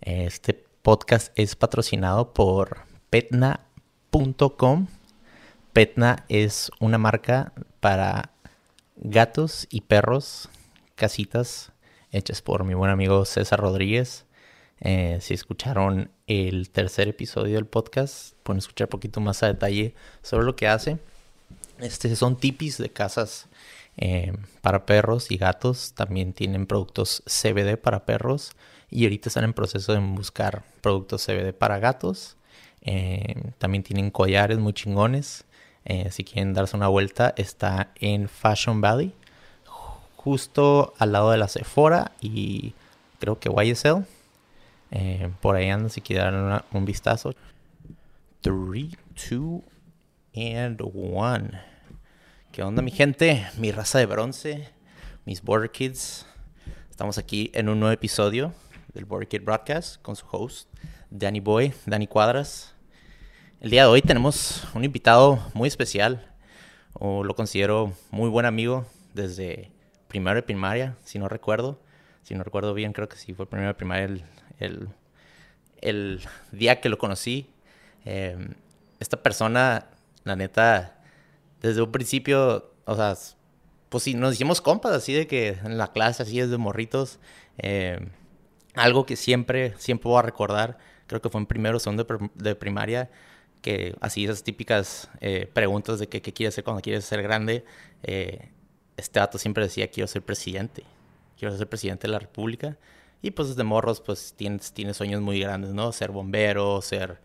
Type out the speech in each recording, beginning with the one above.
Este podcast es patrocinado por petna.com. Petna es una marca para gatos y perros, casitas hechas por mi buen amigo César Rodríguez. Eh, si escucharon el tercer episodio del podcast, pueden escuchar un poquito más a detalle sobre lo que hace. Este son tipis de casas eh, para perros y gatos. También tienen productos CBD para perros. Y ahorita están en proceso de buscar productos CBD para gatos. Eh, también tienen collares muy chingones. Eh, si quieren darse una vuelta, está en Fashion Valley. Justo al lado de la Sephora y creo que YSL. Eh, por ahí andan si quieren un vistazo. 3, 2 and 1. ¿Qué onda mi gente? Mi raza de bronce. Mis Border Kids. Estamos aquí en un nuevo episodio del Border Kid Broadcast con su host, Danny Boy, Danny Cuadras. El día de hoy tenemos un invitado muy especial, o lo considero muy buen amigo desde primero de primaria, si no recuerdo. Si no recuerdo bien, creo que sí fue primero de primaria el, el, día que lo conocí. Em, esta persona, la neta, desde un principio, o sea, pues sí, nos hicimos compas así de que en la clase, así desde morritos. Eh, algo que siempre, siempre voy a recordar, creo que fue en primero o segundo de, primaria, que así esas típicas eh, preguntas de qué quieres ser cuando quieres ser grande, eh, este dato siempre decía, quiero ser presidente, quiero ser presidente de la república. Y pues desde morros, pues tienes, tienes sueños muy grandes, ¿no? Ser bombero, ser,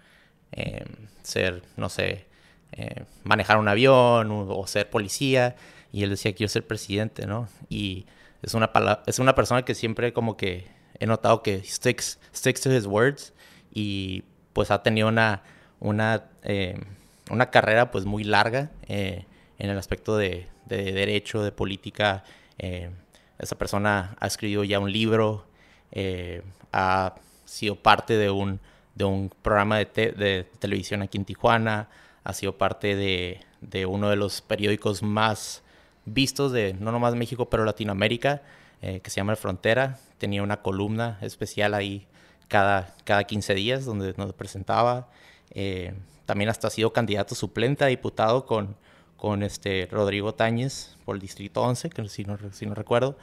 em, ser no sé, eh, manejar un avión o, ser policía. Y él decía, quiero ser presidente, ¿no? Y es una, es una persona que siempre como que he notado que sticks, sticks to his words y pues ha tenido una, una, eh, una carrera pues muy larga eh, en el aspecto de, de, derecho, de política. Eh, esa persona ha escrito ya un libro, ha sido parte de un, de un programa de, de, televisión aquí en Tijuana, ha sido parte de, de uno de los periódicos más vistos de no nomás México, pero Latinoamérica. Eh, que se llama El Frontera. Tenía una columna especial ahí cada, cada 15 días donde nos presentaba. Eh, también hasta ha sido candidato suplente a diputado con, con este Rodrigo Táñez por el Distrito 11, que si no, si no recuerdo.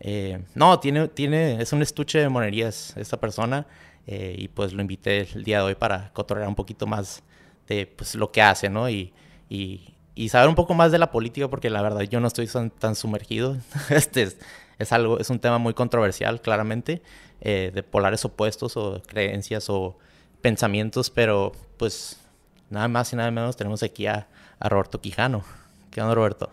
Eh, no, tiene, tiene, es un estuche de monerías esta persona y pues lo invité el día de hoy para cotorrear un poquito más de pues, lo que hace, ¿no? Y, y, saber un poco más de la política porque la verdad yo no estoy tan, sumergido. este es algo, es un tema muy controversial, claramente, eh, de polares opuestos o creencias o pensamientos, pero pues nada más y nada menos tenemos aquí a, Roberto Quijano. ¿Qué onda, Roberto?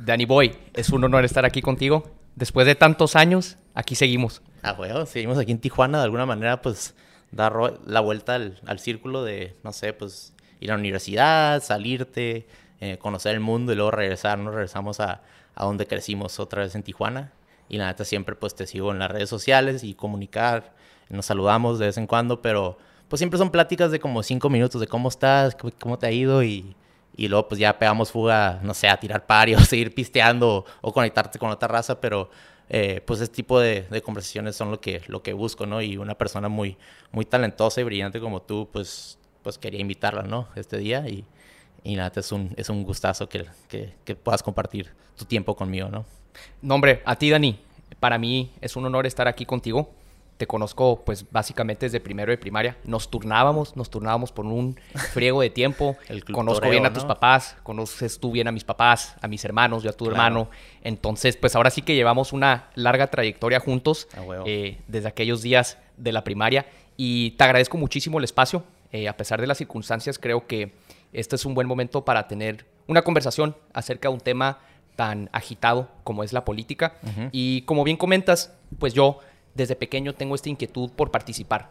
Danny Boy, es un honor estar aquí contigo. Después de tantos años, aquí seguimos. Ah, bueno, seguimos aquí en Tijuana, de alguna manera, pues, dar la vuelta al, círculo de, no sé, pues, ir a la universidad, salirte, eh, conocer el mundo y luego regresar, ¿no? Regresamos a, a donde crecimos otra vez en Tijuana. Y la neta siempre pues te sigo en las redes sociales y comunicar. Nos saludamos de vez en cuando, pero pues siempre son pláticas de como cinco minutos de cómo estás, cómo te ha ido y, y luego pues ya pegamos fuga, no sé, a tirar pari o seguir pisteando o, conectarte con otra raza, pero eh, pues este tipo de, de, conversaciones son lo que, lo que busco, ¿no? Y una persona muy, muy talentosa y brillante como tú, pues, pues quería invitarla, ¿no? Este día y, y nada, es un, es un gustazo que, que, que puedas compartir tu tiempo conmigo, ¿no? No, hombre, a ti, Dani. Para mí es un honor estar aquí contigo. Te conozco, pues, básicamente desde primero de primaria. Nos turnábamos, nos turnábamos por un friego de tiempo. Conozco bien a tus papás, conoces tú bien a mis papás, a mis hermanos, yo a tu hermano. Entonces, pues ahora sí que llevamos una larga trayectoria juntos eh, desde aquellos días de la primaria. Y te agradezco muchísimo el espacio. Eh, a pesar de las circunstancias, creo que este es un buen momento para tener una conversación acerca de un tema tan agitado como es la política. Y como bien comentas, pues yo desde pequeño tengo esta inquietud por participar.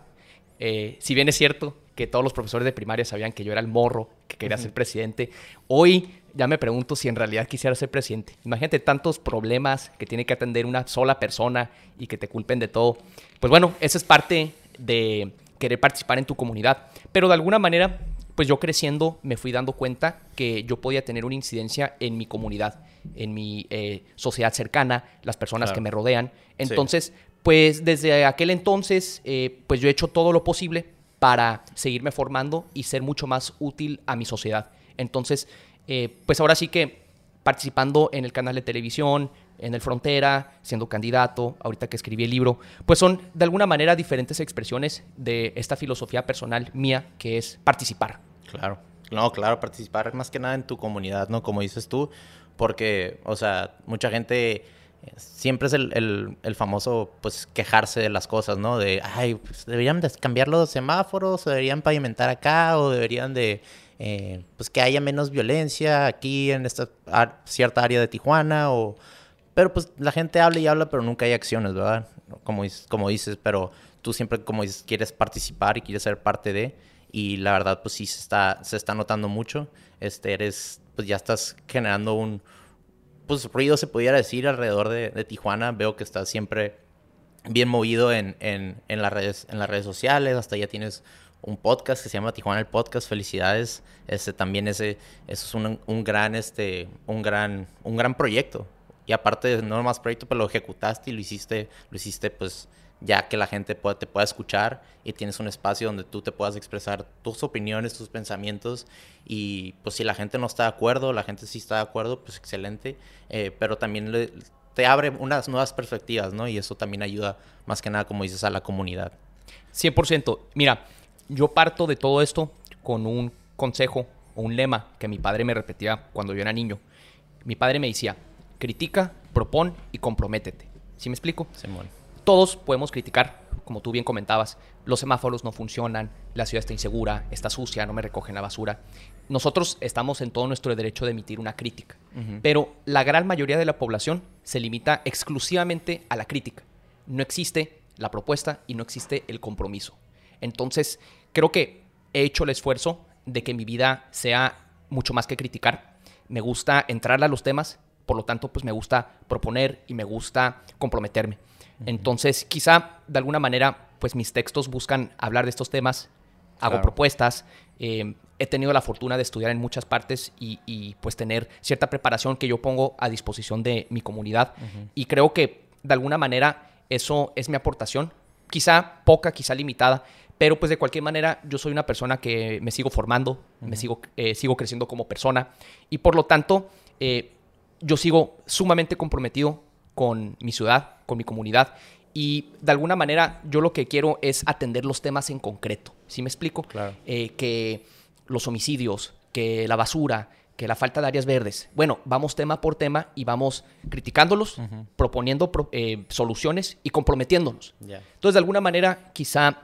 Eh, si bien es cierto que todos los profesores de primaria sabían que yo era el morro, que quería ser presidente. Hoy ya me pregunto si en realidad quisiera ser presidente. Imagínate tantos problemas que tiene que atender una sola persona y que te culpen de todo. Pues bueno, esa es parte de querer participar en tu comunidad. Pero de alguna manera, pues yo creciendo me fui dando cuenta que yo podía tener una incidencia en mi comunidad, en mi eh, sociedad cercana, las personas que me rodean. Entonces, pues desde aquel entonces, eh, pues yo he hecho todo lo posible para seguirme formando y ser mucho más útil a mi sociedad. Entonces, eh, pues ahora sí que participando en el canal de televisión, en el Frontera, siendo candidato, ahorita que escribí el libro, pues son de alguna manera diferentes expresiones de esta filosofía personal mía que es participar. Claro, no, claro, participar más que nada en tu comunidad, ¿no? Como dices tú, porque, o sea, mucha gente siempre es el, famoso, pues, quejarse de las cosas, ¿no? De, ay, pues, deberían cambiar los semáforos, deberían pavimentar acá, o deberían de eh, pues que haya menos violencia aquí en esta cierta área de Tijuana o pero pues la gente habla y habla pero nunca hay acciones verdad como como dices pero tú siempre como dices quieres participar y quieres ser parte de y la verdad pues sí se está se está notando mucho este eres pues ya estás generando un pues ruido se pudiera decir alrededor de, Tijuana veo que estás siempre bien movido en, en, en, las redes en las redes sociales hasta ya tienes un podcast que se llama Tijuana el Podcast. Felicidades. Este también ese, eso es un, un, gran, este, un gran, un gran proyecto. Y aparte no más proyecto, pero lo ejecutaste y lo hiciste, lo hiciste pues ya que la gente te pueda escuchar y tienes un espacio donde tú te puedas expresar tus opiniones, tus pensamientos y pues si la gente no está de acuerdo, la gente sí está de acuerdo, pues excelente, eh, pero también te abre unas nuevas perspectivas, ¿no? Y eso también ayuda más que nada, como dices, a la comunidad. 100%. Mira, yo parto de todo esto con un consejo o un lema que mi padre me repetía cuando yo era niño. Mi padre me decía, critica, propon y comprométete. ¿Sí me explico? Todos podemos criticar, como tú bien comentabas, los semáforos no funcionan, la ciudad está insegura, está sucia, no me recogen la basura. Nosotros estamos en todo nuestro derecho de emitir una crítica, pero la gran mayoría de la población se limita exclusivamente a la crítica. No existe la propuesta y no existe el compromiso. Entonces, creo que he hecho el esfuerzo de que mi vida sea mucho más que criticar. Me gusta entrar a los temas, por lo tanto, pues me gusta proponer y me gusta comprometerme. Entonces, quizá de alguna manera, pues mis textos buscan hablar de estos temas, hago propuestas, eh, he tenido la fortuna de estudiar en muchas partes y, pues tener cierta preparación que yo pongo a disposición de mi comunidad. Y creo que de alguna manera eso es mi aportación, quizá poca, quizá limitada, pero pues de cualquier manera yo soy una persona que me sigo formando, me sigo, eh, sigo creciendo como persona y por lo tanto eh, yo sigo sumamente comprometido con mi ciudad, con mi comunidad y de alguna manera yo lo que quiero es atender los temas en concreto. ¿Sí me explico? Claro. Eh, que los homicidios, que la basura, que la falta de áreas verdes. Bueno, vamos tema por tema y vamos criticándolos, proponiendo soluciones y comprometiéndonos. Entonces, de alguna manera, quizá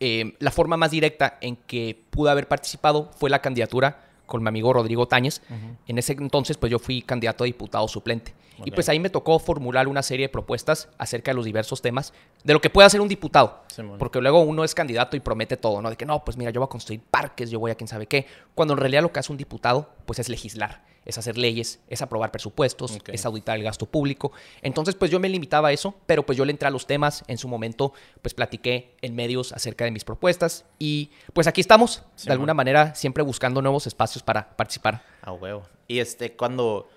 eh, la forma más directa en que pude haber participado fue la candidatura con mi amigo Rodrigo Táñez. En ese entonces, pues yo fui candidato a diputado suplente. Y pues ahí me tocó formular una serie de propuestas acerca de los diversos temas de lo que puede hacer un diputado. Porque luego uno es candidato y promete todo, ¿no? De que no, pues mira, yo voy a construir parques, yo voy a quién sabe qué. Cuando en realidad lo que hace un diputado, pues es legislar es hacer leyes, es aprobar presupuestos, es auditar el gasto público. Entonces, pues yo me limitaba a eso, pero pues yo le entré a los temas. En su momento, pues platiqué en medios acerca de mis propuestas y pues aquí estamos, de alguna manera, siempre buscando nuevos espacios para participar. Ah, huevo. Y este, cuando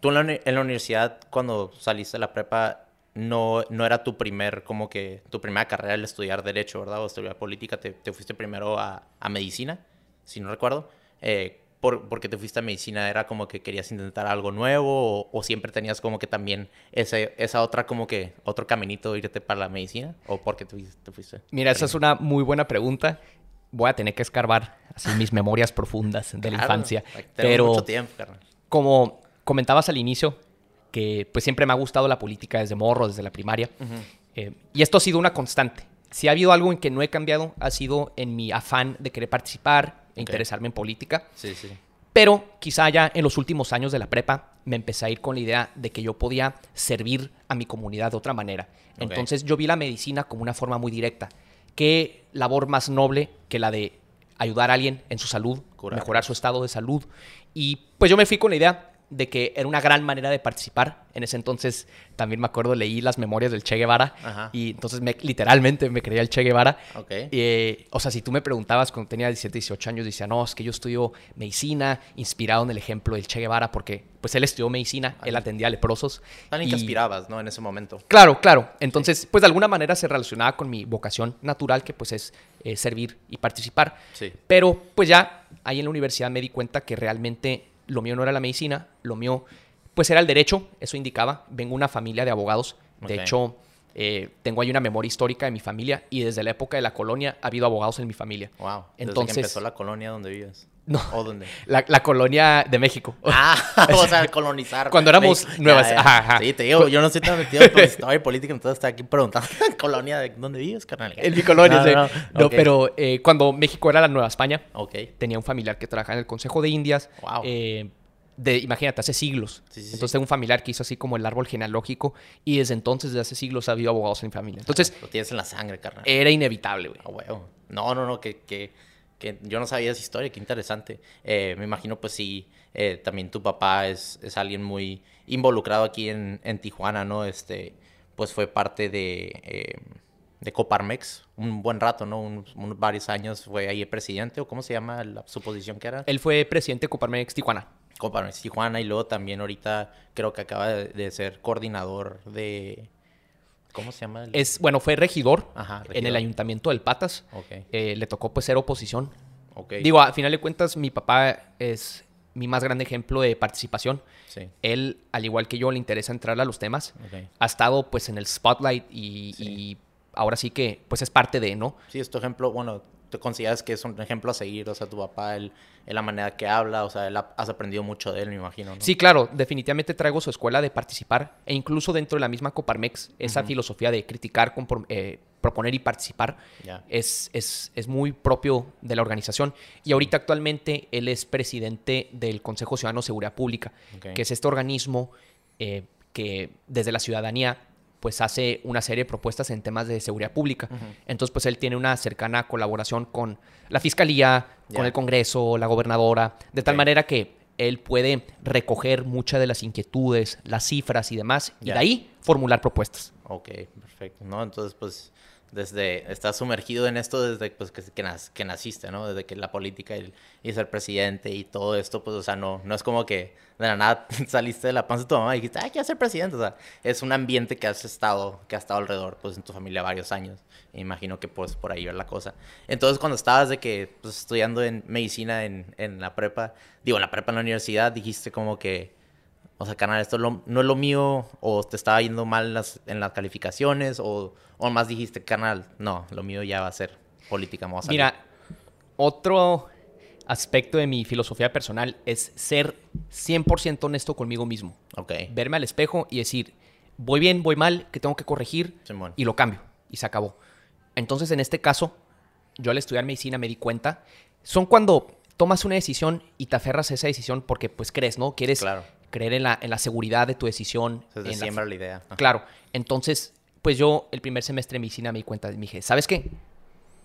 tú en la, universidad, cuando saliste de la prepa, no, no era tu primer, como que, tu primera carrera el estudiar Derecho, ¿verdad? O estudiar política, te, fuiste primero a, a medicina, si no recuerdo. Eh, porque te fuiste a medicina era como que querías intentar algo nuevo o, siempre tenías como que también ese, esa otra como que otro caminito irte para la medicina o porque te, te fuiste? Mira, esa es una muy buena pregunta. Voy a tener que escarbar así mis memorias profundas de la infancia. Pero mucho tiempo, como comentabas al inicio, que pues siempre me ha gustado la política desde morro, desde la primaria. Eh, y esto ha sido una constante. Si ha habido algo en que no he cambiado, ha sido en mi afán de querer participar, e interesarme en política. Sí, sí. Pero quizá ya en los últimos años de la prepa me empecé a ir con la idea de que yo podía servir a mi comunidad de otra manera. Entonces yo vi la medicina como una forma muy directa. qué labor más noble que la de ayudar a alguien en su salud, mejorar su estado de salud. Y pues yo me fui con la idea de que era una gran manera de participar. En ese entonces también me acuerdo, leí las memorias del Che Guevara y entonces me, literalmente me creía el Che Guevara. Eh, o sea, si tú me preguntabas cuando tenía 17, 18 años, decía, no, es que yo estudio medicina, inspirado en el ejemplo del Che Guevara, porque pues él estudió medicina, él atendía a leprosos. También y... ¿no? En ese momento. Claro, claro. Entonces, pues de alguna manera se relacionaba con mi vocación natural, que pues es eh, servir y participar. Sí. Pero pues ya ahí en la universidad me di cuenta que realmente lo mío no era la medicina, lo mío pues era el derecho, eso indicaba. Vengo de una familia de abogados. De hecho, eh, tengo ahí una memoria histórica de mi familia y desde la época de la colonia ha habido abogados en mi familia. Wow. Entonces, empezó la colonia donde vives. No. ¿O dónde? La, colonia de México. Ah, o sea, colonizar. Cuando éramos nuevas. Ajá, Sí, te digo, yo no estoy tan metido en historia política, entonces estoy aquí preguntando, ¿colonia de dónde vives, carnal? En mi colonia, sí. No, pero eh, cuando México era la Nueva España, tenía un familiar que trabajaba en el Consejo de Indias. Wow. Eh, de, imagínate, hace siglos. entonces tengo un familiar que hizo así como el árbol genealógico y desde entonces, desde hace siglos, ha habido abogados en mi familia. Entonces... Lo tienes en la sangre, carnal. Era inevitable, güey. Ah, no, no, no, que, que, que, yo no sabía esa historia, qué interesante. Eh, me imagino, pues sí, eh, también tu papá es, es alguien muy involucrado aquí en, en, Tijuana, ¿no? Este, pues fue parte de... Eh, de Coparmex un buen rato, ¿no? Un, varios años fue ahí el presidente, o cómo se llama la, su posición que era. Él fue presidente de Coparmex Tijuana. Coparmex Tijuana y luego también ahorita creo que acaba de, ser coordinador de... ¿Cómo se llama? Es, bueno, fue regidor, en el ayuntamiento del Patas. Eh, le tocó pues ser oposición. Digo, a final de cuentas, mi papá es mi más grande ejemplo de participación. Él, al igual que yo, le interesa entrar a los temas. Ha estado pues en el spotlight y, y, ahora sí que pues es parte de, ¿no? Sí, es tu ejemplo, bueno, te consideras que es un ejemplo a seguir, o sea, tu papá, él, en la manera que habla, o sea, él has aprendido mucho de él, me imagino. ¿no? Sí, claro, definitivamente traigo su escuela de participar e incluso dentro de la misma Coparmex, esa filosofía de criticar, eh, proponer y participar es, es, es, muy propio de la organización. Y ahorita actualmente él es presidente del Consejo Ciudadano de Seguridad Pública, que es este organismo eh, que desde la ciudadanía pues hace una serie de propuestas en temas de seguridad pública. Entonces, pues él tiene una cercana colaboración con la Fiscalía, con el Congreso, la gobernadora, de tal manera que él puede recoger muchas de las inquietudes, las cifras y demás, y de ahí formular propuestas. Ok, perfecto. ¿No? Entonces, pues desde, estás sumergido en esto desde pues, que, que, naciste, ¿no? Desde que la política y, y, ser presidente y todo esto, pues, o sea, no, no es como que de la nada saliste de la panza de tu mamá y dijiste, ay, quiero ser presidente, o sea, es un ambiente que has estado, que ha estado alrededor, pues, en tu familia varios años, e imagino que, pues, por ahí ver la cosa. Entonces, cuando estabas de que, pues, estudiando en medicina en, en la prepa, digo, en la prepa en la universidad, dijiste como que, o sea, canal, esto no es lo mío, o te estaba yendo mal en las, en las calificaciones, o, o, más dijiste, canal, no, lo mío ya va a ser política. Mira, otro aspecto de mi filosofía personal es ser 100% honesto conmigo mismo. Ok. Verme al espejo y decir, voy bien, voy mal, que tengo que corregir, y lo cambio, y se acabó. Entonces, en este caso, yo al estudiar medicina me di cuenta, son cuando tomas una decisión y te aferras a esa decisión porque pues crees, ¿no? Quieres claro creer en la, en la seguridad de tu decisión. Se en siembra la, idea. Claro. Entonces, pues yo el primer semestre de medicina me di cuenta, me dije, ¿sabes qué?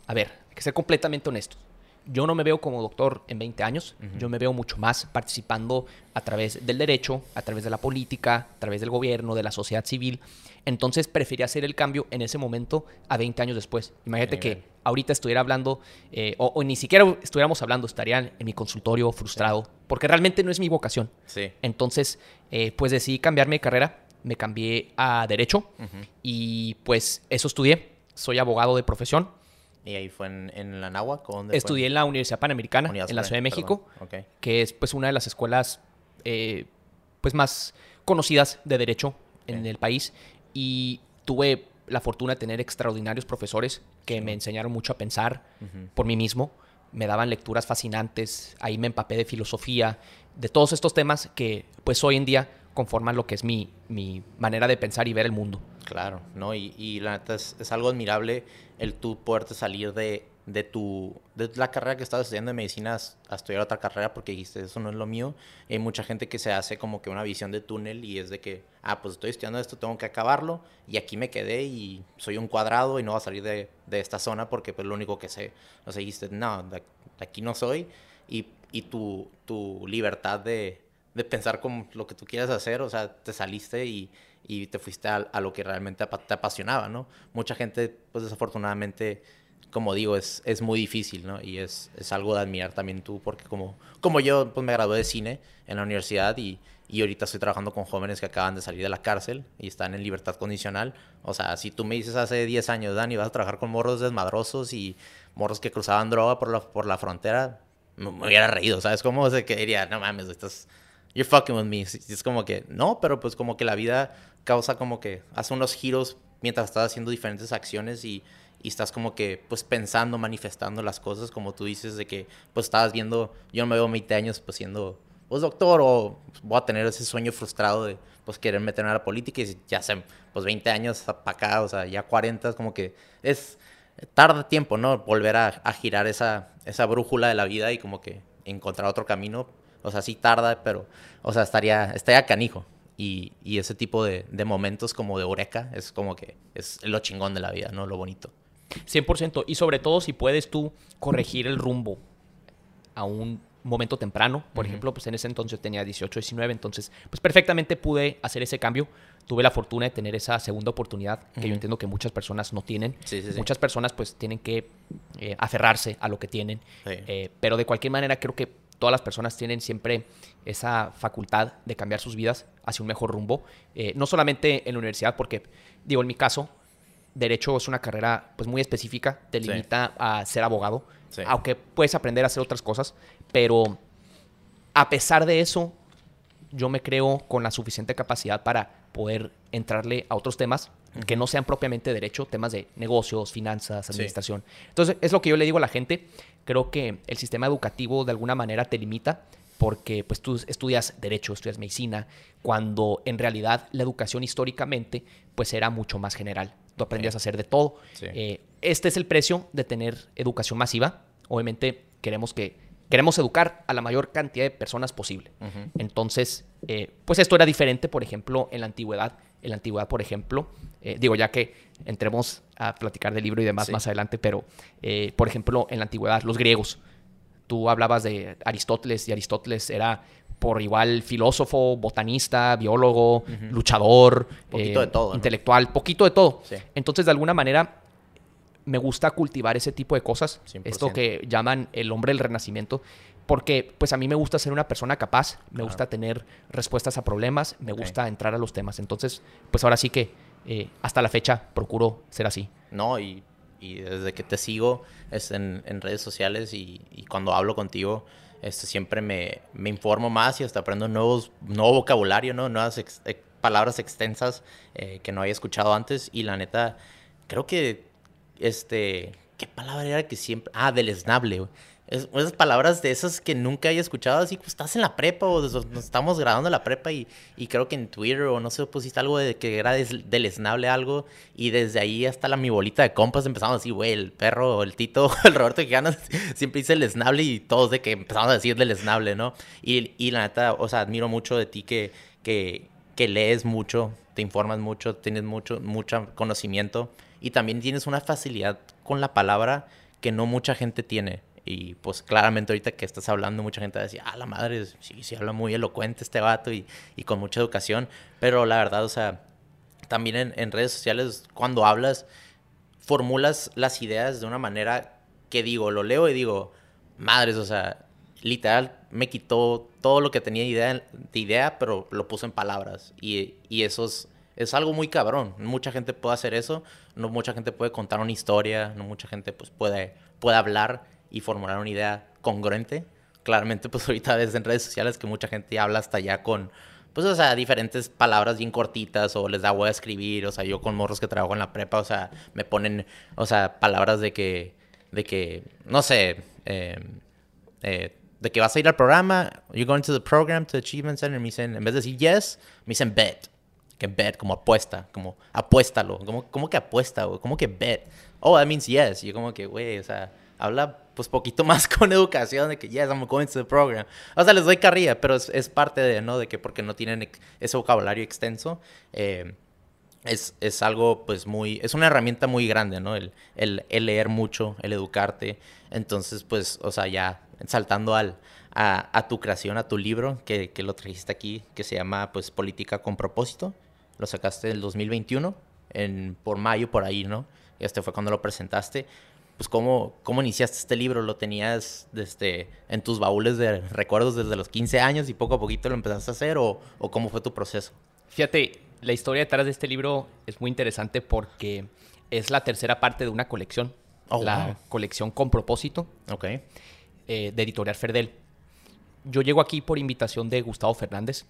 A ver, hay que ser completamente honestos. Yo no me veo como doctor en 20 años, yo me veo mucho más participando a través del derecho, a través de la política, a través del gobierno, de la sociedad civil. Entonces preferí hacer el cambio en ese momento a 20 años después. Imagínate que ahorita estuviera hablando, eh, o, ni siquiera estuviéramos hablando, estaría en mi consultorio frustrado, porque realmente no es mi vocación. Sí. Entonces, eh, pues decidí cambiarme de carrera, me cambié a Derecho y pues eso estudié. Soy abogado de profesión. ¿Y ahí fue en, la Nahua? Estudié en la Universidad Panamericana, en la Ciudad de México, que es pues una de las escuelas eh, pues más conocidas de Derecho en el país. Y tuve la fortuna de tener extraordinarios profesores que me enseñaron mucho a pensar por mí mismo, me daban lecturas fascinantes, ahí me empapé de filosofía, de todos estos temas que pues hoy en día conforman lo que es mi, mi manera de pensar y ver el mundo. Claro, ¿no? Y, y la neta es, algo admirable el tú poderte salir de, de tu de la carrera que estás estudiando de medicina a, estudiar otra carrera porque dijiste eso no es lo mío hay mucha gente que se hace como que una visión de túnel y es de que ah pues estoy estudiando esto tengo que acabarlo y aquí me quedé y soy un cuadrado y no voy a salir de, de esta zona porque pues lo único que sé o sea dijiste no de, aquí no soy y, y tu, tu libertad de, de pensar como lo que tú quieras hacer o sea te saliste y y te fuiste a, a, lo que realmente te apasionaba, ¿no? Mucha gente, pues desafortunadamente, como digo, es, es muy difícil, ¿no? Y es, es algo de admirar también tú, porque como, como yo, pues me gradué de cine en la universidad y, y ahorita estoy trabajando con jóvenes que acaban de salir de la cárcel y están en libertad condicional. O sea, si tú me dices hace 10 años, Dani, vas a trabajar con morros desmadrosos y morros que cruzaban droga por la, por la frontera, me, hubiera reído, ¿sabes? Como se que diría, no mames, estás, you're fucking with me. Es como que, no, pero pues como que la vida causa como que hace unos giros mientras estás haciendo diferentes acciones y, y estás como que pues pensando, manifestando las cosas como tú dices de que pues estabas viendo, yo no me veo 20 años pues siendo pues doctor o voy a tener ese sueño frustrado de pues querer meterme a la política y ya sé, pues 20 años para acá, o sea, ya 40 es como que es tarda tiempo, ¿no? Volver a, a, girar esa, esa brújula de la vida y como que encontrar otro camino, o sea, sí tarda, pero, o sea, estaría, estaría canijo. Y, y ese tipo de, de, momentos como de eureka es como que es lo chingón de la vida, ¿no? Lo bonito. 100%. Y sobre todo si puedes tú corregir el rumbo a un momento temprano. Por uh -huh. ejemplo, pues en ese entonces tenía 18, 19, entonces pues perfectamente pude hacer ese cambio. Tuve la fortuna de tener esa segunda oportunidad que uh -huh. yo entiendo que muchas personas no tienen. Sí, sí, sí. Muchas personas pues tienen que eh, aferrarse a lo que tienen. Eh, pero de cualquier manera creo que todas las personas tienen siempre esa facultad de cambiar sus vidas hacia un mejor rumbo. Eh, no solamente en la universidad, porque digo, en mi caso, derecho es una carrera pues muy específica, te limita sí. a ser abogado, sí. aunque puedes aprender a hacer otras cosas, pero a pesar de eso, yo me creo con la suficiente capacidad para poder entrarle a otros temas. Que no sean propiamente derecho, temas de negocios, finanzas, administración. Sí. Entonces, es lo que yo le digo a la gente, creo que el sistema educativo de alguna manera te limita porque pues tú estudias derecho, estudias medicina, cuando en realidad la educación históricamente pues era mucho más general. Tú aprendías sí. a hacer de todo. Sí. Eh, este es el precio de tener educación masiva. Obviamente queremos que queremos educar a la mayor cantidad de personas posible. Uh -huh. Entonces, eh, pues esto era diferente, por ejemplo, en la antigüedad. En la antigüedad, por ejemplo, eh, digo ya que entremos a platicar del libro y demás sí. más adelante, pero eh, por ejemplo, en la antigüedad, los griegos, tú hablabas de Aristóteles y Aristóteles era por igual filósofo, botanista, biólogo, uh -huh. luchador, poquito eh, de todo, intelectual, poquito de todo. Sí. Entonces, de alguna manera, me gusta cultivar ese tipo de cosas, 100%. esto que llaman el hombre del renacimiento, porque pues a mí me gusta ser una persona capaz, me claro. gusta tener respuestas a problemas, me okay. gusta entrar a los temas. Entonces, pues ahora sí que eh, hasta la fecha procuro ser así. No, y, y desde que te sigo es en, en redes sociales y, y cuando hablo contigo, este, siempre me, me, informo más y hasta aprendo nuevos, nuevo vocabulario, ¿no? nuevas ex, ex, palabras extensas eh, que no había escuchado antes. Y la neta, creo que, este, ¿qué palabra era que siempre? Ah, deleznable, es, esas palabras de esas que nunca había escuchado, así pues estás en la prepa o nos estamos grabando la prepa y, y creo que en Twitter o no sé, pusiste algo de que era des, deleznable algo y desde ahí hasta la mi bolita de compas empezamos a decir, güey, el perro, el Tito, el Roberto Quijano siempre dice deleznable y todos de que empezamos a decir deleznable, ¿no? Y, y la neta, o sea, admiro mucho de ti que, que, que lees mucho, te informas mucho, tienes mucho, mucho conocimiento y también tienes una facilidad con la palabra que no mucha gente tiene. Y pues claramente ahorita que estás hablando, mucha gente va a ah, la madre, sí, sí habla muy elocuente este vato y, y con mucha educación. Pero la verdad, o sea, también en, en, redes sociales, cuando hablas, formulas las ideas de una manera que digo, lo leo y digo, madres, o sea, literal me quitó todo lo que tenía idea, de idea, pero lo puso en palabras. Y, y eso es, es algo muy cabrón. Mucha gente puede hacer eso, no mucha gente puede contar una historia, no mucha gente pues puede, puede hablar y formular una idea congruente. Claramente, pues ahorita ves en redes sociales que mucha gente habla hasta ya con, pues, o sea, diferentes palabras bien cortitas o les da hueá a escribir. O sea, yo con morros que trabajo en la prepa, o sea, me ponen, o sea, palabras de que, de que, no sé, eh, eh, de que vas a ir al programa, you're going to the program, to the achievement center, me dicen, en vez de decir yes, me dicen bet. Que bet, como apuesta, como apuéstalo. ¿Cómo, cómo que apuesta, güey? ¿Cómo que bet? Oh, that means yes. Y yo como que, güey, o sea habla pues poquito más con educación, de que, yes, I'm going to the program. O sea, les doy carrilla, pero es, parte de, ¿no? De que porque no tienen ese vocabulario extenso, eh, es, es, algo, pues, muy, es una herramienta muy grande, ¿no? El, el, leer mucho, el educarte. Entonces, pues, o sea, ya saltando al, a, a tu creación, a tu libro, que, que, lo trajiste aquí, que se llama, pues, Política con propósito. Lo sacaste el 2021, en, por mayo, por ahí, ¿no? Este fue cuando lo presentaste pues cómo, cómo iniciaste este libro, lo tenías desde, en tus baúles de recuerdos desde los 15 años y poco a poquito lo empezaste a hacer o, o cómo fue tu proceso. Fíjate, la historia detrás de este libro es muy interesante porque es la tercera parte de una colección, oh, la colección con propósito okay. Eh, de Editorial Ferdel. Yo llego aquí por invitación de Gustavo Fernández,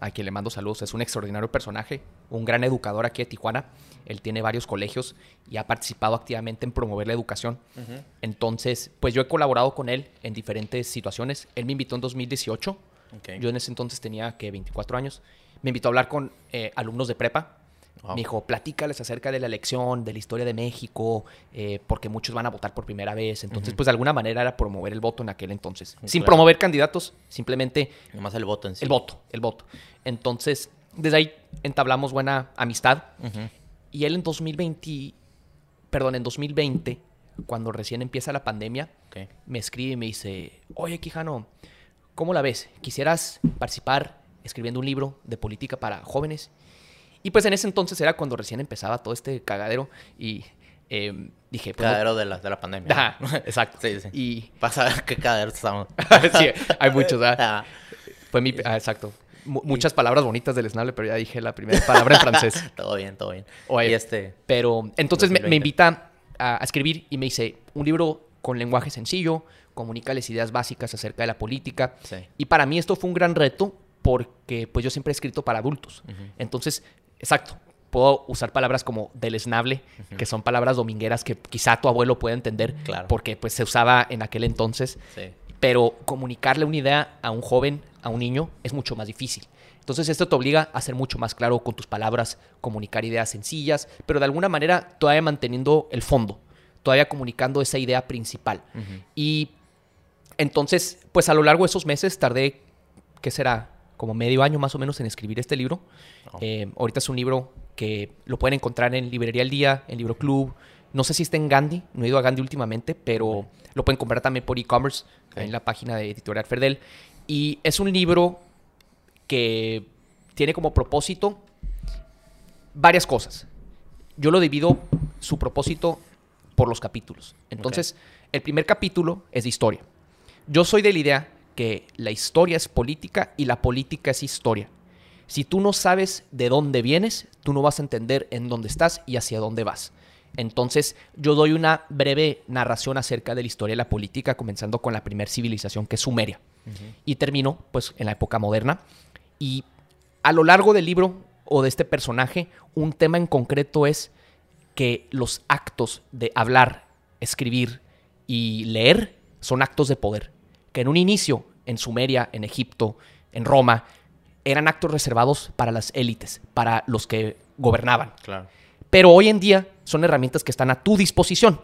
a quien le mando saludos. Es un extraordinario personaje, un gran educador aquí de Tijuana. Él tiene varios colegios y ha participado activamente en promover la educación. Entonces, pues yo he colaborado con él en diferentes situaciones. Él me invitó en 2018. Yo en ese entonces tenía que 24 años. Me invitó a hablar con eh, alumnos de prepa me dijo, platícales acerca de la elección, de la historia de México, eh, porque muchos van a votar por primera vez. Entonces, pues de alguna manera era promover el voto en aquel entonces. Sin promover candidatos, simplemente... Nomás el voto en sí. El voto, el voto. Entonces, desde ahí entablamos buena amistad. Y él en 2020, perdón, en 2020, cuando recién empieza la pandemia, me escribe y me dice, oye, Quijano, ¿cómo la ves? ¿Quisieras participar escribiendo un libro de política para jóvenes? Y pues en ese entonces era cuando recién empezaba todo este cagadero y eh, dije... Pues, cagadero de la, de la pandemia. exacto. sí, sí. Y... Pasa qué cagadero estamos. sí, hay muchos, ¿verdad? Fue mi... Ah, exacto. muchas palabras bonitas del Snable, pero ya dije la primera palabra en francés. todo bien, todo bien. Oye, este... Pero entonces me, invita a, escribir y me dice un libro con lenguaje sencillo, comunícales ideas básicas acerca de la política. Sí. Y para mí esto fue un gran reto porque pues yo siempre he escrito para adultos. Entonces exacto. Puedo usar palabras como deleznable, que son palabras domingueras que quizá tu abuelo pueda entender, claro. porque pues se usaba en aquel entonces. Pero comunicarle una idea a un joven, a un niño, es mucho más difícil. Entonces esto te obliga a ser mucho más claro con tus palabras, comunicar ideas sencillas, pero de alguna manera todavía manteniendo el fondo, todavía comunicando esa idea principal. Y entonces, pues a lo largo de esos meses tardé, ¿qué será? Como medio año más o menos en escribir este libro. Oh. Eh, ahorita es un libro que lo pueden encontrar en Librería El Día, en Libro Club. No sé si está en Gandhi, no he ido a Gandhi últimamente, pero lo pueden comprar también por e-commerce en la página de Editorial Ferdel. Y es un libro que tiene como propósito varias cosas. Yo lo divido su propósito por los capítulos. Entonces, el primer capítulo es de historia. Yo soy de la idea que la historia es política y la política es historia. Si tú no sabes de dónde vienes, tú no vas a entender en dónde estás y hacia dónde vas. Entonces, yo doy una breve narración acerca de la historia de la política, comenzando con la primera civilización, que es Sumeria. Y termino, pues, en la época moderna. Y a lo largo del libro o de este personaje, un tema en concreto es que los actos de hablar, escribir y leer son actos de poder que en un inicio, en Sumeria, en Egipto, en Roma, eran actos reservados para las élites, para los que gobernaban. Claro. Pero hoy en día son herramientas que están a tu disposición.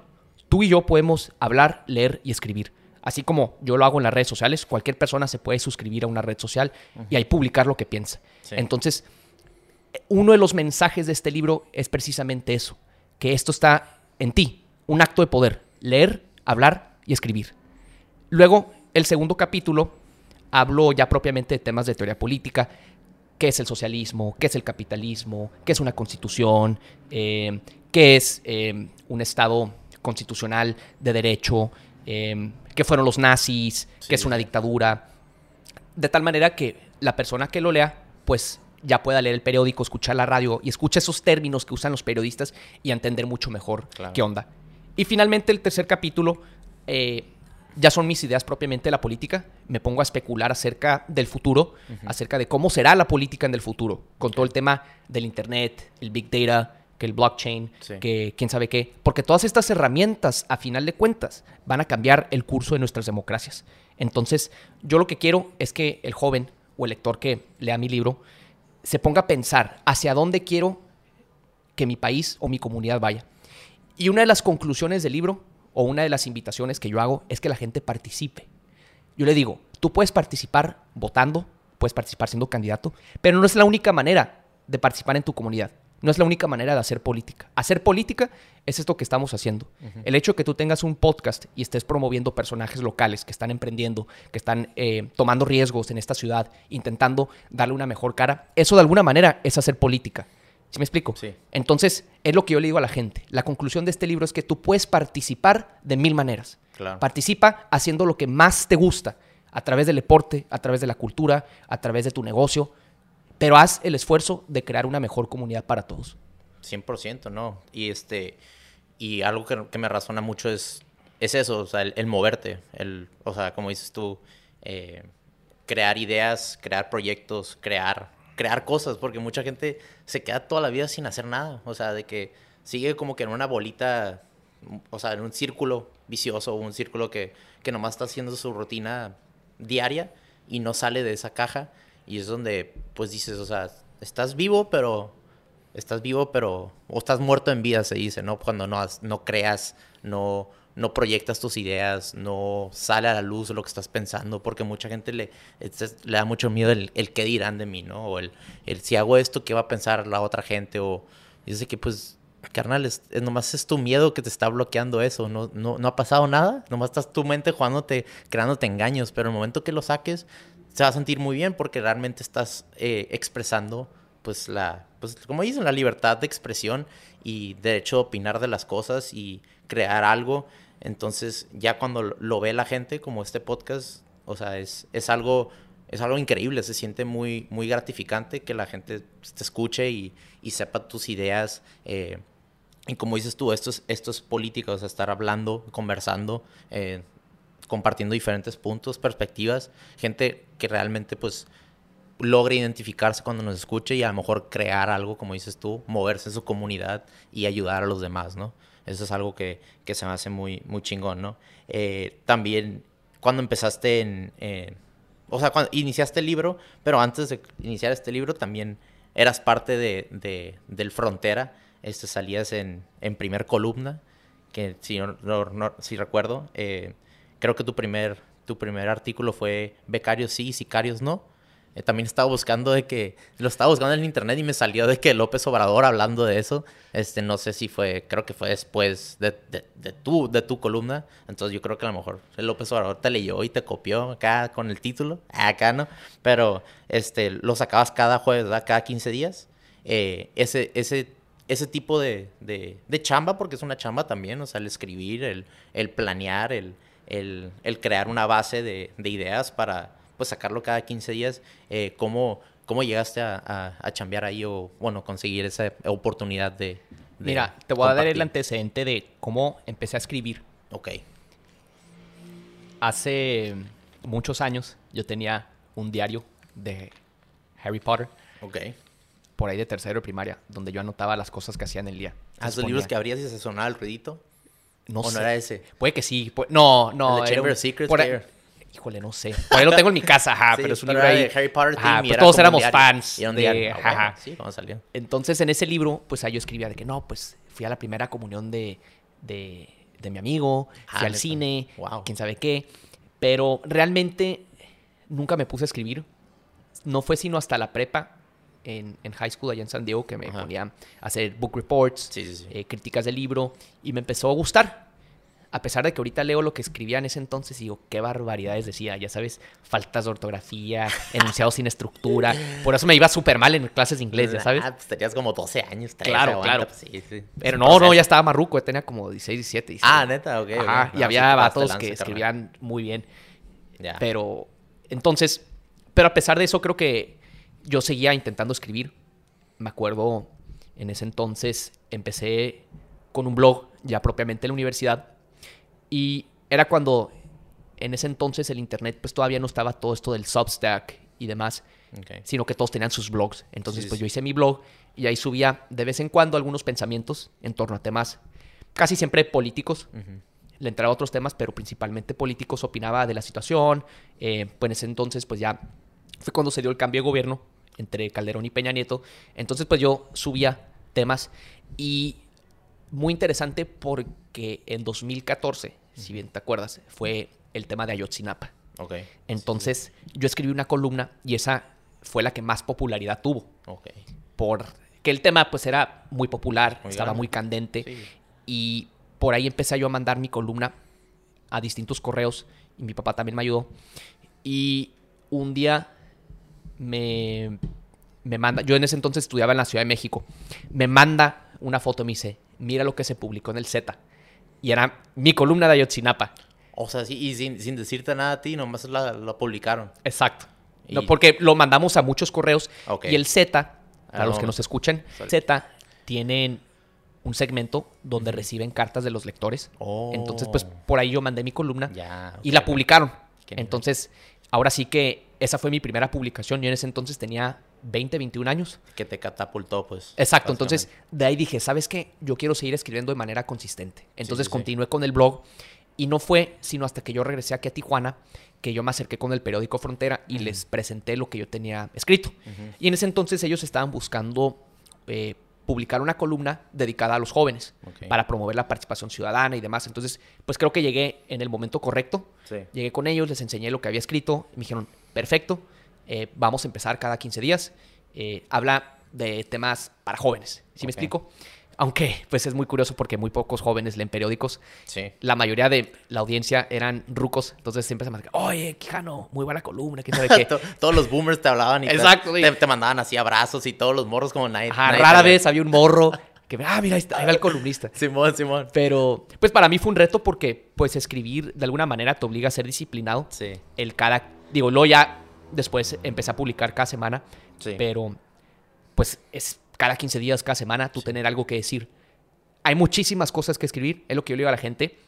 Tú y yo podemos hablar, leer y escribir. Así como yo lo hago en las redes sociales, cualquier persona se puede suscribir a una red social y ahí publicar lo que piensa. Entonces, uno de los mensajes de este libro es precisamente eso, que esto está en ti, un acto de poder, leer, hablar y escribir. Luego, el segundo capítulo hablo ya propiamente de temas de teoría política, qué es el socialismo, qué es el capitalismo, qué es una constitución, eh, qué es eh, un Estado constitucional de derecho, eh, qué fueron los nazis, qué es una dictadura, de tal manera que la persona que lo lea, pues ya pueda leer el periódico, escuchar la radio y escucha esos términos que usan los periodistas y entender mucho mejor qué onda. Y finalmente el tercer capítulo ya son mis ideas propiamente de la política. Me pongo a especular acerca del futuro, acerca de cómo será la política en el futuro, con todo el tema del Internet, el Big Data, que el blockchain, que quién sabe qué. Porque todas estas herramientas, a final de cuentas, van a cambiar el curso de nuestras democracias. Entonces, yo lo que quiero es que el joven o el lector que lea mi libro se ponga a pensar hacia dónde quiero que mi país o mi comunidad vaya. Y una de las conclusiones del libro o una de las invitaciones que yo hago es que la gente participe. Yo le digo, tú puedes participar votando, puedes participar siendo candidato, pero no es la única manera de participar en tu comunidad. No es la única manera de hacer política. Hacer política es esto que estamos haciendo. El hecho de que tú tengas un podcast y estés promoviendo personajes locales que están emprendiendo, que están eh, tomando riesgos en esta ciudad, intentando darle una mejor cara, eso de alguna manera es hacer política. ¿Sí me explico? Sí. Entonces, es lo que yo le digo a la gente. La conclusión de este libro es que tú puedes participar de mil maneras. Participa haciendo lo que más te gusta, a través del deporte, a través de la cultura, a través de tu negocio, pero haz el esfuerzo de crear una mejor comunidad para todos. 100%, ¿no? Y este y algo que, me razona mucho es, es eso, o sea, el, moverte, el, o sea, como dices tú, eh, crear ideas, crear proyectos, crear crear cosas, porque mucha gente se queda toda la vida sin hacer nada, o sea, de que sigue como que en una bolita, o sea, en un círculo vicioso, un círculo que, que nomás está haciendo su rutina diaria y no sale de esa caja, y es donde, pues dices, o sea, estás vivo, pero estás vivo, pero o estás muerto en vida, se dice, ¿no? Cuando no, no creas, no, no proyectas tus ideas, no sale a la luz lo que estás pensando, porque mucha gente le, le da mucho miedo el, qué dirán de mí, ¿no? O el, si hago esto, ¿qué va a pensar la otra gente? O dice que pues, carnal, es, nomás es tu miedo que te está bloqueando eso, no, no, no ha pasado nada, nomás estás tu mente jugándote, creándote engaños, pero el momento que lo saques, se va a sentir muy bien porque realmente estás eh, expresando pues la, pues como dicen, la libertad de expresión y derecho a opinar de las cosas y crear algo. Entonces, ya cuando lo ve la gente, como este podcast, o sea, es, es algo es algo increíble, se siente muy, muy gratificante que la gente te escuche y, y sepa tus ideas. Eh, y como dices tú, esto es, esto es política, o sea, estar hablando, conversando, eh, compartiendo diferentes puntos, perspectivas, gente que realmente pues logre identificarse cuando nos escuche y a lo mejor crear algo, como dices tú, moverse en su comunidad y ayudar a los demás, ¿no? Eso es algo que, que se me hace muy, muy chingón, ¿no? Eh, también, cuando empezaste en... o sea, cuando iniciaste el libro, pero antes de iniciar este libro también eras parte de, de del Frontera, este, salías en, en primer columna, que si, no, no, si recuerdo, eh, creo que tu primer, tu primer artículo fue Becarios sí, Sicarios no. Eh, también estaba buscando de que, lo estaba buscando en internet y me salió de que López Obrador hablando de eso, este, no sé si fue, creo que fue después de, de, de, tu, de tu columna, entonces yo creo que a lo mejor el López Obrador te leyó y te copió acá con el título, acá no, pero este, lo sacabas cada jueves, ¿verdad? Cada 15 días, eh, ese, ese, ese tipo de, de, de, chamba, porque es una chamba también, o sea, el escribir, el, el planear, el, el, el crear una base de, de ideas para pues sacarlo cada 15 días. Eh, ¿cómo, ¿Cómo llegaste a, a, chambear ahí o, bueno, conseguir esa oportunidad de... Mira, te voy a dar el antecedente de cómo empecé a escribir. Ok. Hace muchos años yo tenía un diario de Harry Potter. Ok. Por ahí de tercero de primaria, donde yo anotaba las cosas que hacía en el día. ¿Has los libros que abrías y se sonaba el ruidito? No ¿O sé. no era ese? Puede que sí. no, no. El de Chamber of Secrets. Por ahí, Híjole, no sé. Por ahí lo tengo en mi casa, ajá, sí, pero es un libro ahí. De Harry Potter ajá, team, pues todos éramos fans. Y era un de, ajá. Sí, cuando salió. Entonces, en ese libro, pues ahí yo escribía de que no, pues fui a la primera comunión de, de, de mi amigo, fui Ah, al cine, Wow. quién sabe qué. Pero realmente nunca me puse a escribir. No fue sino hasta la prepa en, en high school allá en San Diego que me Ajá. ponía a hacer book reports, Sí, sí, sí. eh, críticas del libro y me empezó a gustar. A pesar de que ahorita leo lo que escribía en ese entonces y digo, qué barbaridades decía, ya sabes, faltas de ortografía, enunciados sin estructura. Por eso me iba súper mal en clases de inglés, ya sabes. Ah, pues tenías como 12 años, 13, Claro, aguanta, claro. pues sí, sí. Pero no, un no, proceso. ya estaba marruco, ya tenía como 16, 17. 17. Ah, neta, ok. Ajá, y No, había sí, vatos que carnal. escribían muy bien. Ya. Pero, entonces, pero a pesar de eso, creo que yo seguía intentando escribir. Me acuerdo, en ese entonces empecé con un blog, ya propiamente en la universidad. Y era cuando, en ese entonces, el internet, pues todavía no estaba todo esto del Substack y demás, sino que todos tenían sus blogs. Entonces, Sí, pues sí. yo hice mi blog y ahí subía de vez en cuando algunos pensamientos en torno a temas casi siempre políticos le entraba otros temas, pero principalmente políticos, opinaba de la situación. Eh, pues en ese entonces, pues ya fue cuando se dio el cambio de gobierno entre Calderón y Peña Nieto. Entonces, pues yo subía temas y muy interesante porque en 2014, si bien te acuerdas, fue el tema de Ayotzinapa. Ok. Entonces, yo escribí una columna y esa fue la que más popularidad tuvo. Ok. Porque el tema pues era muy popular, Muy estaba grande. muy candente Sí. y por ahí empecé yo a mandar mi columna a distintos correos y mi papá también me ayudó. Y un día me, me manda, yo en ese entonces estudiaba en la Ciudad de México, me manda una foto y me dice, mira lo que se publicó en el Z. Y era mi columna de Ayotzinapa. O sea, sí, y sin, sin decirte nada a ti, nomás la, la publicaron. Exacto. No, porque lo mandamos a muchos correos y el Z, para Ah, los no. que nos escuchan, Sorry. Z tienen un segmento donde reciben cartas de los lectores. Oh. Entonces, pues por ahí yo mandé mi columna y la publicaron. Entonces, ahora sí que esa fue mi primera publicación. Yo en ese entonces tenía 20, 21 años. Que te catapultó, pues. Exacto, entonces de ahí dije, ¿sabes qué? Yo quiero seguir escribiendo de manera consistente. Entonces sí, sí. continué con el blog y no fue sino hasta que yo regresé aquí a Tijuana que yo me acerqué con el periódico Frontera y les presenté lo que yo tenía escrito. Y en ese entonces ellos estaban buscando eh, publicar una columna dedicada a los jóvenes para promover la participación ciudadana y demás. Entonces, pues creo que llegué en el momento correcto. Sí. Llegué con ellos, les enseñé lo que había escrito. y Me dijeron, perfecto, eh, vamos a empezar cada 15 días. Eh, habla de temas para jóvenes. ¿Sí me explico? Aunque, pues es muy curioso porque muy pocos jóvenes leen periódicos. Sí. La mayoría de la audiencia eran rucos. Entonces siempre se me oye, Quijano, muy buena columna, quién sabe qué. Todos los boomers te hablaban y te- Exacto, te, mandaban así abrazos y todos los morros como nadie. Ajá, nadie rara vez había un morro que, ah, mira, ahí, está, ahí va el columnista. Simón, Simón. Pero, pues para mí fue un reto porque, pues, escribir de alguna manera te obliga a ser disciplinado. Sí. El cada, digo, luego ya después empecé a publicar cada semana, Sí. pero, pues, es cada 15 días, cada semana, tú tener algo que decir. Hay muchísimas cosas que escribir, es lo que yo le digo a la gente.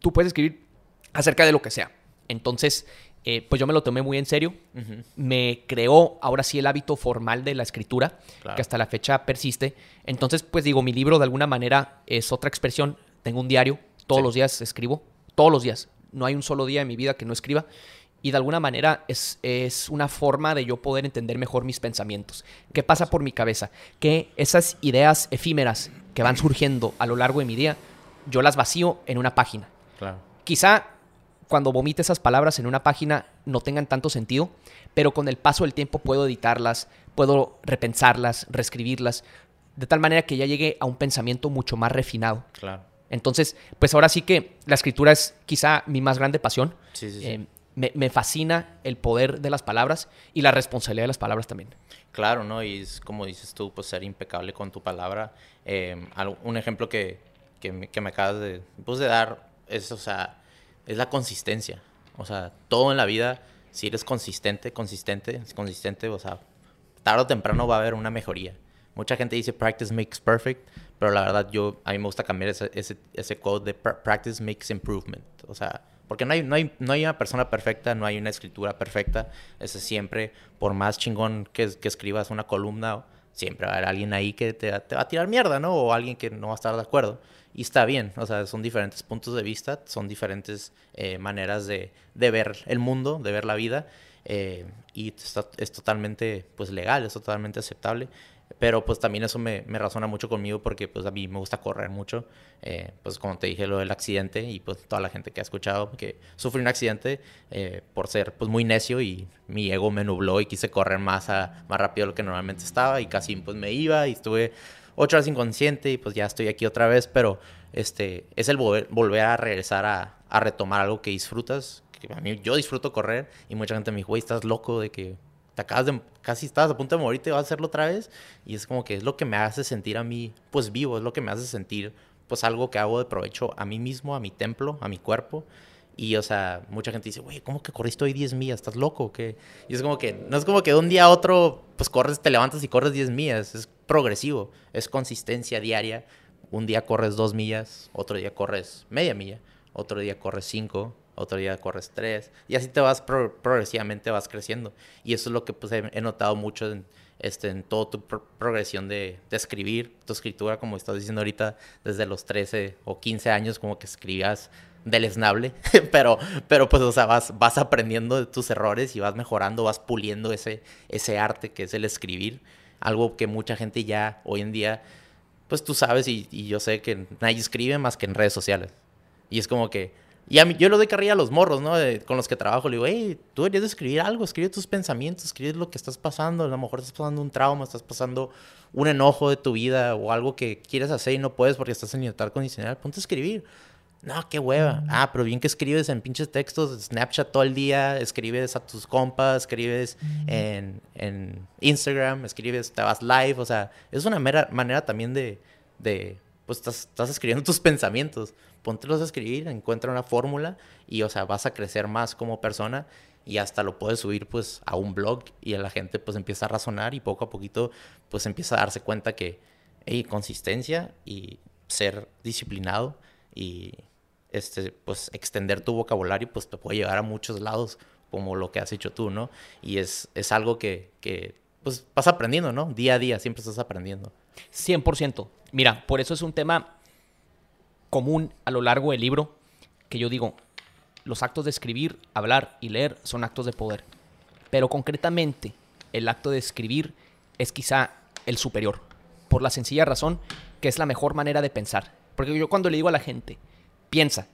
Tú puedes escribir acerca de lo que sea. Entonces, eh, pues yo me lo tomé muy en serio. Me creó ahora sí el hábito formal de la escritura, Claro. que hasta la fecha persiste. Entonces, pues digo, mi libro de alguna manera es otra expresión. Tengo un diario, todos Sí. los días escribo, todos los días. No hay un solo día en mi vida que no escriba. Y de alguna manera es, es una forma de yo poder entender mejor mis pensamientos. ¿Qué pasa por mi cabeza? Que esas ideas efímeras que van surgiendo a lo largo de mi día, yo las vacío en una página. Claro. Quizá cuando vomite esas palabras en una página no tengan tanto sentido, pero con el paso del tiempo puedo editarlas, puedo repensarlas, reescribirlas, de tal manera que ya llegue a un pensamiento mucho más refinado. Claro. Entonces, pues ahora sí que la escritura es quizá mi más grande pasión. Sí, sí, sí. Eh, me, fascina el poder de las palabras y la responsabilidad de las palabras también. Claro, ¿no? Y es como dices tú, pues ser impecable con tu palabra. Eh, un ejemplo que, que, me, que acabas de, pues, de dar es, o sea, es la consistencia. O sea, todo en la vida, si eres consistente, consistente, consistente, o sea, tarde o temprano va a haber una mejoría. Mucha gente dice practice makes perfect, pero la verdad yo, a mí me gusta cambiar ese, ese, ese code de pra- practice makes improvement. O sea, porque no hay, no, hay, no hay una persona perfecta, no hay una escritura perfecta. Ese siempre, por más chingón que, que escribas una columna, siempre va a haber alguien ahí que te, te va a tirar mierda, ¿no? O alguien que no va a estar de acuerdo. Y está bien, o sea, son diferentes puntos de vista, son diferentes eh, maneras de, de ver el mundo, de ver la vida. eh, y está- es totalmente, pues, legal, es totalmente aceptable. Pero pues también eso me, razona mucho conmigo porque pues a mí me gusta correr mucho. Eh, pues como te dije lo del accidente y pues toda la gente que ha escuchado que sufrí un accidente eh, por ser pues muy necio y mi ego me nubló y quise correr más, a, más rápido de lo que normalmente estaba y casi pues me iba y estuve ocho horas inconsciente y pues ya estoy aquí otra vez. Pero este es el volver, volver a regresar a, a retomar algo que disfrutas. Que a mí yo disfruto correr y mucha gente me dijo, güey, estás loco de que acabas de, casi estabas a punto de morir, te vas a hacerlo otra vez. Y es como que es lo que me hace sentir a mí, pues vivo, es lo que me hace sentir, pues algo que hago de provecho a mí mismo, a mi templo, a mi cuerpo. Y, o sea, mucha gente dice, güey, ¿cómo que corriste hoy 10 millas? ¿Estás loco o qué? Y es como que, no es como que de un día a otro, pues corres, te levantas y corres 10 millas. Es progresivo, es consistencia diaria. Un día corres 2 millas, otro día corres media milla, otro día corres 5, otro día corres 3. Y así te vas pro- progresivamente, vas creciendo. Y eso es lo que pues, he, notado mucho en, este, en toda tu pro- progresión de, escribir, tu escritura, como estás diciendo ahorita, desde los 13 o 15 años, como que escribías deleznable, pero, pero pues, o sea, vas, vas aprendiendo de tus errores y vas mejorando, vas puliendo ese, ese arte que es el escribir, algo que mucha gente ya hoy en día pues tú sabes y yo sé que nadie escribe más que en redes sociales. Y es como que, y a mí, yo le doy carrilla a los morros, ¿no? con los que trabajo. Le digo, hey, tú deberías de escribir algo, escribe tus pensamientos, escribe lo que estás pasando. A lo mejor estás pasando un trauma, estás pasando un enojo de tu vida o algo que quieres hacer y no puedes porque estás en libertad condicional. Ponte a escribir. No, qué hueva. Ah, pero bien que escribes en pinches textos, Snapchat todo el día, escribes a tus compas, escribes en, en Instagram, escribes, te vas live. O sea, es una mera manera también de, de pues estás, estás escribiendo tus pensamientos póntelos a escribir, encuentra una fórmula y, o sea, vas a crecer más como persona y hasta lo puedes subir pues a un blog y la gente pues empieza a razonar y poco a poquito pues empieza a darse cuenta que hay consistencia y ser disciplinado y este pues extender tu vocabulario pues te puede llevar a muchos lados como lo que has hecho tú, ¿no? Y es, es algo que, que pues vas aprendiendo, ¿no? Día a día siempre estás aprendiendo. 100%. Mira, por eso es un tema común a lo largo del libro que yo digo, los actos de escribir, hablar y leer son actos de poder. Pero concretamente, el acto de escribir es quizá el superior, por la sencilla razón que es la mejor manera de pensar. Porque yo cuando le digo a la gente, piensa,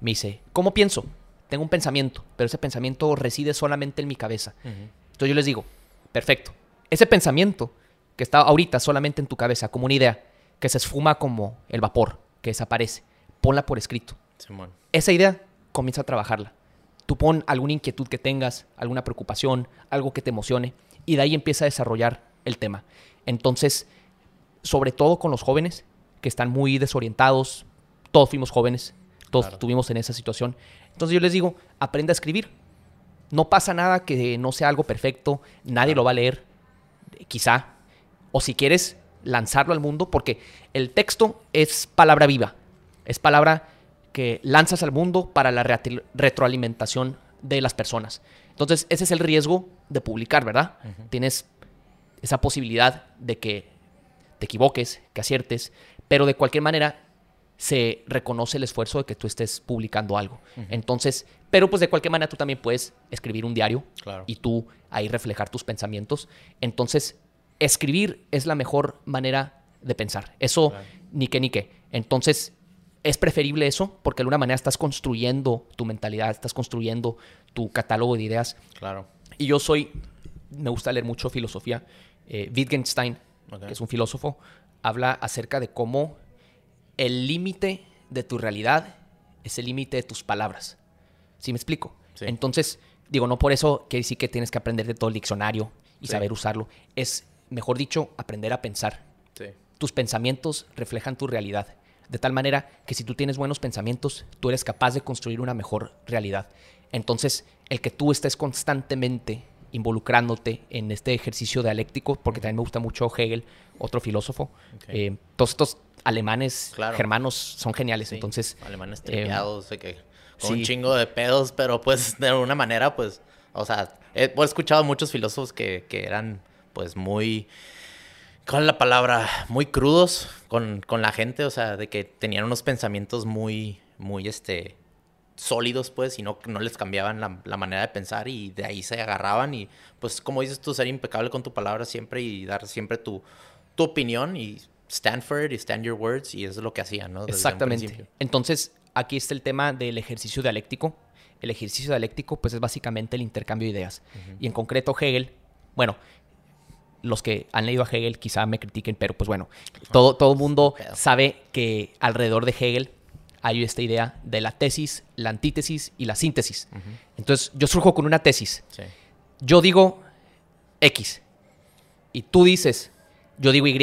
me dice, ¿cómo pienso? Tengo un pensamiento, pero ese pensamiento reside solamente en mi cabeza. Entonces yo les digo, perfecto, ese pensamiento que está ahorita solamente en tu cabeza como una idea, que se esfuma como el vapor, que desaparece. Ponla por escrito. Esa idea, comienza a trabajarla. Tú pon alguna inquietud que tengas, alguna preocupación, algo que te emocione, y de ahí empieza a desarrollar el tema. Entonces, sobre todo con los jóvenes que están muy desorientados, todos fuimos jóvenes, todos estuvimos en esa situación. Entonces yo les digo, aprende a escribir. No pasa nada que no sea algo perfecto, nadie lo va a leer, quizá. O si quieres, lanzarlo al mundo porque el texto es palabra viva, es palabra que lanzas al mundo para la retroalimentación de las personas. Entonces, ese es el riesgo de publicar, ¿verdad? Tienes esa posibilidad de que te equivoques, que aciertes, pero de cualquier manera se reconoce el esfuerzo de que tú estés publicando algo. Entonces, pero pues de cualquier manera tú también puedes escribir un diario y tú ahí reflejar tus pensamientos. Entonces, escribir es la mejor manera de pensar. Eso ni qué ni qué. Entonces, es preferible eso porque de alguna manera estás construyendo tu mentalidad, estás construyendo tu catálogo de ideas. Claro. Y yo soy, me gusta leer mucho filosofía. Eh, Wittgenstein, que es un filósofo, habla acerca de cómo el límite de tu realidad es el límite de tus palabras. ¿Sí me explico? Entonces, digo, no por eso quiere decir que tienes que aprender de todo el diccionario y saber usarlo. Es mejor dicho, aprender a pensar. Tus pensamientos reflejan tu realidad. De tal manera que si tú tienes buenos pensamientos, tú eres capaz de construir una mejor realidad. Entonces, el que tú estés constantemente involucrándote en este ejercicio dialéctico, porque también me gusta mucho Hegel, otro filósofo. Eh, todos estos alemanes, germanos, son geniales. Entonces, alemanes eh, tripeados, que con un chingo de pedos, pero pues de alguna manera, pues, o sea, he, he escuchado muchos filósofos que, que eran pues muy, ¿cuál es la palabra? Muy crudos con, la gente, o sea, de que tenían unos pensamientos muy, muy, este, sólidos, pues, y no, no les cambiaban la, manera de pensar y de ahí se agarraban y, pues, como dices tú, ser impecable con tu palabra siempre y dar siempre tu, tu opinión y stand for it y stand your words y eso es lo que hacían, ¿no? Exactamente. Entonces, aquí está el tema del ejercicio dialéctico. El ejercicio dialéctico, pues, es básicamente el intercambio de ideas. Y en concreto, Hegel, bueno, los que han leído a Hegel quizá me critiquen, pero pues bueno, todo, todo mundo sabe que alrededor de Hegel hay esta idea de la tesis, la antítesis y la síntesis. Entonces, yo surjo con una tesis. Yo digo X y tú dices, yo digo Y.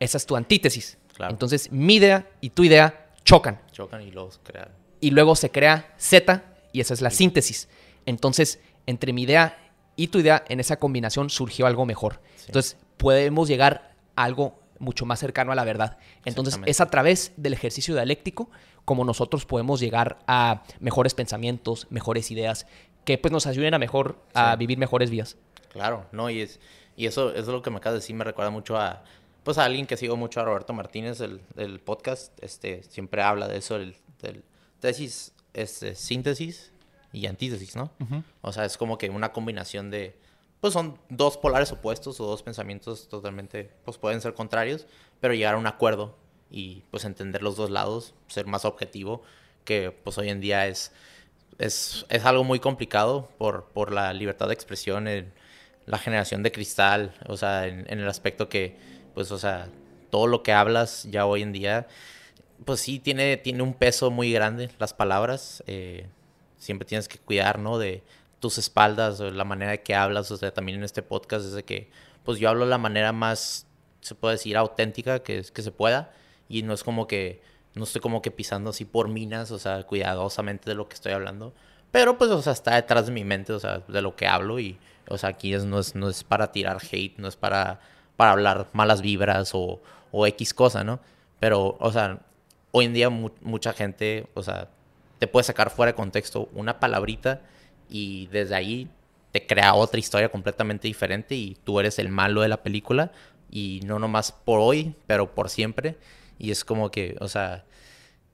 Esa es tu antítesis. Entonces, mi idea y tu idea chocan. Chocan y luego se crea. Y luego se crea Z y esa es la síntesis. Entonces, entre mi idea y tu idea, en esa combinación surgió algo mejor. Entonces, podemos llegar a algo mucho más cercano a la verdad. Entonces, es a través del ejercicio dialéctico como nosotros podemos llegar a mejores pensamientos, mejores ideas, que pues nos ayuden a mejor, a vivir mejores vidas. Claro, no, y es, y eso, es lo que me acabas de decir, me recuerda mucho a, pues a alguien que sigo mucho, a Roberto Martínez, del, podcast, este, siempre habla de eso, del, tesis, este, síntesis y antítesis, ¿no? O sea, es como que una combinación de, pues son dos polares opuestos o dos pensamientos totalmente, pues pueden ser contrarios, pero llegar a un acuerdo y pues entender los dos lados, ser más objetivo, que pues hoy en día es, es, es algo muy complicado por, por la libertad de expresión, la generación de cristal, o sea, en, el aspecto que, pues, o sea, todo lo que hablas ya hoy en día, pues sí, tiene, tiene un peso muy grande las palabras. Eh, siempre tienes que cuidar, ¿no? De tus espaldas, o la manera que hablas, o sea, también en este podcast es de que, pues yo hablo la manera más, se puede decir, auténtica que, que se pueda, y no es como que, no estoy como que pisando así por minas, o sea, cuidadosamente de lo que estoy hablando, pero pues, o sea, está detrás de mi mente, o sea, de lo que hablo, y, o sea, aquí es, no, es, no es para tirar hate, no es para, para hablar malas vibras o, o X cosa, ¿no? Pero, o sea, hoy en día mucha gente, o sea, te puede sacar fuera de contexto una palabrita y desde ahí te crea otra historia completamente diferente y tú eres el malo de la película y no nomás por hoy, pero por siempre. Y es como que, o sea,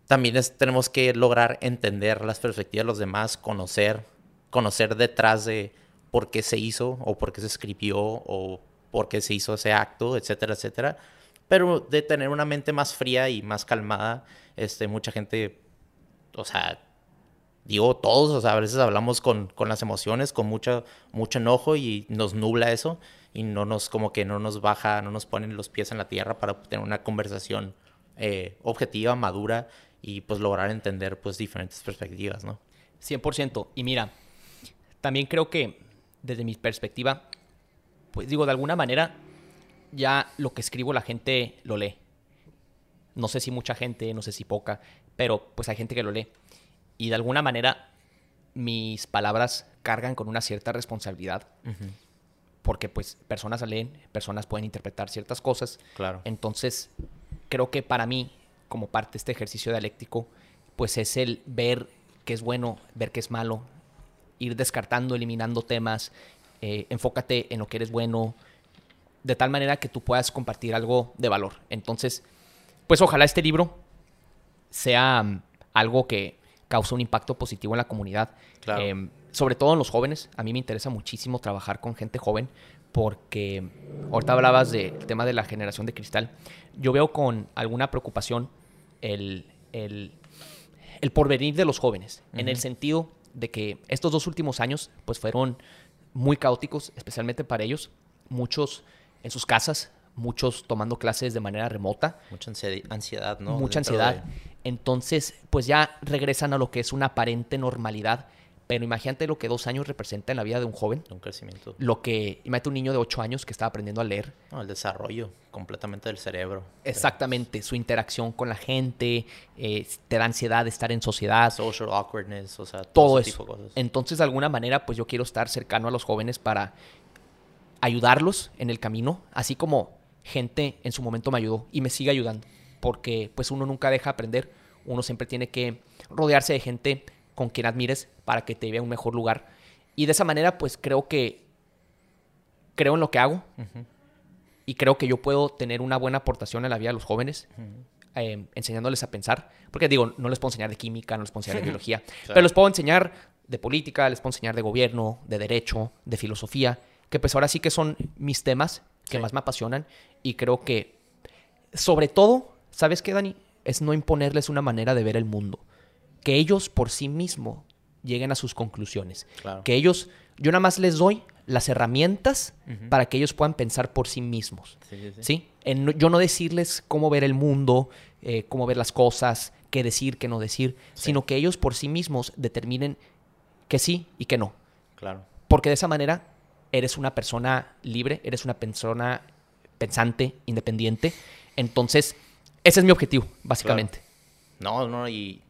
también tenemos que lograr entender las perspectivas de los demás, conocer, conocer detrás de por qué se hizo o por qué se escribió o por qué se hizo ese acto, etcétera, etcétera. Pero de tener una mente más fría y más calmada, este, mucha gente, o sea, digo todos, o sea, a veces hablamos con, con las emociones, con mucho, mucho enojo y nos nubla eso y no nos, como que no nos baja, no nos ponen los pies en la tierra para tener una conversación eh, objetiva, madura y pues lograr entender pues diferentes perspectivas, ¿no? 100%. Y mira, también creo que desde mi perspectiva, pues digo, de alguna manera ya lo que escribo la gente lo lee. No sé si mucha gente, no sé si poca, pero pues hay gente que lo lee. Y de alguna manera mis palabras cargan con una cierta responsabilidad. Porque pues personas leen, personas pueden interpretar ciertas cosas. Claro. Entonces, creo que para mí, como parte de este ejercicio dialéctico, pues es el ver qué es bueno, ver qué es malo, ir descartando, eliminando temas, eh, enfócate en lo que eres bueno, de tal manera que tú puedas compartir algo de valor. Entonces, pues ojalá este libro sea mm, algo que cause un impacto positivo en la comunidad. Em, sobre todo en los jóvenes. A mí me interesa muchísimo trabajar con gente joven porque ahorita hablabas del tema de la generación de cristal. Yo veo con alguna preocupación el, el, porvenir de los jóvenes, en el sentido de que estos dos últimos años pues fueron muy caóticos, especialmente para ellos. Muchos en sus casas, muchos tomando clases de manera remota. Mucha ansiedad, ¿no? Mucha ansiedad. Entonces, pues ya regresan a lo que es una aparente normalidad. Pero imagínate lo que dos años representa en la vida de un joven. Un crecimiento. Lo que, imagínate un niño de ocho años que está aprendiendo a leer. No, el desarrollo completamente del cerebro. Exactamente, su interacción con la gente, eh, te da ansiedad de estar en sociedad. Social awkwardness, o sea, todo, eso. Tipo de cosas. Entonces, de alguna manera, pues yo quiero estar cercano a los jóvenes para ayudarlos en el camino, así como gente en su momento me ayudó y me sigue ayudando, porque pues uno nunca deja aprender, uno siempre tiene que rodearse de gente con quien admires para que te lleve a un mejor lugar. Y de esa manera pues creo que creo en lo que hago. Y creo que yo puedo tener una buena aportación en la vida de los jóvenes. Eh, enseñándoles a pensar, porque digo, no les puedo enseñar de química, no les puedo enseñar de biología, pero les puedo enseñar de política, les puedo enseñar de gobierno, de derecho, de filosofía, que pues ahora sí que son mis temas que más me apasionan. Y creo que sobre todo, ¿sabes qué, Dani? Es no imponerles una manera de ver el mundo. Que ellos por sí mismos lleguen a sus conclusiones. Que ellos, yo nada más les doy las herramientas para que ellos puedan pensar por sí mismos. Sí, En, yo no decirles cómo ver el mundo, eh, cómo ver las cosas, qué decir, qué no decir, sino que ellos por sí mismos determinen que sí y que no. Claro. Porque de esa manera eres una persona libre, eres una persona pensante, independiente. Entonces, ese es mi objetivo, básicamente. No, no, y,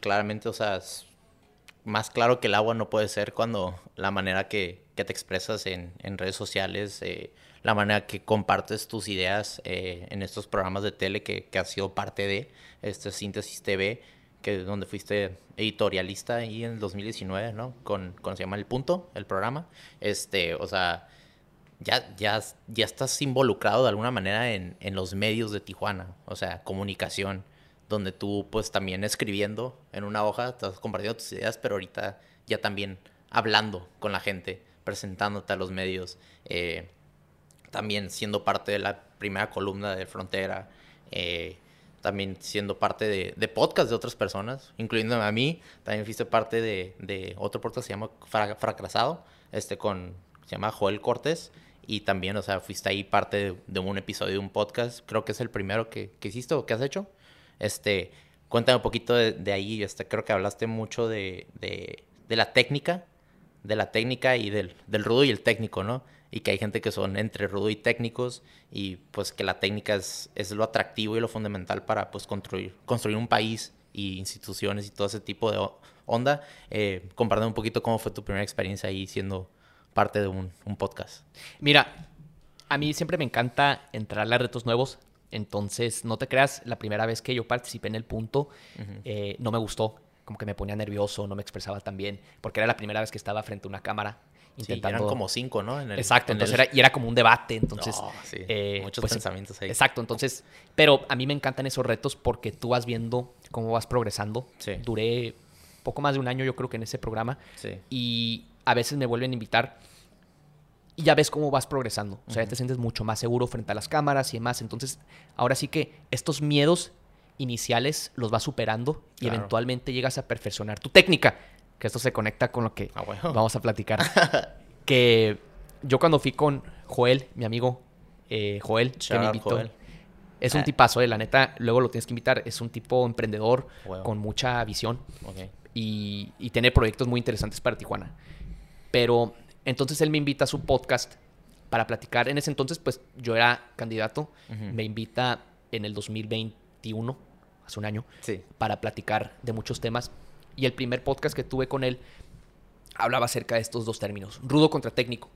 claramente, o sea, más claro que el agua no puede ser cuando la manera que, te expresas en, redes sociales, eh, la manera que compartes tus ideas eh, en estos programas de tele que, que has sido parte de, este Síntesis TV, que donde fuiste editorialista ahí en el 2019, ¿no? Con, con se llama El Punto, el programa. Este, o sea, ya, ya, ya estás involucrado de alguna manera en, en los medios de Tijuana, o sea, comunicación, donde tú pues también escribiendo en una hoja, estás compartiendo tus ideas, pero ahorita ya también hablando con la gente presentándote a los medios, eh, también siendo parte de la primera columna de Frontera, eh, también siendo parte de, de podcast de otras personas, incluyéndome a mí, también fuiste parte de, otro podcast que se llama Fracasado, este con, se llama Joel Cortés, y también, o sea, fuiste ahí parte de, un episodio de un podcast, creo que es el primero que, hiciste o que has hecho, este, cuéntame un poquito de, ahí, este, creo que hablaste mucho de, de, de la técnica, de la técnica y del, del rudo y el técnico, ¿no? y que hay gente que son entre rudo y técnicos y pues que la técnica es, es lo atractivo y lo fundamental para pues construir, construir un país y instituciones y todo ese tipo de onda. Eh, un poquito cómo fue tu primera experiencia ahí siendo parte de un, un podcast. Mira, a mí siempre me encanta entrar a retos nuevos. Entonces, no te creas, la primera vez que yo participé en el punto, eh, no me gustó. Como que me ponía nervioso, no me expresaba tan bien, porque era la primera vez que estaba frente a una cámara eran como cinco, ¿no? Exacto, entonces era, y era como un debate, entonces... Eh, Muchos pues, pensamientos ahí. Exacto, entonces... Pero a mí me encantan esos retos porque tú vas viendo cómo vas progresando. Sí. Duré poco más de un año yo creo que en ese programa. Sí. Y a veces me vuelven a invitar y ya ves cómo vas progresando. O sea, ya te sientes mucho más seguro frente a las cámaras y demás. Entonces, ahora sí que estos miedos iniciales los vas superando y eventualmente llegas a perfeccionar tu técnica que esto se conecta con lo que ah, vamos a platicar. que yo cuando fui con Joel, mi amigo eh, Joel, que me invitó. Es un ah. tipazo, eh, la neta, luego lo tienes que invitar. Es un tipo emprendedor con mucha visión y, tiene proyectos muy interesantes para Tijuana. Pero entonces él me invita a su podcast para platicar. En ese entonces, pues yo era candidato. Me invita en el 2021, hace un año, para platicar de muchos temas. Y el primer podcast que tuve con él hablaba acerca de estos dos términos, rudo contra técnico,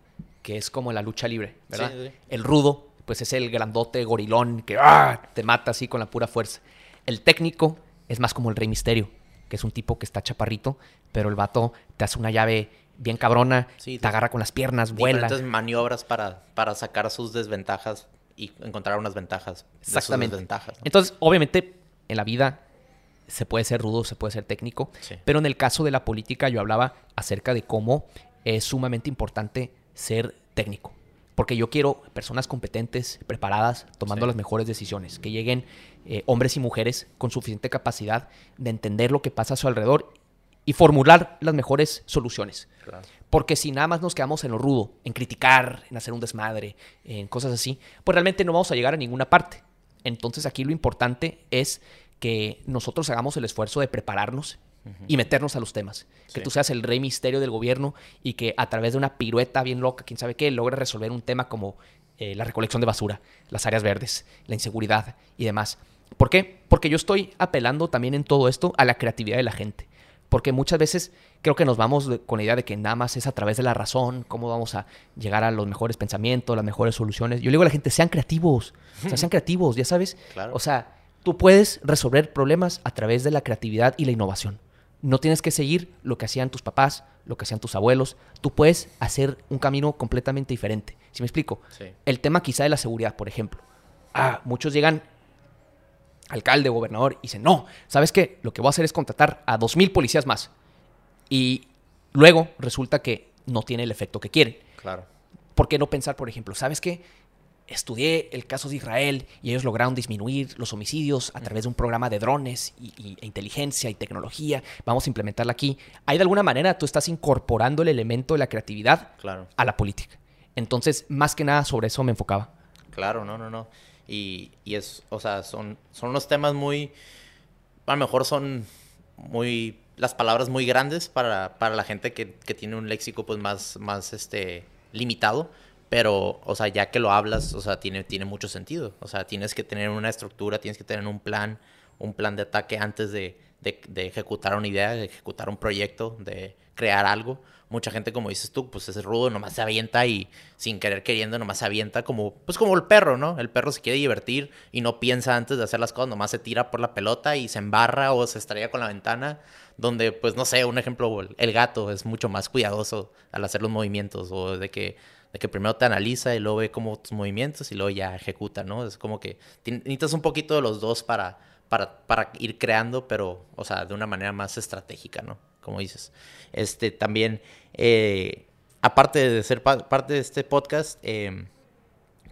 que es como la lucha libre, ¿verdad? El rudo, pues es el grandote gorilón que ¡ah! te mata así con la pura fuerza. El técnico es más como el Rey Misterio, que es un tipo que está chaparrito, pero el vato te hace una llave bien cabrona, te, agarra con las piernas, vuela. Diferentes maniobras para, para sacar sus desventajas y encontrar unas ventajas. Exactamente. desventajas, Entonces, obviamente, en la vida se puede ser rudo, se puede ser técnico, pero en el caso de la política yo hablaba acerca de cómo es sumamente importante ser técnico. Porque yo quiero personas competentes, preparadas, tomando las mejores decisiones, que lleguen eh, hombres y mujeres con suficiente capacidad de entender lo que pasa a su alrededor y formular las mejores soluciones. Porque si nada más nos quedamos en lo rudo, en criticar, en hacer un desmadre, en cosas así, pues realmente no vamos a llegar a ninguna parte. Entonces aquí lo importante es que nosotros hagamos el esfuerzo de prepararnos y meternos a los temas. Que tú seas el rey misterio del gobierno y que a través de una pirueta bien loca, quién sabe qué, logres resolver un tema como eh, la recolección de basura, las áreas verdes, la inseguridad y demás. ¿Por qué? Porque yo estoy apelando también en todo esto a la creatividad de la gente. Porque muchas veces creo que nos vamos con la idea de que nada más es a través de la razón, cómo vamos a llegar a los mejores pensamientos, las mejores soluciones. Yo le digo a la gente, sean creativos, o sea, sean creativos, ya sabes. O sea, Tú puedes resolver problemas a través de la creatividad y la innovación. No tienes que seguir lo que hacían tus papás, lo que hacían tus abuelos. Tú puedes hacer un camino completamente diferente. ¿Sí me explico? El tema quizá de la seguridad, por ejemplo. Ah, muchos llegan alcalde, gobernador, y dicen, no, ¿sabes qué? Lo que voy a hacer es contratar a dos mil policías más. Y luego resulta que no tiene el efecto que quieren. Claro. ¿Por qué no pensar, por ejemplo, ¿sabes qué? estudié el caso de Israel y ellos lograron disminuir los homicidios a través de un programa de drones y, e inteligencia y tecnología. Vamos a implementarla aquí. Ahí de alguna manera tú estás incorporando el elemento de la creatividad a la política. Entonces, más que nada sobre eso me enfocaba. Claro, no, no, no. Y, es, o sea, son, son unos temas muy, a lo mejor son muy, las palabras muy grandes para, para la gente que, que tiene un léxico pues más, más este, limitado pero, o sea, ya que lo hablas, o sea, tiene, tiene mucho sentido. O sea, tienes que tener una estructura, tienes que tener un plan, un plan de ataque antes de, de, ejecutar una idea, de ejecutar un proyecto, de crear algo. Mucha gente, como dices tú, pues es rudo, nomás se avienta y sin querer queriendo, nomás se avienta como, pues como el perro, ¿no? El perro se quiere divertir y no piensa antes de hacer las cosas, nomás se tira por la pelota y se embarra o se estrella con la ventana, donde, pues no sé, un ejemplo, el gato es mucho más cuidadoso al hacer los movimientos o de que de que primero te analiza y luego ve como tus movimientos y luego ya ejecuta, ¿no? Es como que necesitas un poquito de los dos para, para, para ir creando, pero, o sea, de una manera más estratégica, ¿no? Como dices. Este, también, eh, aparte de ser parte de este podcast, em,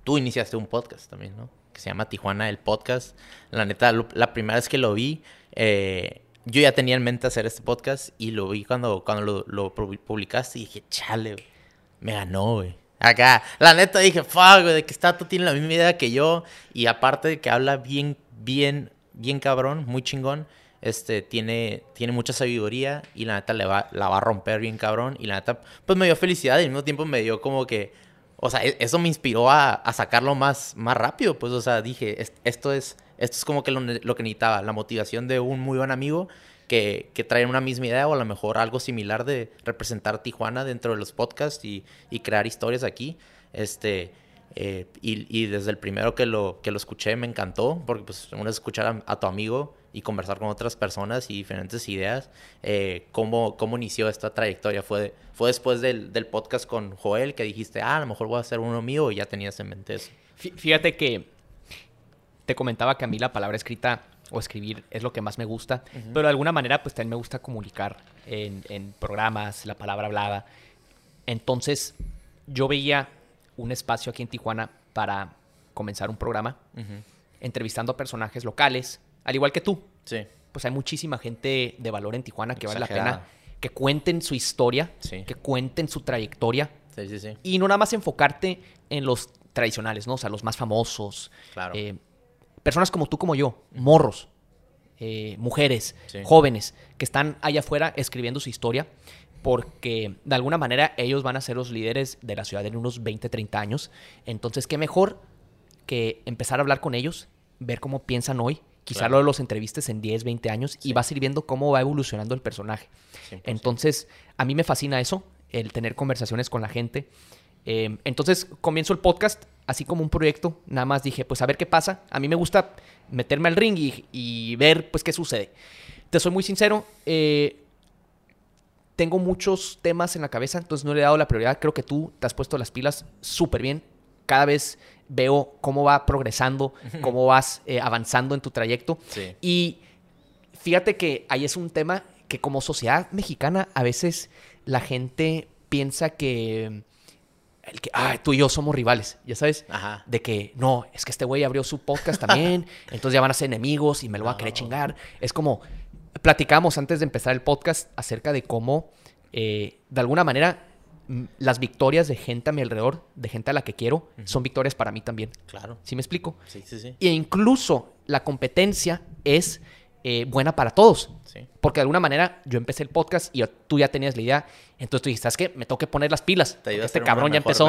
tú iniciaste un podcast también, ¿no? Que se llama Tijuana el Podcast. La neta, la primera vez que lo vi, eh, yo ya tenía en mente hacer este podcast y lo vi cuando, cuando lo, publicaste y dije, chale, me ganó, güey. Acá, la neta dije, fuck, güey, de que está, tú tienes la misma idea que yo. Y aparte de que habla bien, bien, bien cabrón, muy chingón este, tiene, tiene mucha sabiduría y la neta le va, la va a romper bien cabrón. Y la neta, pues me dio felicidad y al mismo tiempo me dio como que, o sea, e, eso me inspiró a, a sacarlo más, más rápido. Pues, o sea, dije, esto es, esto es como que lo, lo, que necesitaba, la motivación de un muy buen amigo que, que trae una misma idea o a lo mejor algo similar de representar Tijuana dentro de los podcasts y, y crear historias aquí. Este, eh, y, y, desde el primero que lo, que lo escuché me encantó, porque pues uno es escuchar a, tu amigo y conversar con otras personas y diferentes ideas. Eh, ¿cómo, ¿Cómo inició esta trayectoria? ¿Fue, fue después del, del, podcast con Joel que dijiste, ah, a lo mejor voy a hacer uno mío o ya tenías en mente eso? Fíjate que te comentaba que a mí la palabra escrita o escribir es lo que más me gusta, pero de alguna manera pues también me gusta comunicar en, en programas, la palabra hablada. Entonces yo veía un espacio aquí en Tijuana para comenzar un programa, entrevistando a personajes locales, al igual que tú. Sí. Pues hay muchísima gente de valor en Tijuana que vale la pena que cuenten su historia, que cuenten su trayectoria. Sí, sí, sí. Y no nada más enfocarte en los tradicionales, ¿no? O sea, los más famosos. Claro. Eh, personas como tú, como yo, morros, eh, mujeres, jóvenes, que están allá afuera escribiendo su historia porque de alguna manera ellos van a ser los líderes de la ciudad en unos 20, 30 años. Entonces, qué mejor que empezar a hablar con ellos, ver cómo piensan hoy, quizá lo de los entrevistas en 10, 20 años y vas a ir viendo cómo va evolucionando el personaje. Entonces, a mí me fascina eso, el tener conversaciones con la gente. Em, entonces, comienzo el podcast así como un proyecto, nada más dije, pues a ver qué pasa. A mí me gusta meterme al ring y, y ver, pues, qué sucede. Te soy muy sincero, eh, tengo muchos temas en la cabeza, entonces no le he dado la prioridad. Creo que tú te has puesto las pilas súper bien. Cada vez veo cómo va progresando, cómo vas eh, avanzando en tu trayecto. Y fíjate que ahí es un tema que como sociedad mexicana a veces la gente piensa que el que, ay, tú y yo somos rivales, ya sabes, de que no, es que este güey abrió su podcast también, entonces ya van a ser enemigos y me lo va a querer chingar. Es como, platicamos antes de empezar el podcast acerca de cómo, eh, de alguna manera, las victorias de gente a mi alrededor, de gente a la que quiero, son victorias para mí también. Claro. ¿Sí me explico? Sí, sí, sí. E incluso la competencia es eh, buena para todos. Porque de alguna manera yo empecé el podcast y tú ya tenías la idea. Entonces tú dijiste, ¿sabes qué? Me tengo que poner las pilas. este cabrón ya empezó.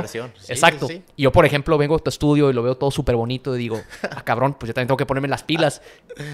Exacto. y yo, por ejemplo, vengo a tu estudio y lo veo todo súper bonito y digo, ah, cabrón, pues yo también tengo que ponerme las pilas.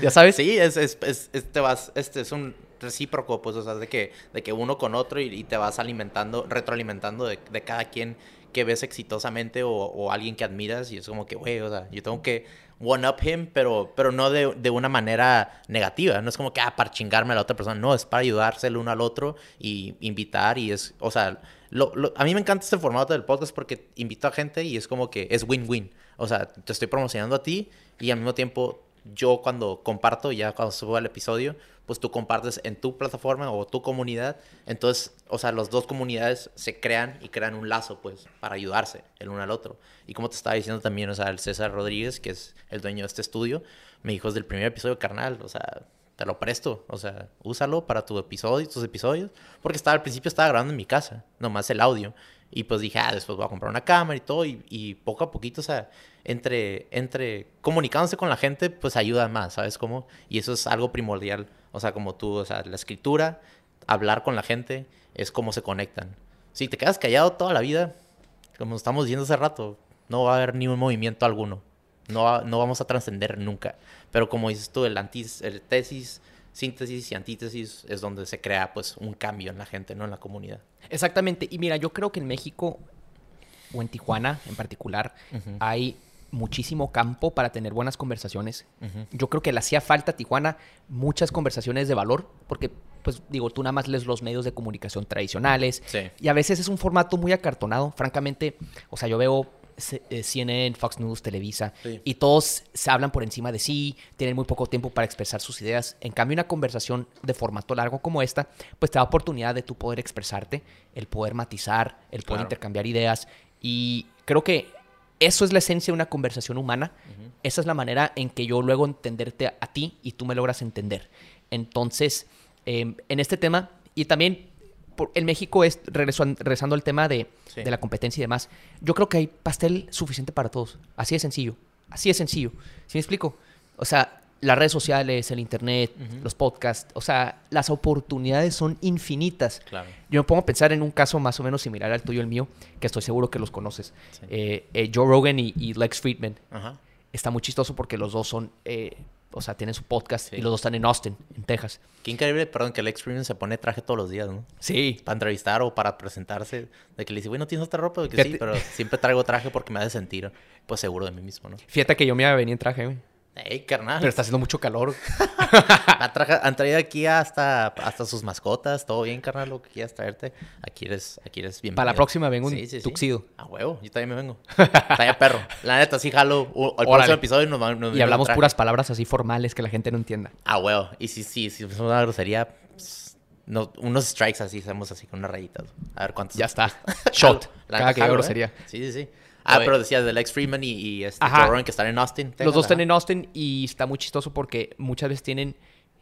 ¿Ya sabes? Sí, es, es, es, este vas, este es un recíproco, pues, o sea, de que, de que uno con otro y, te vas alimentando, retroalimentando de, de, cada quien que ves exitosamente o, o alguien que admiras y es como que, güey, o sea, yo tengo que one up him, pero, pero no de, de, una manera negativa. No es como que, ah, para chingarme a la otra persona. No, es para ayudarse el uno al otro y invitar y es, o sea, lo, a mí me encanta este formato del podcast porque invito a gente y es como que es win-win. O sea, te estoy promocionando a ti y al mismo tiempo yo cuando comparto, ya cuando subo el episodio, pues tú compartes en tu plataforma o tu comunidad. Entonces, o sea, las dos comunidades se crean y crean un lazo, pues, para ayudarse el uno al otro. Y como te estaba diciendo también, o sea, el César Rodríguez, que es el dueño de este estudio, me dijo desde el primer episodio, carnal, o sea, te lo presto, o sea, úsalo para tu episodio, tus episodios, porque estaba al principio estaba grabando en mi casa, nomás el audio. Y pues dije, ah, después voy a comprar una cámara y todo, y, y poco a poquito, o sea, entre, entre comunicándose con la gente, pues ayuda más, ¿sabes cómo? Y eso es algo primordial, o sea, como tú, o sea, la escritura, hablar con la gente, es cómo se conectan. Si te quedas callado toda la vida, como estamos diciendo hace rato, no va a haber ni un movimiento alguno. No, no vamos a trascender nunca. Pero como dices tú, el, antis, el tesis, síntesis y antítesis es donde se crea pues un cambio en la gente, no en la comunidad. Exactamente. Y mira, yo creo que en México o en Tijuana en particular hay muchísimo campo para tener buenas conversaciones. Yo creo que le hacía falta a Tijuana muchas conversaciones de valor, porque, pues digo, tú nada más lees los medios de comunicación tradicionales y a veces es un formato muy acartonado. Francamente, o sea, yo veo CNN, Fox News, Televisa, y todos se hablan por encima de sí, tienen muy poco tiempo para expresar sus ideas. En cambio, una conversación de formato largo como esta, pues te da oportunidad de tú poder expresarte, el poder matizar, el poder intercambiar ideas. Y creo que eso es la esencia de una conversación humana. Esa es la manera en que yo luego entenderte a, ti y tú me logras entender. Entonces, em, en este tema, y también en México es, regresando al tema de, la competencia y demás, yo creo que hay pastel suficiente para todos. Así de sencillo. Así de sencillo. ¿Sí me explico? O sea, las redes sociales, el internet, los podcasts, o sea, las oportunidades son infinitas. Yo me pongo a pensar en un caso más o menos similar al tuyo y el mío, que estoy seguro que los conoces. Eh, eh, Joe Rogan y, Lex Friedman. Está muy chistoso porque los dos son eh, o sea, tienen su podcast y los dos están en Austin, en Texas. Qué increíble, perdón, que Alex Freeman se pone traje todos los días, ¿no? Sí. Para entrevistar o para presentarse. De que le dice, bueno, ¿tienes otra ropa? De que sí, pero siempre traigo traje porque me hace sentir, pues, seguro de mí mismo, ¿no? Fíjate que yo me iba a venir en traje, güey. Ey, carnal. Pero está haciendo mucho calor. Han traído aquí hasta, hasta sus mascotas. Todo bien, carnal, lo que quieras traerte. Aquí eres, aquí eres bien. Para la próxima vengo un tuxido. A huevo, yo también me vengo. Está perro. La neta, sí jalo. El próximo episodio nos, nos Y hablamos puras palabras así formales que la gente no entienda. A huevo. Y sí, sí, si es una grosería, pues, no, unos strikes así, hacemos así con unas rayitas. A ver cuántos. Ya está. Shot. Cada que grosería. ¿eh? Sí, sí, sí. Ah, pero decías del Lex Freeman y, y este Joe que están en Austin. Los dos están en Austin y está muy chistoso porque muchas veces tienen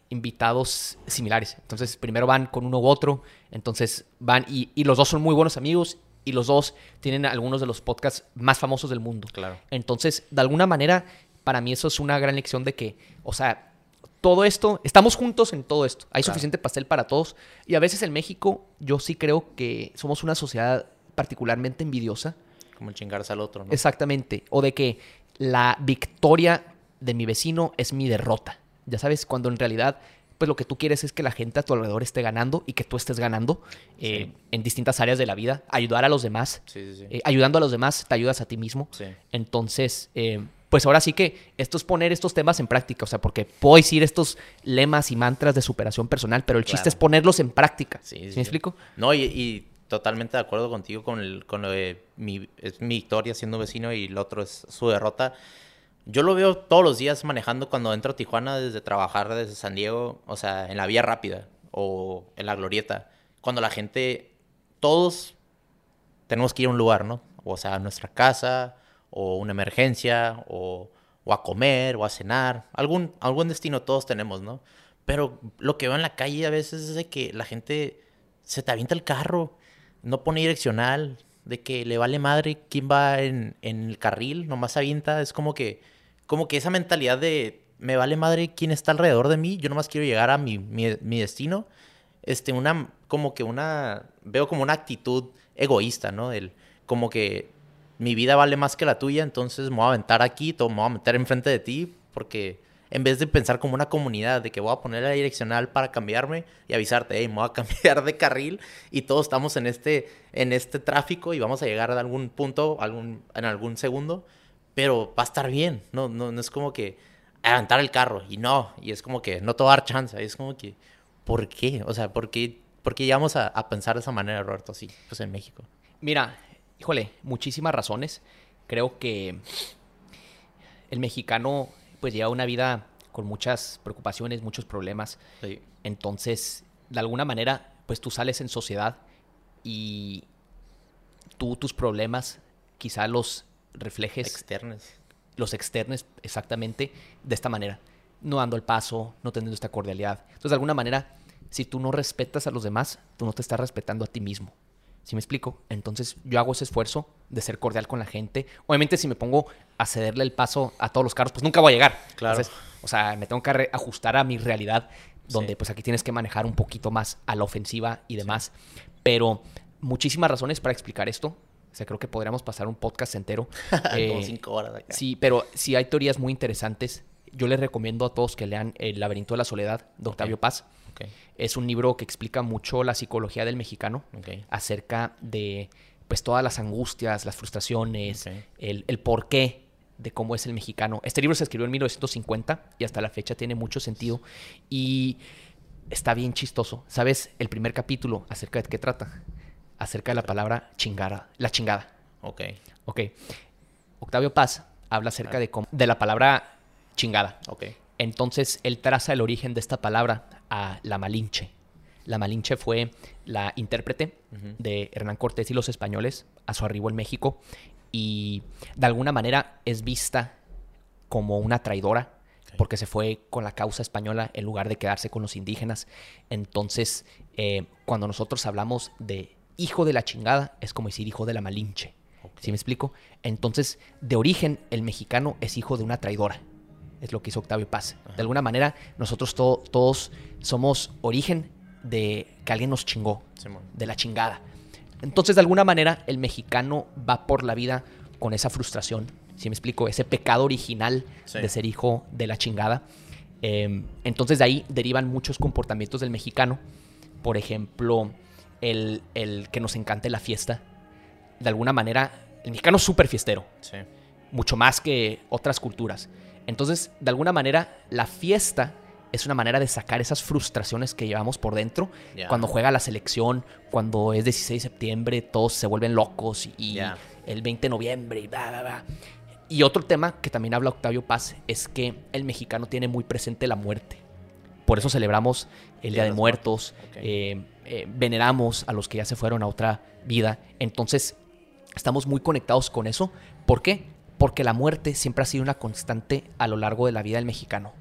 invitados similares. Entonces, primero van con uno u otro. Entonces, van y, y, los dos son muy buenos amigos y los dos tienen algunos de los podcasts más famosos del mundo. Claro. Entonces, de alguna manera, para mí eso es una gran lección de que, o sea, todo esto, estamos juntos en todo esto. Hay suficiente pastel para todos. Y a veces en México, yo sí creo que somos una sociedad particularmente envidiosa como el chingarse al otro, ¿no? Exactamente. O de que la victoria de mi vecino es mi derrota. Ya sabes, cuando en realidad, pues lo que tú quieres es que la gente a tu alrededor esté ganando y que tú estés ganando eh, en distintas áreas de la vida. Ayudar a los demás. Sí, sí, eh, ayudando a los demás, te ayudas a ti mismo. Entonces, eh, pues ahora sí que esto es poner estos temas en práctica. O sea, porque puedo decir estos lemas y mantras de superación personal, pero el chiste es ponerlos en práctica. ¿Sí, me explico? No, y totalmente de acuerdo contigo con, el, con lo de mi, es mi victoria siendo vecino y el otro es su derrota. Yo lo veo todos los días manejando cuando entro a Tijuana desde trabajar desde San Diego, o sea, en la vía rápida o en la glorieta. Cuando la gente, todos tenemos que ir a un lugar, ¿no? O sea, a nuestra casa, o una emergencia, o, o a comer, o a cenar. Algún, algún destino todos tenemos, ¿no? Pero lo que veo en la calle a veces es de que la gente se te avienta el carro no pone direccional, de que le vale madre quién va en, el carril, nomás avienta, es como que, como que esa mentalidad de me vale madre quién está alrededor de mí, yo nomás quiero llegar a mi, mi, destino, este, una, como que una, veo como una actitud egoísta, ¿no? El, como que mi vida vale más que la tuya, entonces me voy a aventar aquí, me voy a meter enfrente de ti, porque en vez de pensar como una comunidad, de que voy a poner la direccional para cambiarme y avisarte, hey, me voy a cambiar de carril y todos estamos en este, en este tráfico y vamos a llegar a algún punto algún, en algún segundo, pero va a estar bien, no, no, no es como que adelantar el carro y no, y es como que no te va a chance, es como que, ¿por qué? O sea, ¿por qué, por a, a pensar de esa manera, Roberto, así, pues en México? Mira, híjole, muchísimas razones. Creo que el mexicano pues lleva una vida con muchas preocupaciones, muchos problemas. Entonces, de alguna manera, pues tú sales en sociedad y tú tus problemas quizá los reflejes. Externos. Los externos, exactamente, de esta manera. No dando el paso, no teniendo esta cordialidad. Entonces, de alguna manera, si tú no respetas a los demás, tú no te estás respetando a ti mismo. ¿Sí me explico? Entonces yo hago ese esfuerzo de ser cordial con la gente. Obviamente si me pongo a cederle el paso a todos los carros, pues nunca voy a llegar. Claro. o sea, me tengo que ajustar a mi realidad, donde pues aquí tienes que manejar un poquito más a la ofensiva y demás. Pero muchísimas razones para explicar esto. O sea, creo que podríamos pasar un podcast entero. Como eh, cinco horas acá. Sí, pero sí hay teorías muy interesantes. Yo les recomiendo a todos que lean El laberinto de la soledad de Octavio Paz. Es un libro que explica mucho la psicología del mexicano acerca de pues todas las angustias, las frustraciones, el, el porqué de cómo es el mexicano. Este libro se escribió en 1950 y hasta la fecha tiene mucho sentido y está bien chistoso. ¿Sabes el primer capítulo acerca de qué trata? Acerca de la palabra chingada, la chingada. Ok. Ok. Octavio Paz habla acerca de, de la palabra chingada. Ok. Entonces él traza el origen de esta palabra a la Malinche. La Malinche fue la intérprete de Hernán Cortés y los españoles a su arribo en México y de alguna manera es vista como una traidora porque se fue con la causa española en lugar de quedarse con los indígenas. Entonces, eh, cuando nosotros hablamos de hijo de la chingada, es como decir hijo de la Malinche. ¿Sí me explico? Entonces, de origen, el mexicano es hijo de una traidora. Es lo que hizo Octavio Paz. De alguna manera, nosotros todos somos origen de que alguien nos chingó, de la chingada. Entonces, de alguna manera, el mexicano va por la vida con esa frustración, si me explico, ese pecado original de ser hijo de la chingada. Em, entonces, de ahí derivan muchos comportamientos del mexicano. Por ejemplo, el, el que nos encante la fiesta. De alguna manera, el mexicano es súper fiestero. Mucho más que otras culturas. Entonces, de alguna manera, la fiesta es una manera de sacar esas frustraciones que llevamos por dentro. Cuando juega la selección, cuando es 16 de septiembre, todos se vuelven locos y el 20 de noviembre y bla, bla, bla. Y otro tema que también habla Octavio Paz es que el mexicano tiene muy presente la muerte. Por eso celebramos el Día de Muertos, eh, eh, veneramos a los que ya se fueron a otra vida. Entonces, estamos muy conectados con eso. ¿Por qué? Porque la muerte siempre ha sido una constante a lo largo de la vida del mexicano.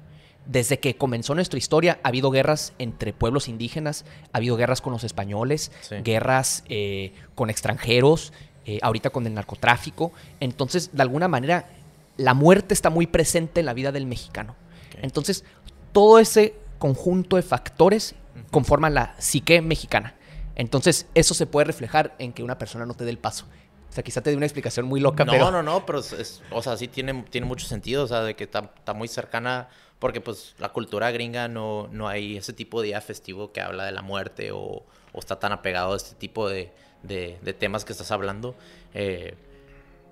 Desde que comenzó nuestra historia ha habido guerras entre pueblos indígenas, ha habido guerras con los españoles, guerras eh, con extranjeros, eh, ahorita con el narcotráfico. Entonces, de alguna manera, la muerte está muy presente en la vida del mexicano. Entonces, todo ese conjunto de factores conforman la psique mexicana. Entonces, eso se puede reflejar en que una persona no te dé el paso. O sea, quizá te dé una explicación muy loca, no, pero... No, no, no, pero, o sea, sí tiene, tiene mucho sentido, o sea, de que está, está muy cercana porque pues la cultura gringa no, no hay ese tipo de día festivo que habla de la muerte o, está tan apegado a este tipo de, temas que estás hablando. Eh,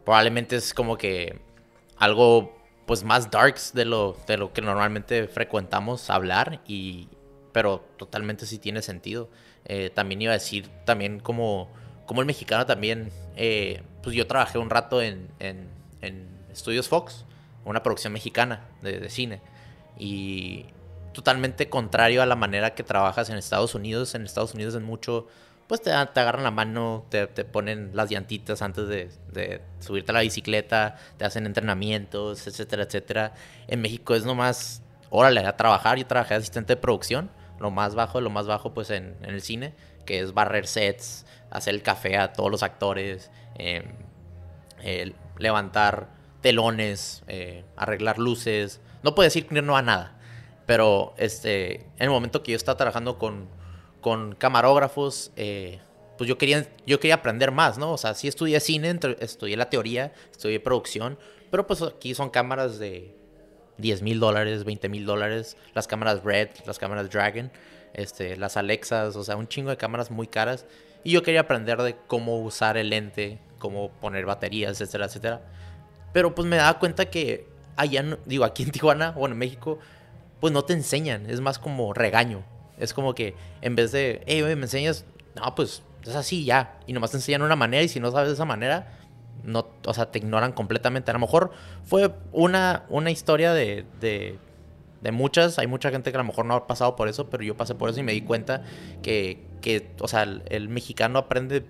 probablemente es como que algo pues más darks de lo, de lo que normalmente frecuentamos hablar, y, pero totalmente sí tiene sentido. Eh, también iba a decir, también como, como el mexicano también, eh, pues yo trabajé un rato en, en, Studios Fox, una producción mexicana de cine y totalmente contrario a la manera que trabajas en Estados Unidos. En Estados Unidos es mucho, pues te, te agarran la mano, te, te, ponen las llantitas antes de, subirte a la bicicleta, te hacen entrenamientos, etcétera, etcétera. En México es nomás, órale, a trabajar. Yo trabajé asistente de producción, lo más bajo, lo más bajo pues en, en el cine, que es barrer sets, hacer el café a todos los actores, em, levantar telones, eh, arreglar luces, no puedo decir que no a nada, pero este, en el momento que yo estaba trabajando con, con camarógrafos, eh, pues yo quería, yo quería aprender más, ¿no? O sea, sí estudié cine, estudié la teoría, estudié producción, pero pues aquí son cámaras de 10 mil dólares, 20 mil dólares, las cámaras Red, las cámaras Dragon, este, las Alexas, o sea, un chingo de cámaras muy caras. Y yo quería aprender de cómo usar el lente, cómo poner baterías, etcétera, etcétera. Pero pues me daba cuenta que allá, digo, aquí en Tijuana o en México, pues no te enseñan, es más como regaño. Es como que en vez de, hey, me enseñas, no, pues es así ya. Y nomás te enseñan una manera y si no sabes de esa manera, no, o sea, te ignoran completamente. A lo mejor fue una, una historia de, de, muchas. Hay mucha gente que a lo mejor no ha pasado por eso, pero yo pasé por eso y me di cuenta que, que o sea, el, mexicano aprende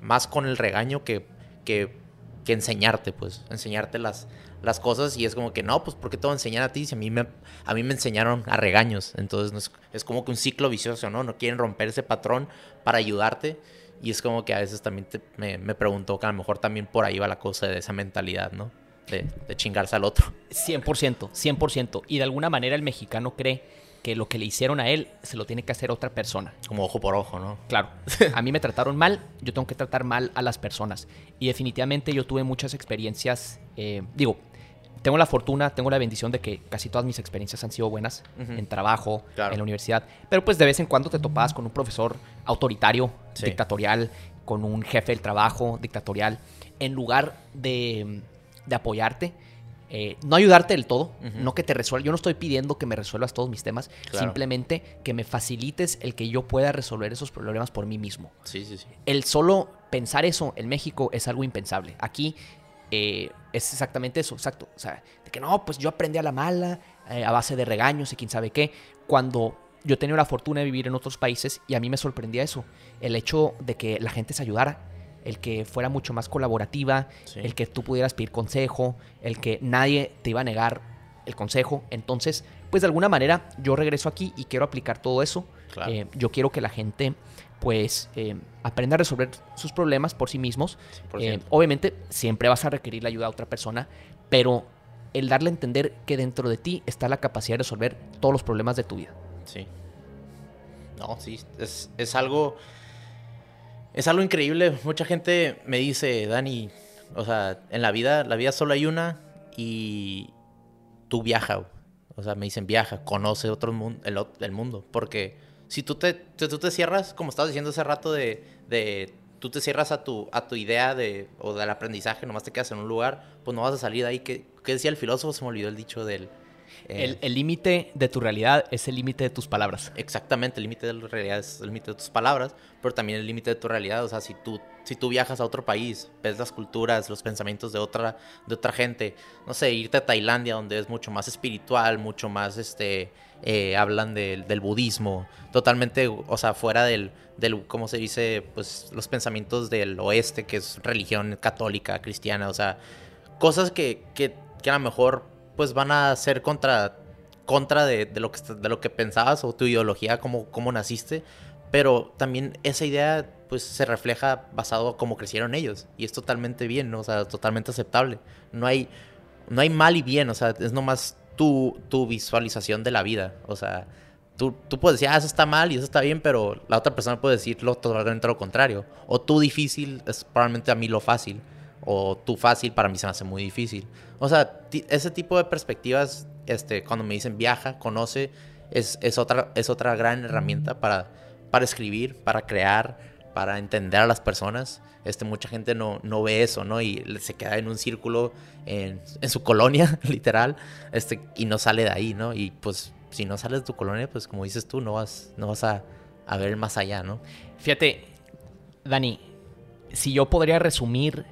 más con el regaño que, que, que enseñarte, pues, enseñarte las, las cosas y es como que no, pues ¿por qué te voy a enseñar a ti si a mí me, a mí me enseñaron a regaños? Entonces es, como que un ciclo vicioso, ¿no? No quieren romper ese patrón para ayudarte y es como que a veces también me, me pregunto que a lo mejor también por ahí va la cosa de esa mentalidad, ¿no? De, de chingarse al otro. 100%, 100%. Y de alguna manera el mexicano cree que lo que le hicieron a él se lo tiene que hacer otra persona. Como ojo por ojo, ¿no? Claro. A mí me trataron mal, yo tengo que tratar mal a las personas. Y definitivamente yo tuve muchas experiencias, eh, digo, tengo la fortuna, tengo la bendición de que casi todas mis experiencias han sido buenas en trabajo, en la universidad. Pero pues de vez en cuando te topabas con un profesor autoritario, dictatorial, con un jefe del trabajo dictatorial. En lugar de, apoyarte, eh, no ayudarte del todo, no que te resuelva. Yo no estoy pidiendo que me resuelvas todos mis temas, simplemente que me facilites el que yo pueda resolver esos problemas por mí mismo. Sí, sí, sí. El solo pensar eso en México es algo impensable. Aquí eh, es exactamente eso, exacto. O sea, de que no, pues yo aprendí a la mala, eh, a base de regaños y quién sabe qué, cuando yo tenía la fortuna de vivir en otros países y a mí me sorprendía eso, el hecho de que la gente se ayudara, el que fuera mucho más colaborativa, el que tú pudieras pedir consejo, el que nadie te iba a negar el consejo. Entonces, pues de alguna manera yo regreso aquí y quiero aplicar todo eso. Eh, yo quiero que la gente pues eh, aprenda a resolver sus problemas por sí mismos. Eh, obviamente siempre vas a requerir la ayuda de otra persona, pero el darle a entender que dentro de ti está la capacidad de resolver todos los problemas de tu vida. Sí. No, sí, es, es algo... Es algo increíble. Mucha gente me dice, Dani, o sea, en la vida, la vida solo hay una y tú viaja. O sea, me dicen viaja, conoce otro mundo, el, el mundo. Porque si tú te, tú te cierras, como estabas diciendo hace rato, de, de tú te cierras a tu, a tu idea de, o del aprendizaje, nomás te quedas en un lugar, pues no vas a salir de ahí. ¿Qué, qué decía el filósofo? Se me olvidó el dicho del... Eh, el límite de tu realidad es el límite de tus palabras. Exactamente, el límite de la realidad es el límite de tus palabras, pero también el límite de tu realidad. O sea, si tú, si tú viajas a otro país, ves las culturas, los pensamientos de otra, de otra gente, no sé, irte a Tailandia donde es mucho más espiritual, mucho más, este, eh, hablan del budismo, totalmente, o sea, fuera del, del, ¿cómo se dice? Pues los pensamientos del oeste, que es religión católica, cristiana, o sea, cosas que, que, que a lo mejor pues van a ser contra, contra de, lo que, de lo que pensabas o tu ideología, cómo, cómo naciste, pero también esa idea pues se refleja basado cómo crecieron ellos. Y es totalmente bien, o sea, totalmente aceptable. No hay, no hay mal y bien, o sea, es nomás tu, tu visualización de la vida, o sea, tú, tú puedes decir, ah, eso está mal y eso está bien, pero la otra persona puede decirlo totalmente lo contrario. O tú difícil es probablemente a mí lo fácil o tú fácil para mí se me hace muy difícil. O sea, ese tipo de perspectivas, este, cuando me dicen viaja, conoce, es, es, otra, es otra gran herramienta para, para escribir, para crear, para entender a las personas. Este, mucha gente no, no ve eso, ¿no? Y se queda en un círculo en, en, su colonia, literal, este, y no sale de ahí, ¿no? Y pues si no sales de tu colonia, pues como dices tú, no vas, no vas a, a ver más allá, ¿no? Fíjate, Dani, si yo podría resumir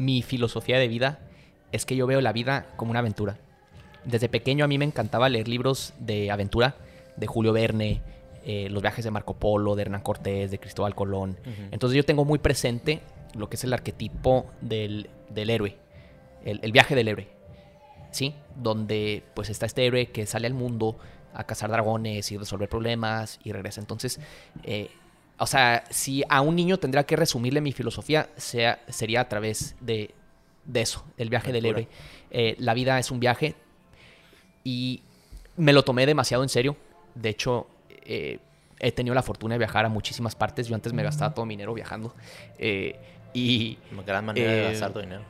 mi filosofía de vida es que yo veo la vida como una aventura. Desde pequeño a mí me encantaba leer libros de aventura, de Julio Verne, eh, los viajes de Marco Polo, de Hernán Cortés, de Cristóbal Colón. Entonces yo tengo muy presente lo que es el arquetipo del, héroe, el, viaje del héroe, ¿sí? Donde pues está este héroe que sale al mundo a cazar dragones y resolver problemas y regresa. Entonces, eh, o sea, si a un niño tendría que resumirle mi filosofía, sea, sería a través de, eso, el viaje del héroe. Eh, la vida es un viaje y me lo tomé demasiado en serio. De hecho, eh, he tenido la fortuna de viajar a muchísimas partes. Yo antes me gastaba todo mi dinero viajando. Eh, y. Una gran manera de gastar tu dinero.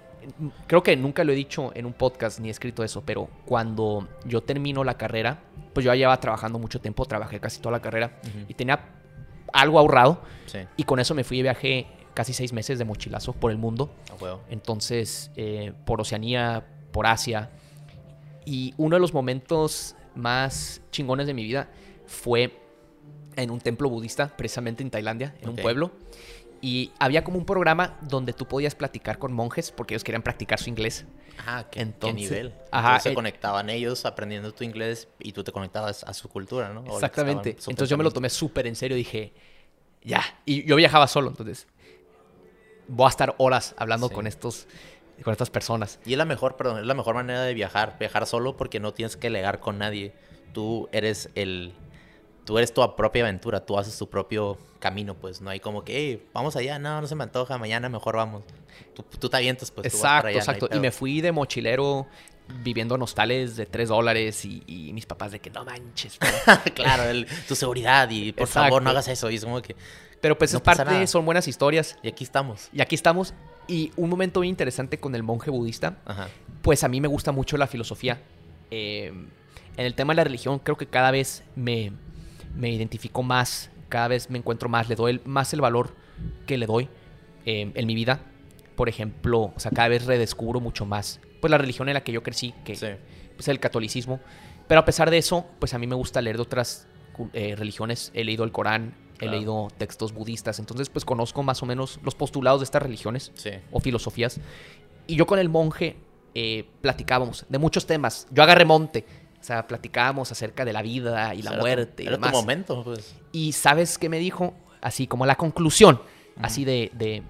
Creo que nunca lo he dicho en un podcast ni he escrito eso, pero cuando yo termino la carrera, pues yo ya llevaba trabajando mucho tiempo, trabajé casi toda la carrera y tenía algo ahorrado. Y con eso me fui y viajé casi seis meses de mochilazo por el mundo. Entonces, eh, por Oceanía, por Asia. Y uno de los momentos más chingones de mi vida fue en un templo budista, precisamente en Tailandia, en un pueblo. Y había como un programa donde tú podías platicar con monjes porque ellos querían practicar su inglés. Ah, qué, nivel. Ajá, se conectaban ellos aprendiendo tu inglés y tú te conectabas a su cultura, ¿no? exactamente. Entonces yo me lo tomé súper en serio. Dije, ya. Y yo viajaba solo, entonces voy a estar horas hablando con estos con estas personas. Y es la mejor, perdón, es la mejor manera de viajar, viajar solo porque no tienes que legar con nadie. Tú eres el tú eres tu propia aventura, tú haces tu propio camino, pues no hay como que, hey, vamos allá, no, no se me antoja, mañana mejor vamos. Tú, tú te avientas, pues. Exacto, exacto. y me fui de mochilero viviendo en hostales de 3 dólares y, mis papás de que no manches. claro, tu seguridad y por favor no hagas eso. Y es como que... Pero pues es parte, son buenas historias. Y aquí estamos. Y aquí estamos. Y un momento muy interesante con el monje budista, pues a mí me gusta mucho la filosofía. Eh, en el tema de la religión creo que cada vez me, me identifico más, cada vez me encuentro más, le doy más el valor que le doy eh, en mi vida. Por ejemplo, o sea, cada vez redescubro mucho más pues la religión en la que yo crecí, que es pues, el catolicismo. Pero a pesar de eso, pues a mí me gusta leer de otras eh, religiones. He leído el Corán, he leído textos budistas, entonces pues conozco más o menos los postulados de estas religiones o filosofías. Y yo con el monje eh, platicábamos de muchos temas. Yo agarré monte, o sea, platicábamos acerca de la vida y la muerte. Era y tu momento, pues. Y ¿sabes qué me dijo? Así como la conclusión, así de, de,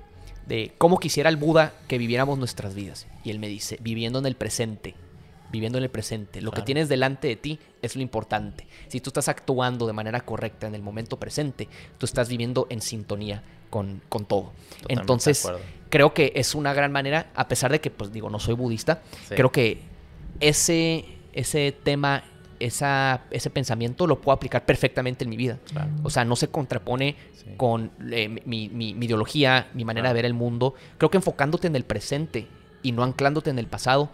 de cómo quisiera el Buda que viviéramos nuestras vidas. Y él me dice, viviendo en el presente, viviendo en el presente. Lo que tienes delante de ti es lo importante. Si tú estás actuando de manera correcta en el momento presente, tú estás viviendo en sintonía con, con todo. Entonces, creo que es una gran manera, a pesar de que, pues digo, no soy budista, creo que ese, ese tema, esa, ese pensamiento lo puedo aplicar perfectamente en mi vida. O sea, no se contrapone con eh, mi, mi, ideología, mi manera de ver el mundo. Creo que enfocándote en el presente y no anclándote en el pasado,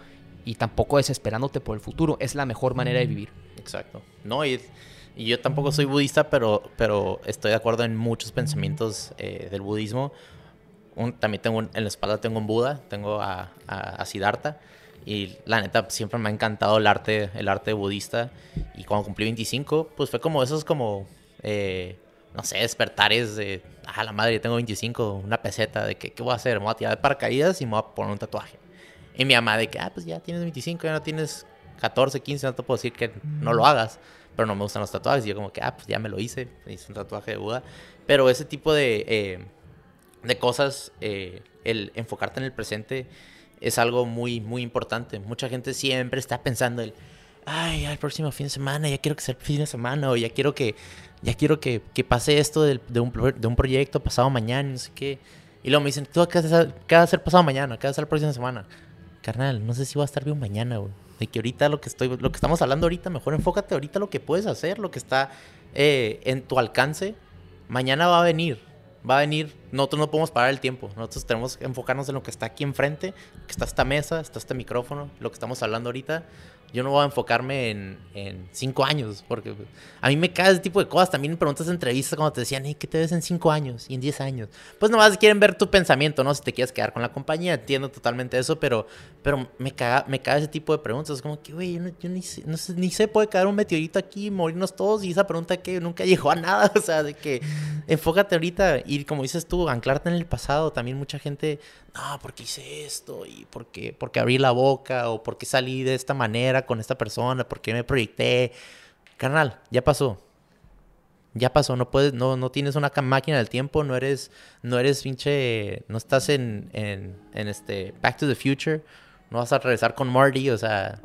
y tampoco desesperándote por el futuro. Es la mejor manera de vivir. Exacto. No, y, yo tampoco soy budista, pero, pero estoy de acuerdo en muchos pensamientos eh, del budismo. también tengo en la espalda tengo un Buda, tengo a, a, Siddhartha. Y la neta, siempre me ha encantado el arte, el arte budista. Y cuando cumplí 25, pues fue como esos como, eh, no sé, despertares de, ah, la madre, yo tengo 25, una peseta, de que, ¿qué voy a hacer? Me voy a tirar de paracaídas y me voy a poner un tatuaje. Y mi mamá de que, ah, pues ya tienes 25, ya no tienes 14, 15, no te puedo decir que no lo hagas. Pero no me gustan los tatuajes. Y yo como que, ah, pues ya me lo hice. hice un tatuaje de Buda. Pero ese tipo de, eh, de cosas, eh, el enfocarte en el presente es algo muy, muy importante. Mucha gente siempre está pensando el, ay, el próximo fin de semana, ya quiero que sea el fin de semana. O ya quiero que, ya quiero que, que pase esto de, de, un, de un proyecto pasado mañana, no sé qué. Y luego me dicen, tú, ¿qué vas a hacer pasado mañana? ¿Qué vas a hacer la próxima semana? carnal, no sé si va a estar bien mañana, güey. De que ahorita lo que estoy, lo que estamos hablando ahorita, mejor enfócate ahorita lo que puedes hacer, lo que está eh, en tu alcance. Mañana va a venir, va a venir. Nosotros no podemos parar el tiempo. Nosotros tenemos que enfocarnos en lo que está aquí enfrente, que está esta mesa, está este micrófono, lo que estamos hablando ahorita yo no voy a enfocarme en, en cinco años, porque a mí me cae ese tipo de cosas. También me preguntas en entrevistas cuando te decían, hey, ¿qué te ves en cinco años y en diez años? Pues nomás quieren ver tu pensamiento, ¿no? Si te quieres quedar con la compañía, entiendo totalmente eso, pero, pero me, caga, me caga ese tipo de preguntas. Como que, güey, yo, ni, no sé, ni sé, puede caer un meteorito aquí, morirnos todos, y esa pregunta que nunca llegó a nada. O sea, de que enfócate ahorita y como dices tú, anclarte en el pasado. También mucha gente, no, porque hice esto y porque, porque abrí la boca o porque salí de esta manera con esta persona, porque me proyecté. Carnal, ya pasó. Ya pasó, no puedes, no, no tienes una máquina del tiempo, no eres, no eres pinche, no estás en, en, este Back to the Future, no vas a regresar con Marty, o sea,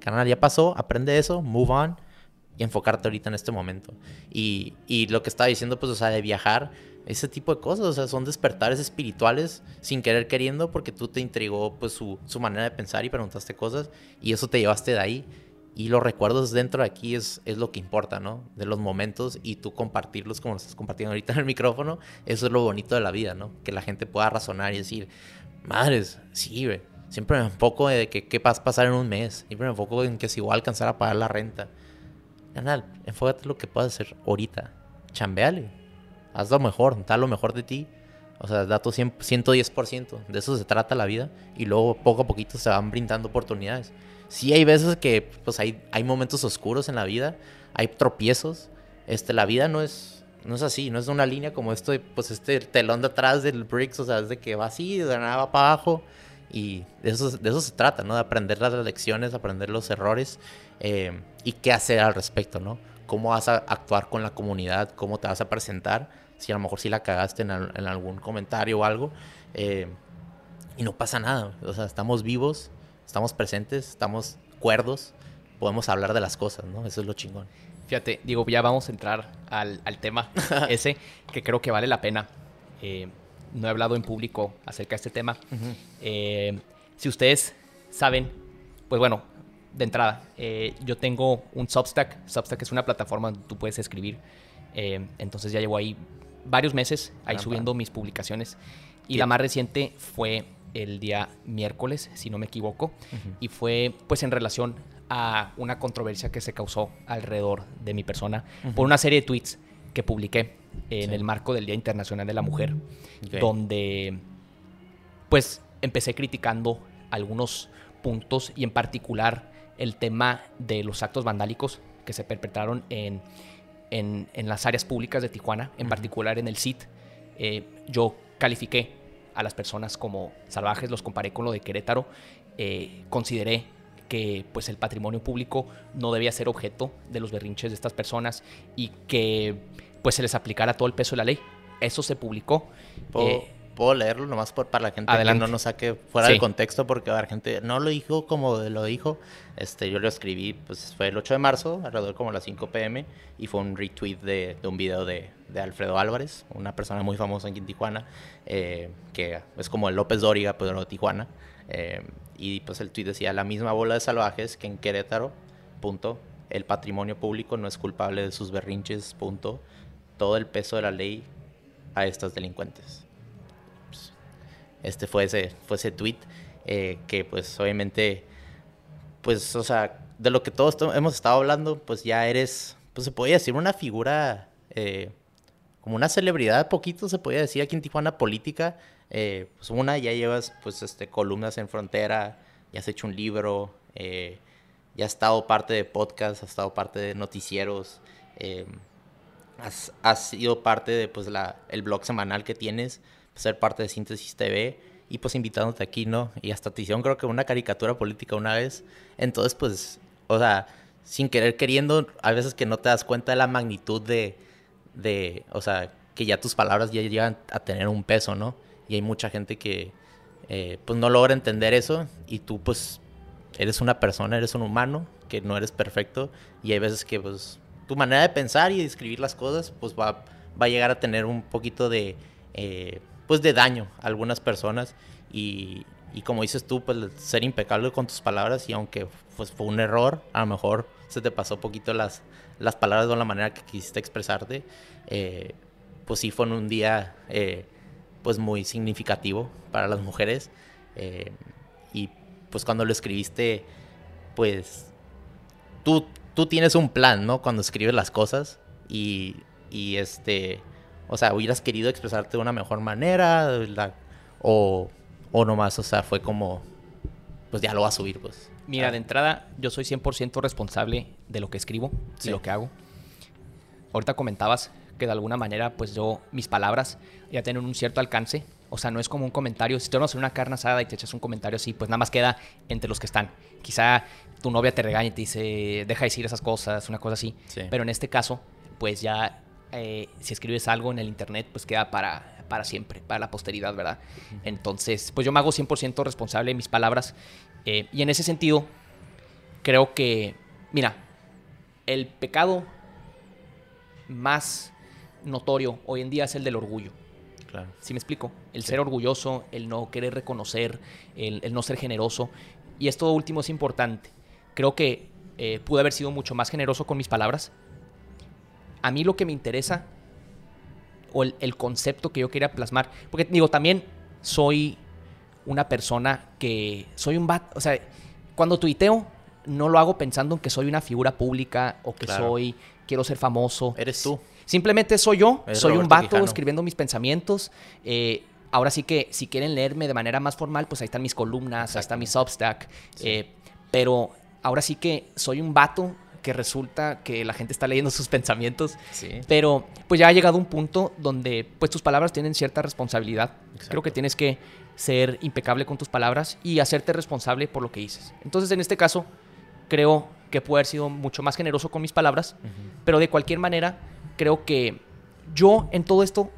carnal, ya pasó, aprende eso, move on y enfocarte ahorita en este momento. Y, y lo que estaba diciendo, pues, o sea, de viajar, ese tipo de cosas, o sea, son despertares espirituales sin querer queriendo porque tú te intrigó pues su, su, manera de pensar y preguntaste cosas y eso te llevaste de ahí y los recuerdos dentro de aquí es, es lo que importa, ¿no? De los momentos y tú compartirlos como lo estás compartiendo ahorita en el micrófono, eso es lo bonito de la vida, ¿no? Que la gente pueda razonar y decir, madres, sí, güey, siempre me enfoco de que qué va a pasar en un mes, siempre me enfoco en que si voy a alcanzar a pagar la renta. Canal, enfócate en lo que puedas hacer ahorita, chambeale haz lo mejor, da lo mejor de ti. O sea, da tu 110%. De eso se trata la vida. Y luego poco a poquito se van brindando oportunidades. Sí hay veces que pues hay, hay momentos oscuros en la vida. Hay tropiezos. Este, la vida no es, no es así. No es una línea como esto, pues este telón de atrás del Bricks. O sea, es de que va así, de nada va para abajo. Y de eso, de eso se trata, ¿no? De aprender las lecciones, aprender los errores. Eh, y qué hacer al respecto, ¿no? Cómo vas a actuar con la comunidad, cómo te vas a presentar, si a lo mejor si la cagaste en, algún comentario o algo. Eh, y no pasa nada, o sea, estamos vivos, estamos presentes, estamos cuerdos, podemos hablar de las cosas, ¿no? Eso es lo chingón. Fíjate, digo, ya vamos a entrar al, tema ese que creo que vale la pena. Eh, no he hablado en público acerca de este tema. Eh, si ustedes saben, pues bueno, de entrada, eh, yo tengo un Substack. Substack es una plataforma donde tú puedes escribir. Eh, entonces ya llevo ahí varios meses ahí subiendo mis publicaciones. Y la más reciente fue el día miércoles, si no me equivoco. Y fue pues en relación a una controversia que se causó alrededor de mi persona por una serie de tweets que publiqué en el marco del Día Internacional de la Mujer, donde pues empecé criticando algunos puntos y en particular el tema de los actos vandálicos que se perpetraron en en, las áreas públicas de Tijuana, en particular en el CIT. Eh, yo califiqué a las personas como salvajes, los comparé con lo de Querétaro, eh, consideré que pues el patrimonio público no debía ser objeto de los berrinches de estas personas y que pues se les aplicara todo el peso de la ley. Eso se publicó. ¿Puedo, leerlo nomás por, para la gente que no nos saque fuera del contexto? Porque la gente no lo dijo como lo dijo. Este, yo lo escribí, pues fue el 8 de marzo, alrededor como a las 5 pm, y fue un retweet de, de un video de, de, Alfredo Álvarez, una persona muy famosa aquí en Tijuana, eh, que es como el López Dóriga, pero de Tijuana. Eh, y pues el tweet decía, la misma bola de salvajes que en Querétaro, punto. El patrimonio público no es culpable de sus berrinches, punto. Todo el peso de la ley a estas delincuentes. Este fue ese, fue ese tweet eh, que pues obviamente, pues, o sea, de lo que todos hemos estado hablando, pues ya eres, pues se podría decir una figura, eh, como una celebridad, poquito se podría decir aquí en Tijuana política, eh, pues una, ya llevas pues este, columnas en frontera, ya has hecho un libro, ya has estado parte de podcasts, has estado parte de noticieros, has, has, sido parte de pues la, el blog semanal que tienes, ser parte de Síntesis TV y pues invitándote aquí, ¿no? Y hasta te hicieron creo que una caricatura política una vez. Entonces pues, o sea, sin querer queriendo, a veces que no te das cuenta de la magnitud de, de o sea, que ya tus palabras ya llegan a tener un peso, ¿no? y hay mucha gente que eh, pues no logra entender eso y tú pues eres una persona, eres un humano, que no eres perfecto y hay veces que pues tu manera de pensar y de escribir las cosas pues va, va a llegar a tener un poquito de eh, pues de daño a algunas personas y, y, como dices tú pues ser impecable con tus palabras y aunque pues fue un error a lo mejor se te pasó poquito las, las palabras de la manera que quisiste expresarte eh, pues sí fue en un día pues muy significativo para las mujeres. Eh, y pues cuando lo escribiste, pues tú, tú tienes un plan, ¿no? Cuando escribes las cosas y, y este, o sea, hubieras querido expresarte de una mejor manera o, o nomás, o sea, fue como, pues ya lo vas a subir, pues. Mira, ah. de entrada, yo soy 100% responsable de lo que escribo y lo que hago. Ahorita comentabas que de alguna manera, pues yo, mis palabras ya tienen un cierto alcance. O sea, no es como un comentario. Si tú vas a una carne asada y te echas un comentario así, pues nada más queda entre los que están. Quizá tu novia te regaña y te dice, deja de decir esas cosas, una cosa así. Pero en este caso, pues ya, eh, si escribes algo en el internet, pues queda para, para siempre, para la posteridad, ¿verdad? Entonces, pues yo me hago 100% responsable de mis palabras. Eh, y en ese sentido, creo que, mira, el pecado más notorio hoy en día es el del orgullo. Claro. ¿Sí me explico? El ser orgulloso, el no querer reconocer, el, no ser generoso. Y esto último es importante. Creo que eh, pude haber sido mucho más generoso con mis palabras. A mí lo que me interesa, o el, concepto que yo quería plasmar, porque digo, también soy una persona que soy un bat, o sea, cuando tuiteo, no lo hago pensando en que soy una figura pública o que soy, quiero ser famoso. Eres tú. Simplemente soy yo, soy un vato escribiendo mis pensamientos. Eh, ahora sí que si quieren leerme de manera más formal, pues ahí están mis columnas, ahí está mi Substack. Eh, pero ahora sí que soy un vato que resulta que la gente está leyendo sus pensamientos. Pero pues ya ha llegado un punto donde pues tus palabras tienen cierta responsabilidad. Creo que tienes que ser impecable con tus palabras y hacerte responsable por lo que dices. Entonces en este caso creo que puedo haber sido mucho más generoso con mis palabras, pero de cualquier manera creo que yo en todo esto,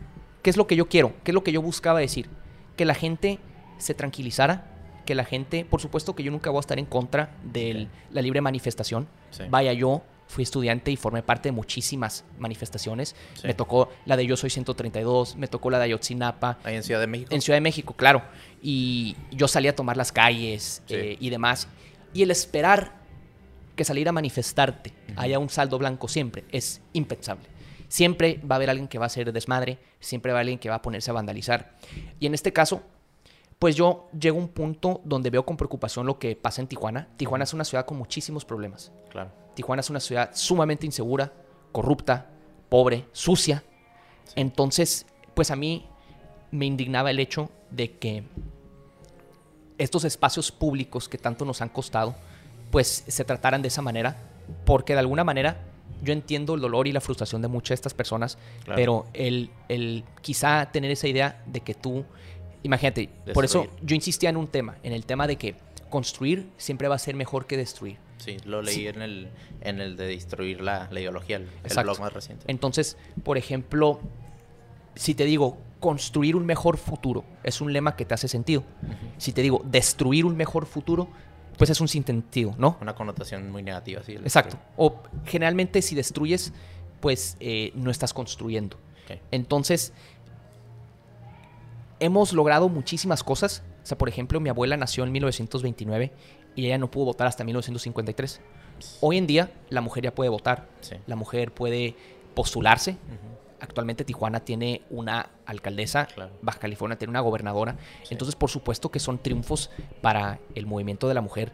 ¿qué es lo que yo quiero? ¿Qué es lo que yo buscaba decir? Que la gente se tranquilizara, que la gente, por supuesto que yo nunca voy a estar en contra de la libre manifestación. Vaya, yo fui estudiante y formé parte de muchísimas manifestaciones. Me tocó la de Yo Soy 132, me tocó la de Ayotzinapa. Ahí en Ciudad de México. En Ciudad de México, claro. Y yo salí a tomar las calles eh, y demás. Y el esperar que salir a manifestarte haya un saldo blanco siempre es impensable. Siempre va a haber alguien que va a hacer desmadre, siempre va a haber alguien que va a ponerse a vandalizar. Y en este caso, pues yo llego a un punto donde veo con preocupación lo que pasa en Tijuana. Tijuana es una ciudad con muchísimos problemas. Claro. Tijuana es una ciudad sumamente insegura, corrupta, pobre, sucia. Entonces, pues a mí me indignaba el hecho de que estos espacios públicos que tanto nos han costado, pues se trataran de esa manera, porque de alguna manera yo entiendo el dolor y la frustración de muchas de estas personas, pero el, el quizá tener esa idea de que tú, imagínate, por eso yo insistía en un tema, en el tema de que construir siempre va a ser mejor que destruir. Sí, lo leí En, el, en el de destruir la, ideología, el, blog más reciente. Entonces, por ejemplo, si te digo construir un mejor futuro, es un lema que te hace sentido. Si te digo destruir un mejor futuro, pues es un sentido, ¿no? Una connotación muy negativa, sí. Exacto. O generalmente si destruyes, pues eh, no estás construyendo. Entonces, hemos logrado muchísimas cosas. O sea, por ejemplo, mi abuela nació en 1929 y ella no pudo votar hasta 1953. Hoy en día la mujer ya puede votar, la mujer puede postularse. Actualmente Tijuana tiene una alcaldesa, Baja California tiene una gobernadora. Entonces, por supuesto que son triunfos para el movimiento de la mujer.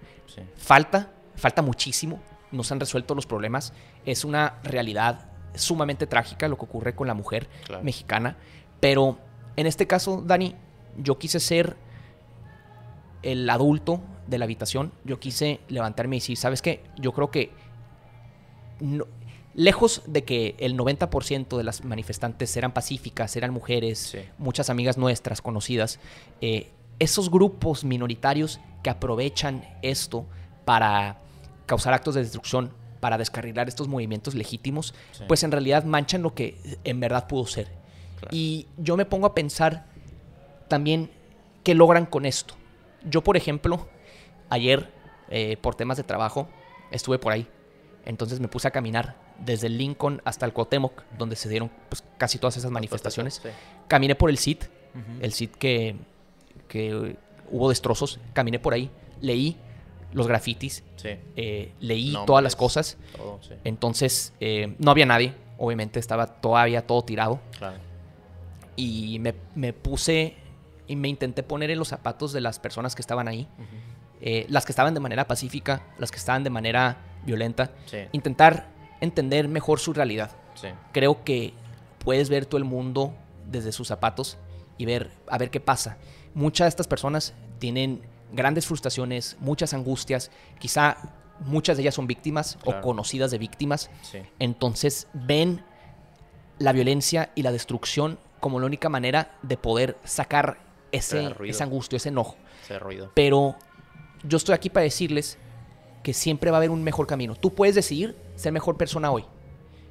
Falta, falta muchísimo. No se han resuelto los problemas. Es una realidad sumamente trágica lo que ocurre con la mujer mexicana. Pero en este caso, Dani, yo quise ser el adulto de la habitación, yo quise levantarme y decir, ¿sabes qué? Yo creo que lejos de que el 90% de las manifestantes eran pacíficas, eran mujeres, muchas amigas nuestras conocidas, eh, esos grupos minoritarios que aprovechan esto para causar actos de destrucción, para descarrilar estos movimientos legítimos, pues en realidad manchan lo que en verdad pudo ser. Y yo me pongo a pensar también qué logran con esto. Yo, por ejemplo, ayer, eh, por temas de trabajo, estuve por ahí. Entonces me puse a caminar desde el Lincoln hasta el Cuauhtémoc, donde se dieron pues, casi todas esas manifestaciones. Caminé por el SIT, el SIT que, que hubo destrozos. Caminé por ahí, leí los grafitis, eh, leí todas las cosas. Entonces eh, no había nadie, obviamente estaba todavía todo tirado. Y me, me puse y me intenté poner en los zapatos de las personas que estaban ahí, eh, las que estaban de manera pacífica, las que estaban de manera violenta, intentar entender mejor su realidad. Creo que puedes ver todo el mundo desde sus zapatos y ver a ver qué pasa. Muchas de estas personas tienen grandes frustraciones, muchas angustias, quizá muchas de ellas son víctimas o conocidas de víctimas. Entonces ven la violencia y la destrucción como la única manera de poder sacar ese, ese enojo. Ese ruido. Pero yo estoy aquí para decirles que siempre va a haber un mejor camino. Tú puedes decidir ser mejor persona hoy.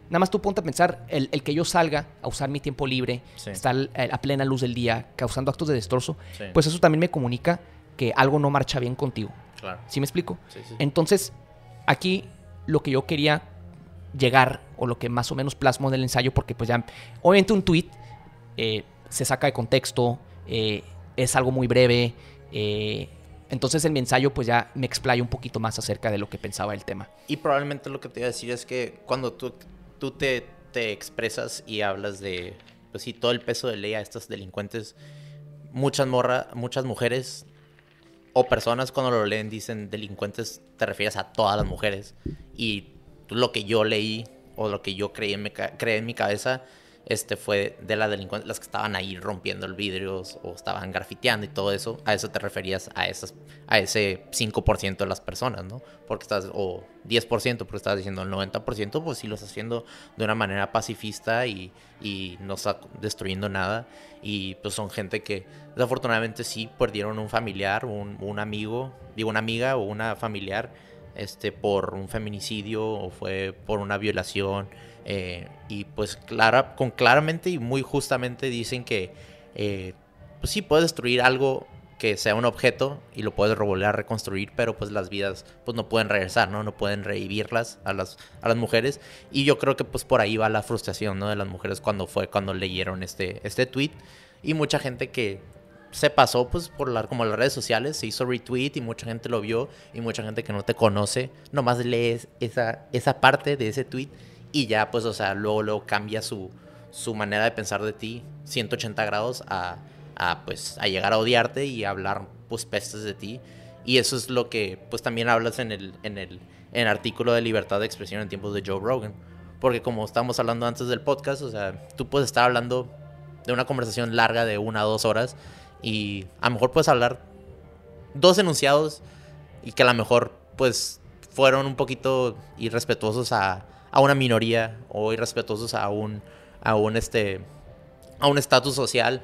Nada más tú ponte a pensar, el, que yo salga a usar mi tiempo libre, estar a plena luz del día, causando actos de destrozo, pues eso también me comunica que algo no marcha bien contigo. Claro. ¿Sí me explico? Entonces, aquí lo que yo quería llegar, o lo que más o menos plasmo del ensayo, porque pues ya, obviamente un tweet eh, se saca de contexto, eh, es algo muy breve. Eh, entonces en mi ensayo pues ya me explayo un poquito más acerca de lo que pensaba el tema. Y probablemente lo que te iba a decir es que cuando tú, tú te, te expresas y hablas de, pues sí, todo el peso de ley a estos delincuentes, muchas, morra, muchas mujeres o personas cuando lo leen dicen delincuentes, te refieres a todas las mujeres. Y lo que yo leí o lo que yo creí en mi, creí en mi cabeza este fue de las delincuentes, las que estaban ahí rompiendo el vidrio o estaban grafiteando y todo eso, a eso te referías a esas, a ese 5% de las personas, ¿no? Porque estás, o 10%, porque estás diciendo el 90%, pues sí lo estás haciendo de una manera pacifista y, y no está destruyendo nada. Y pues son gente que desafortunadamente sí perdieron un familiar, un, un amigo, digo una amiga o una familiar, este, por un feminicidio o fue por una violación eh, y pues con claramente y muy justamente dicen que eh, pues sí puedes destruir algo que sea un objeto y lo puedes volver reconstruir, pero pues las vidas pues no pueden regresar, ¿no? No pueden revivirlas a las, a las mujeres. Y yo creo que pues por ahí va la frustración. De las mujeres cuando fue, cuando leyeron este, este tweet. Y mucha gente que se pasó pues por la, como las redes sociales, se hizo retweet y mucha gente lo vio y mucha gente que no te conoce, nomás lees esa, esa parte de ese tweet y ya pues, o sea, luego, luego cambia su, su manera de pensar de ti 180 grados a, a, pues, a llegar a odiarte y a hablar, pues, pestes de ti. Y eso es lo que, pues, también hablas en el, en el, en el artículo de libertad de expresión en tiempos de Joe Rogan. Porque como estábamos hablando antes del podcast, o sea, tú puedes estar hablando de una conversación larga de una o dos horas y a lo mejor puedes hablar dos enunciados y que a lo mejor, pues, fueron un poquito irrespetuosos a, a una minoría o irrespetuosos a un, a un, este, a un estatus social.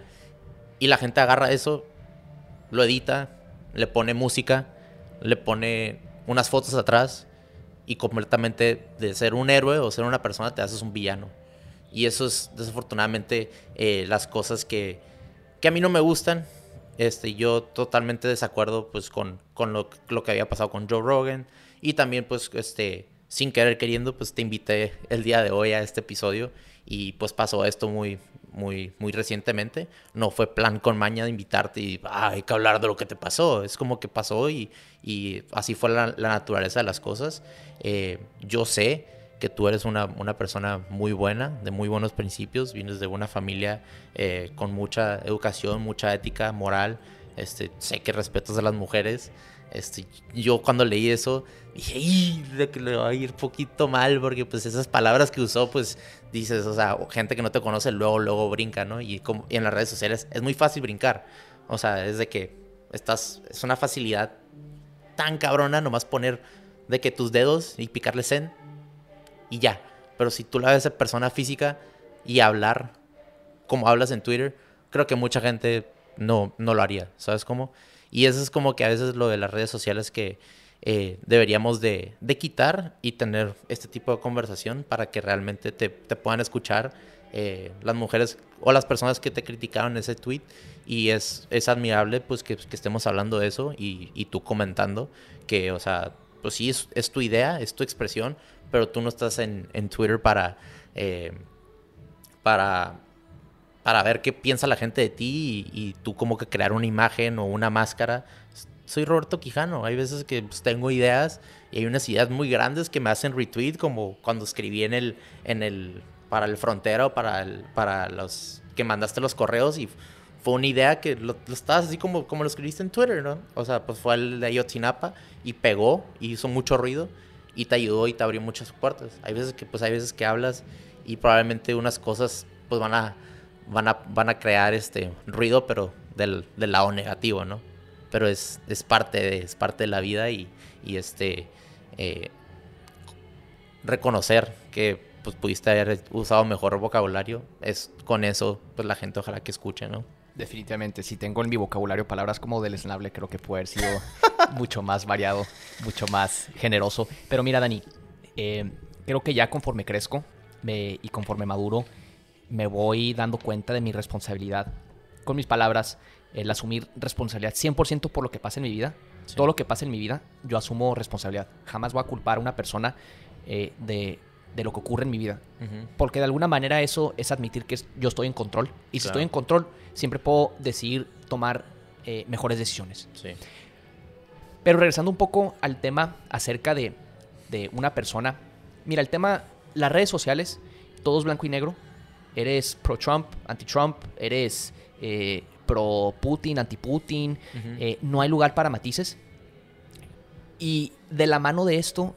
Y la gente agarra eso, lo edita, le pone música, le pone unas fotos atrás y completamente de ser un héroe o ser una persona te haces un villano. Y eso es desafortunadamente eh, las cosas que, que, a mí no me gustan. Este, yo totalmente desacuerdo pues con, con lo, lo, que había pasado con Joe Rogan. Y también pues este, sin querer queriendo pues te invité el día de hoy a este episodio. Y pues pasó esto muy, muy, muy recientemente. No fue plan con maña de invitarte y hay que hablar de lo que te pasó. Es como que pasó y, y así fue la, naturaleza de las cosas. Eh, yo sé que tú eres una, una, persona muy buena, de muy buenos principios, vienes de una familia eh, con mucha educación, mucha ética, moral. Este, sé que respetas a las mujeres. Este, yo cuando leí eso dije, de que le va a ir poquito mal, porque pues esas palabras que usó, pues dices, o sea, gente que no te conoce luego, luego brinca, ¿no? Y, en las redes sociales es muy fácil brincar. O sea, es de que estás, es una facilidad tan cabrona nomás poner de que tus dedos y picarle en y ya. Pero si tú la ves en persona física y hablar como hablas en Twitter, creo que mucha gente no, no lo haría, ¿sabes cómo? Y eso es como que a veces lo de las redes sociales que eh, deberíamos de, quitar y tener este tipo de conversación para que realmente te, puedan escuchar eh, las mujeres o las personas que te criticaron ese tweet. Y es, es admirable pues que, estemos hablando de eso y, y, tú comentando que, o sea, pues sí, es, es, tu idea, es tu expresión, pero tú no estás en, en Twitter para... Eh, para para ver qué piensa la gente de ti y, tú como que crear una imagen o una máscara. Soy Roberto Quijano, hay veces que pues, tengo ideas y hay unas ideas muy grandes que me hacen retweet, como cuando escribí en el, en el, para el frontera o para, para los que mandaste los correos y fue una idea que lo, estabas así como, como lo escribiste en Twitter, ¿no? O sea, pues fue el de Ayotzinapa y pegó y hizo mucho ruido y te ayudó y te abrió muchas puertas. Hay veces que, pues hay veces que hablas y probablemente unas cosas pues van a van a, van a crear este ruido, pero del, del lado negativo, ¿no? Pero es, es, parte, de, es parte de la vida y, y este, eh, reconocer que pues, pudiste haber usado mejor vocabulario, es con eso, pues la gente ojalá que escuche, ¿no? Definitivamente, si tengo en mi vocabulario palabras como deleznable, creo que puede haber sido mucho más variado, mucho más generoso. Pero mira, Dani, eh, creo que ya conforme crezco me, y conforme maduro, me voy dando cuenta de mi responsabilidad. Con mis palabras, el asumir responsabilidad 100% por lo que pasa en mi vida. Todo lo que pasa en mi vida, yo asumo responsabilidad. Jamás voy a culpar a una persona eh, de, lo que ocurre en mi vida. Porque de alguna manera eso es admitir que yo estoy en control. Y si estoy en control, siempre puedo decidir tomar eh, mejores decisiones. Pero regresando un poco al tema acerca de, de una persona. Mira, el tema, las redes sociales, todo es blanco y negro eres pro-Trump, anti-Trump, eres eh, pro-Putin, anti-Putin, eh, no hay lugar para matices. Y de la mano de esto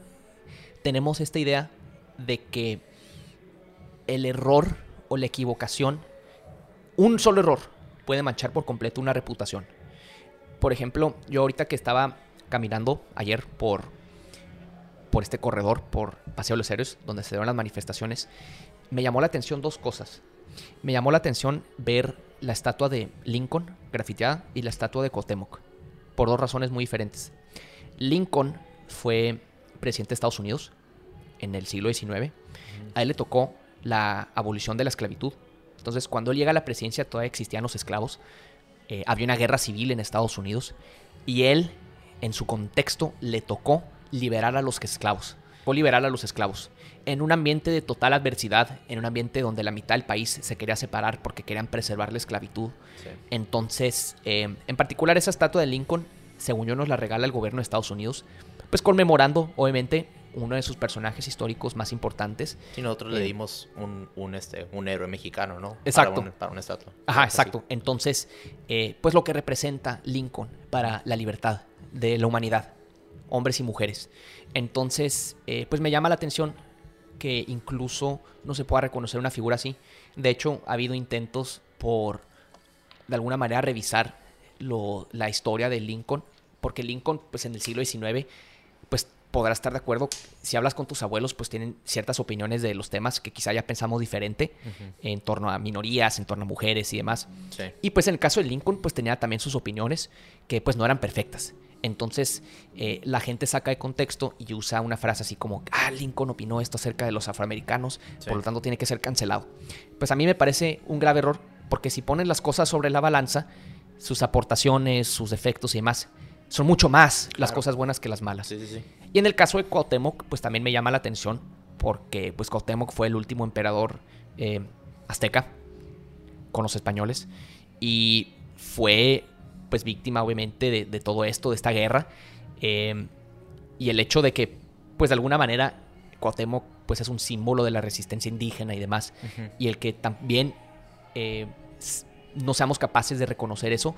tenemos esta idea de que el error o la equivocación, un solo error, puede manchar por completo una reputación. Por ejemplo, yo ahorita que estaba caminando ayer por, por este corredor, por Paseo de los Héroes, donde se dieron las manifestaciones, me llamó la atención dos cosas. Me llamó la atención ver la estatua de Lincoln grafiteada y la estatua de Cotemoc, por dos razones muy diferentes. Lincoln fue presidente de Estados Unidos en el siglo XIX. A él le tocó la abolición de la esclavitud. Entonces, cuando él llega a la presidencia, todavía existían los esclavos. Eh, había una guerra civil en Estados Unidos. Y él, en su contexto, le tocó liberar a los esclavos. Fue liberar a los esclavos en un ambiente de total adversidad, en un ambiente donde la mitad del país se quería separar porque querían preservar la esclavitud. Entonces, eh, en particular esa estatua de Lincoln, según yo nos la regala el gobierno de Estados Unidos, pues conmemorando, obviamente, uno de sus personajes históricos más importantes. Y nosotros le eh, dimos un, este, un héroe mexicano, ¿no? Exacto. Para, una estatua. Ajá, exacto. Entonces, eh, pues lo que representa Lincoln para la libertad de la humanidad, hombres y mujeres. Entonces, pues me llama la atención que incluso no se pueda reconocer una figura así. De hecho, ha habido intentos por, de alguna manera, revisar la historia de Lincoln, porque Lincoln, pues en el siglo XIX, pues podrás estar de acuerdo. Si hablas con tus abuelos, pues tienen ciertas opiniones de los temas que quizá ya pensamos diferente en torno a minorías, en torno a mujeres y demás. Y pues en el caso de Lincoln, pues tenía también sus opiniones que pues no eran perfectas. Entonces eh, la gente saca de contexto y usa una frase así como, ah, Lincoln opinó esto acerca de los afroamericanos, por lo tanto tiene que ser cancelado. Pues a mí me parece un grave error, porque si pones las cosas sobre la balanza, sus aportaciones, sus defectos y demás, son mucho más las cosas buenas que las malas. Y en el caso de Cuauhtémoc, pues también me llama la atención, porque pues Cuauhtémoc fue el último emperador eh, azteca con los españoles, y fue pues víctima obviamente de, todo esto, de esta guerra. Eh, y el hecho de que, pues de alguna manera, Cuauhtémoc pues es un símbolo de la resistencia indígena y demás. Y el que también eh, no seamos capaces de reconocer eso,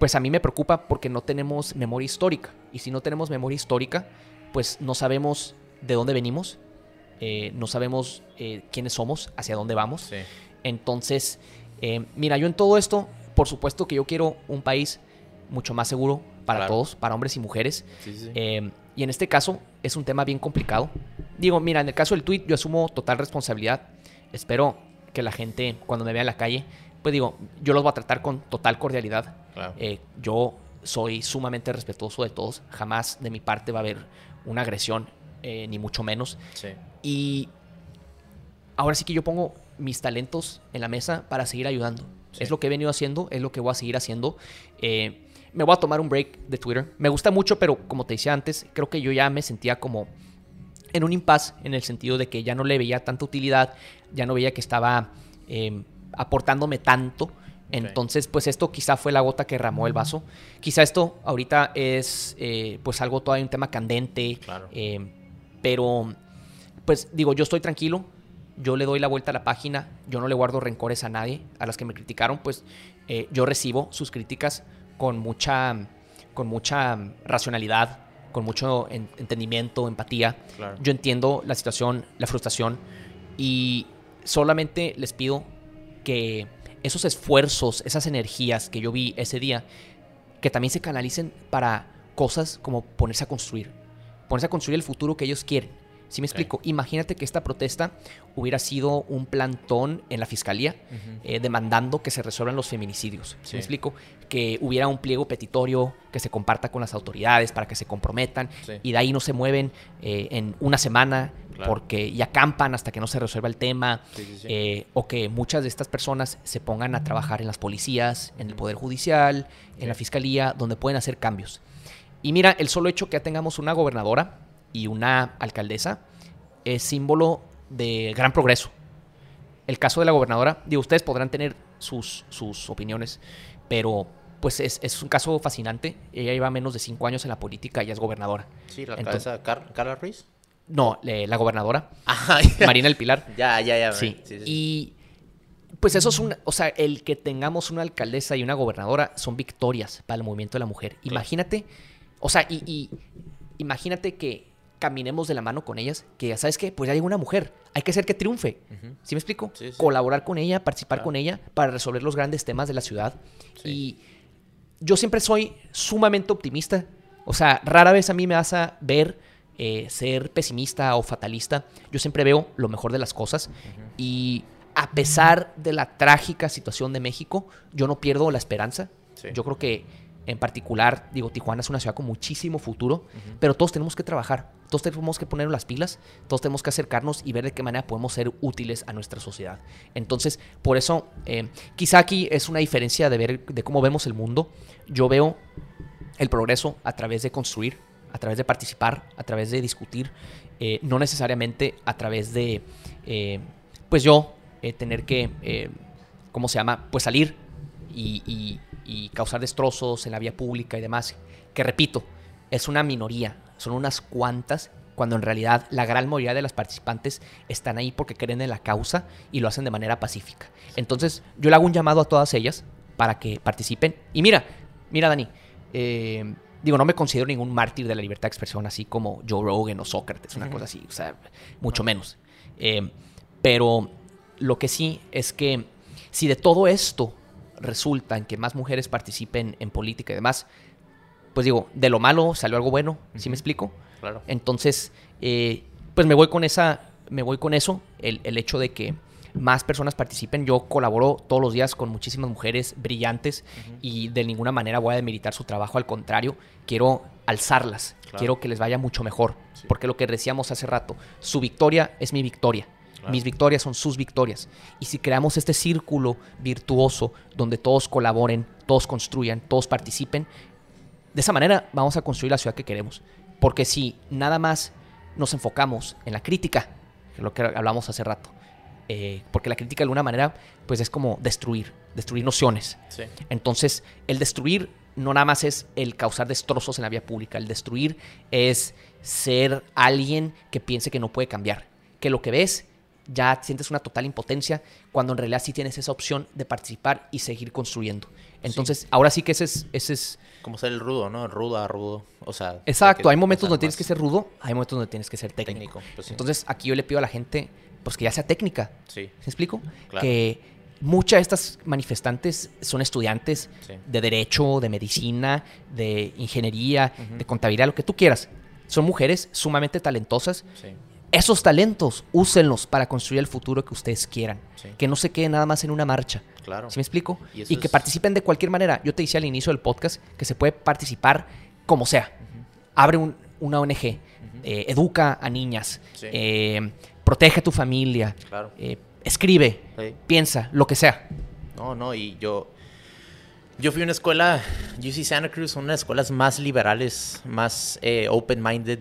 pues a mí me preocupa porque no tenemos memoria histórica. Y si no tenemos memoria histórica, pues no sabemos de dónde venimos, eh, no sabemos quiénes somos, hacia dónde vamos. Entonces, mira, yo en todo esto, por supuesto que yo quiero un país mucho más seguro para todos, para hombres y mujeres. Eh, y en este caso es un tema bien complicado. Digo, mira, en el caso del tweet yo asumo total responsabilidad. Espero que la gente cuando me vea en la calle, pues digo, yo los voy a tratar con total cordialidad. Eh, yo soy sumamente respetuoso de todos. Jamás de mi parte va a haber una agresión, eh, ni mucho menos. Y ahora sí que yo pongo mis talentos en la mesa para seguir ayudando. Es lo que he venido haciendo, es lo que voy a seguir haciendo. Eh, me voy a tomar un break de Twitter. Me gusta mucho, pero como te decía antes, creo que yo ya me sentía como en un impasse en el sentido de que ya no le veía tanta utilidad, ya no veía que estaba em, aportándome tanto. Entonces, pues esto quizá fue la gota que ramó el vaso. Quizá esto ahorita es eh, pues algo todavía un tema candente. Em, pero, pues digo, yo estoy tranquilo. Yo le doy la vuelta a la página. Yo no le guardo rencores a nadie. A las que me criticaron, pues eh, yo recibo sus críticas con mucha, con mucha racionalidad, con mucho entendimiento, empatía. Yo entiendo la situación, la frustración y solamente les pido que esos esfuerzos, esas energías que yo vi ese día, que también se canalicen para cosas como ponerse a construir, ponerse a construir el futuro que ellos quieren. Si me explico? Imagínate que esta protesta hubiera sido un plantón en la fiscalía eh, demandando que se resuelvan los feminicidios. ¿Sí, me explico? Que hubiera un pliego petitorio que se comparta con las autoridades para que se comprometan y de ahí no se mueven eh, en una semana porque y acampan hasta que no se resuelva el tema eh, o que muchas de estas personas se pongan a trabajar en las policías, en el Poder Judicial, en la Fiscalía, donde pueden hacer cambios. Y mira, el solo hecho que ya tengamos una gobernadora y una alcaldesa es símbolo de gran progreso. El caso de la gobernadora, digo, ustedes podrán tener sus, sus opiniones, pero pues es, un caso fascinante. Ella lleva menos de cinco años en la política y es gobernadora. Sí, la alcaldesa Carla Ruiz. No, la gobernadora. Marina El Pilar. Ya, ya, ya. Sí. Y pues eso es un, o sea, el que tengamos una alcaldesa y una gobernadora son victorias para el movimiento de la mujer. Imagínate, o sea, y imagínate que caminemos de la mano con ellas, que ya sabes que pues ya llegó una mujer, hay que hacer que triunfe. ¿Sí me explico? Colaborar con ella, participar con ella para resolver los grandes temas de la ciudad. Y yo siempre soy sumamente optimista. O sea, rara vez a mí me vas a ver eh, ser pesimista o fatalista. Yo siempre veo lo mejor de las cosas. Y a pesar de la trágica situación de México, yo no pierdo la esperanza. Yo creo que en particular, digo, Tijuana es una ciudad con muchísimo futuro, pero todos tenemos que trabajar, todos tenemos que poner las pilas, todos tenemos que acercarnos y ver de qué manera podemos ser útiles a nuestra sociedad. Entonces, por eso, eh, quizá aquí es una diferencia de ver de cómo vemos el mundo. Yo veo el progreso a través de construir, a través de participar, a través de discutir, eh, no necesariamente a través de, eh, pues yo, tener que, ¿cómo se llama? Pues salir y y causar destrozos en la vía pública y demás, que repito, es una minoría, son unas cuantas, cuando en realidad la gran mayoría de las participantes están ahí porque creen en la causa y lo hacen de manera pacífica. Entonces, yo le hago un llamado a todas ellas para que participen. Y mira, mira, Dani, eh, digo, no me considero ningún mártir de la libertad de expresión, así como Joe Rogan o Sócrates, una cosa así, o sea, mucho menos. Eh, pero lo que sí es que si de todo esto resulta en que más mujeres participen en política y demás, pues digo, de lo malo salió algo bueno, ¿sí me explico? Claro. Entonces, eh, pues me voy con esa, me voy con eso, el, el hecho de que más personas participen. Yo colaboro todos los días con muchísimas mujeres brillantes y de ninguna manera voy a demeritar su trabajo, al contrario, quiero alzarlas, quiero que les vaya mucho mejor, porque lo que decíamos hace rato, su victoria es mi victoria. Mis victorias son sus victorias. Y si creamos este círculo virtuoso donde todos colaboren, todos construyan, todos participen, de esa manera vamos a construir la ciudad que queremos. Porque si nada más nos enfocamos en la crítica, lo que hablamos hace rato, eh, porque la crítica de alguna manera pues es como destruir, destruir nociones. Entonces, el destruir no nada más es el causar destrozos en la vía pública, el destruir es ser alguien que piense que no puede cambiar, que lo que ves ya sientes una total impotencia cuando en realidad sí tienes esa opción de participar y seguir construyendo. Entonces, ahora sí que ese es, ese es... Como ser el rudo, ¿no? Rudo a rudo. O sea... Exacto, hay momentos donde tienes que ser rudo, hay momentos donde tienes que ser técnico. Pues Entonces, aquí yo le pido a la gente pues que ya sea técnica. Sí. ¿Se explico? Que muchas de estas manifestantes son estudiantes de derecho, de medicina, de ingeniería, de contabilidad, lo que tú quieras. Son mujeres sumamente talentosas. Esos talentos, úsenlos para construir el futuro que ustedes quieran. Que no se queden nada más en una marcha. Claro. ¿Sí me explico? Y, que participen de cualquier manera. Yo te decía al inicio del podcast que se puede participar como sea. Abre una ONG, eh, educa a niñas, eh, protege a tu familia, eh, escribe, piensa, lo que sea. No, no, y yo, yo fui a una escuela, UC Santa Cruz, una de las escuelas más liberales, más open-minded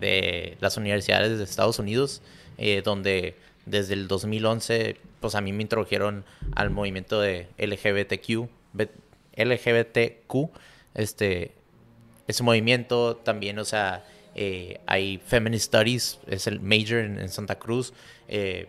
de las universidades de Estados Unidos, eh, donde desde el 2011, pues a mí me introdujeron al movimiento de LGBTQ, LGBTQ, este, ese movimiento también, o sea, eh, hay Feminist Studies, es el major en, Santa Cruz. Eh,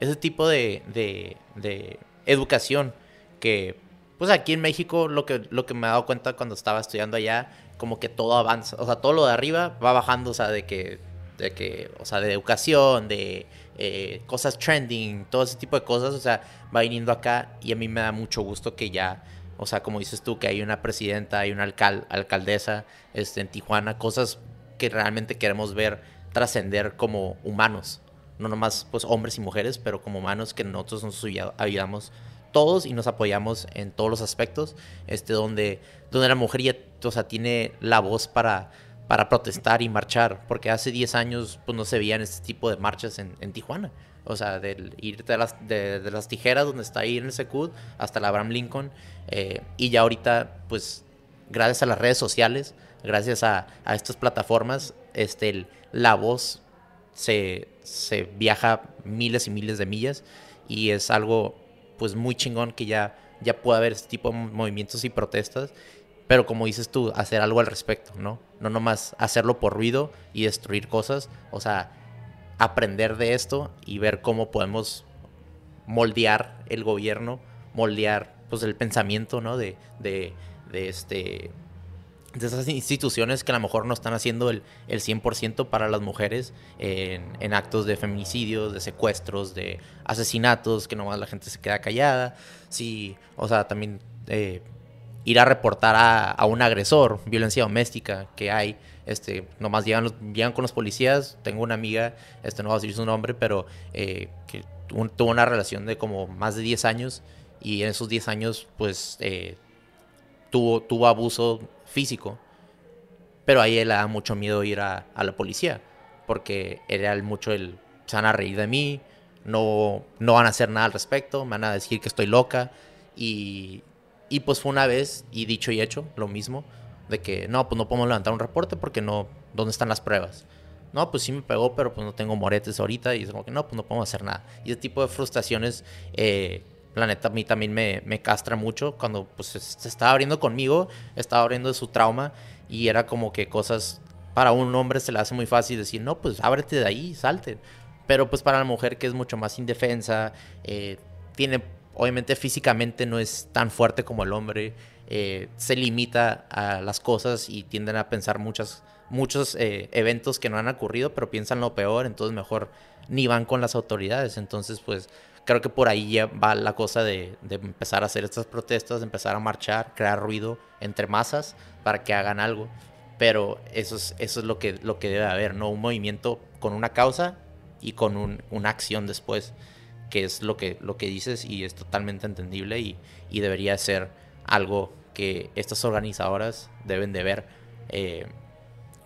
ese tipo de, de, educación que, pues aquí en México, lo que, lo que me he dado cuenta cuando estaba estudiando allá, como que todo avanza, o sea, todo lo de arriba va bajando, o sea, de que, de que o sea, de educación, de eh, cosas trending, todo ese tipo de cosas, o sea, va viniendo acá y a mí me da mucho gusto que ya o sea, como dices tú, que hay una presidenta, hay una alcaldesa este, en Tijuana, cosas que realmente queremos ver trascender como humanos. No nomás pues hombres y mujeres, pero como humanos que nosotros nos ayudamos todos y nos apoyamos en todos los aspectos, este, donde, donde la mujer ya o sea, tiene la voz para, para protestar y marchar, porque hace 10 años pues, no se veían este tipo de marchas en, en Tijuana. O sea, del ir de las, de, las tijeras, donde está ahí en el Secud, hasta la Abraham Lincoln. Eh, y ya ahorita, pues, gracias a las redes sociales, gracias a, estas plataformas, este, la voz se, viaja miles y miles de millas y es algo pues muy chingón que ya, ya pueda haber este tipo de movimientos y protestas, pero como dices tú, hacer algo al respecto, ¿no? No nomás hacerlo por ruido y destruir cosas, o sea, aprender de esto y ver cómo podemos moldear el gobierno, moldear pues el pensamiento, ¿no? De, de, de este de esas instituciones que a lo mejor no están haciendo el, el 100% para las mujeres en, actos de feminicidios, de secuestros, de asesinatos, que nomás la gente se queda callada. Sí, o sea, también eh, ir a reportar a, un agresor, violencia doméstica que hay. Este, nomás llegan, llegan con los policías. Tengo una amiga, este, no voy a decir su nombre, pero eh, que tuvo una relación de como más de 10 años y en esos 10 años, pues, eh, tuvo, tuvo abuso físico. Pero ahí él le da mucho miedo ir a, la policía. Porque era mucho el. Se van a reír de mí. No, no van a hacer nada al respecto. Me van a decir que estoy loca. Y, y pues fue una vez, y dicho y hecho, lo mismo. De que no, pues no podemos levantar un reporte porque no. ¿Dónde están las pruebas? No, pues sí me pegó, pero pues no tengo moretes ahorita. Y es como que no, pues no podemos hacer nada. Y ese tipo de frustraciones. Eh, la neta a mí también me, me castra mucho cuando pues se estaba abriendo conmigo, estaba abriendo de su trauma y era como que cosas para un hombre se le hace muy fácil decir, no, pues ábrete de ahí, salte. Pero pues para la mujer que es mucho más indefensa, eh, tiene, obviamente físicamente no es tan fuerte como el hombre, eh, se limita a las cosas y tienden a pensar muchas, muchos eh, eventos que no han ocurrido, pero piensan lo peor, entonces mejor ni van con las autoridades. Entonces pues creo que por ahí va la cosa de, empezar a hacer estas protestas, de empezar a marchar, crear ruido entre masas para que hagan algo. pero eso es, eso es lo, que, lo que debe haber, ¿no? Un movimiento con una causa y con un, una acción después, que es lo que, lo que dices y es totalmente entendible y, y debería ser algo que estas organizadoras deben de ver. Eh,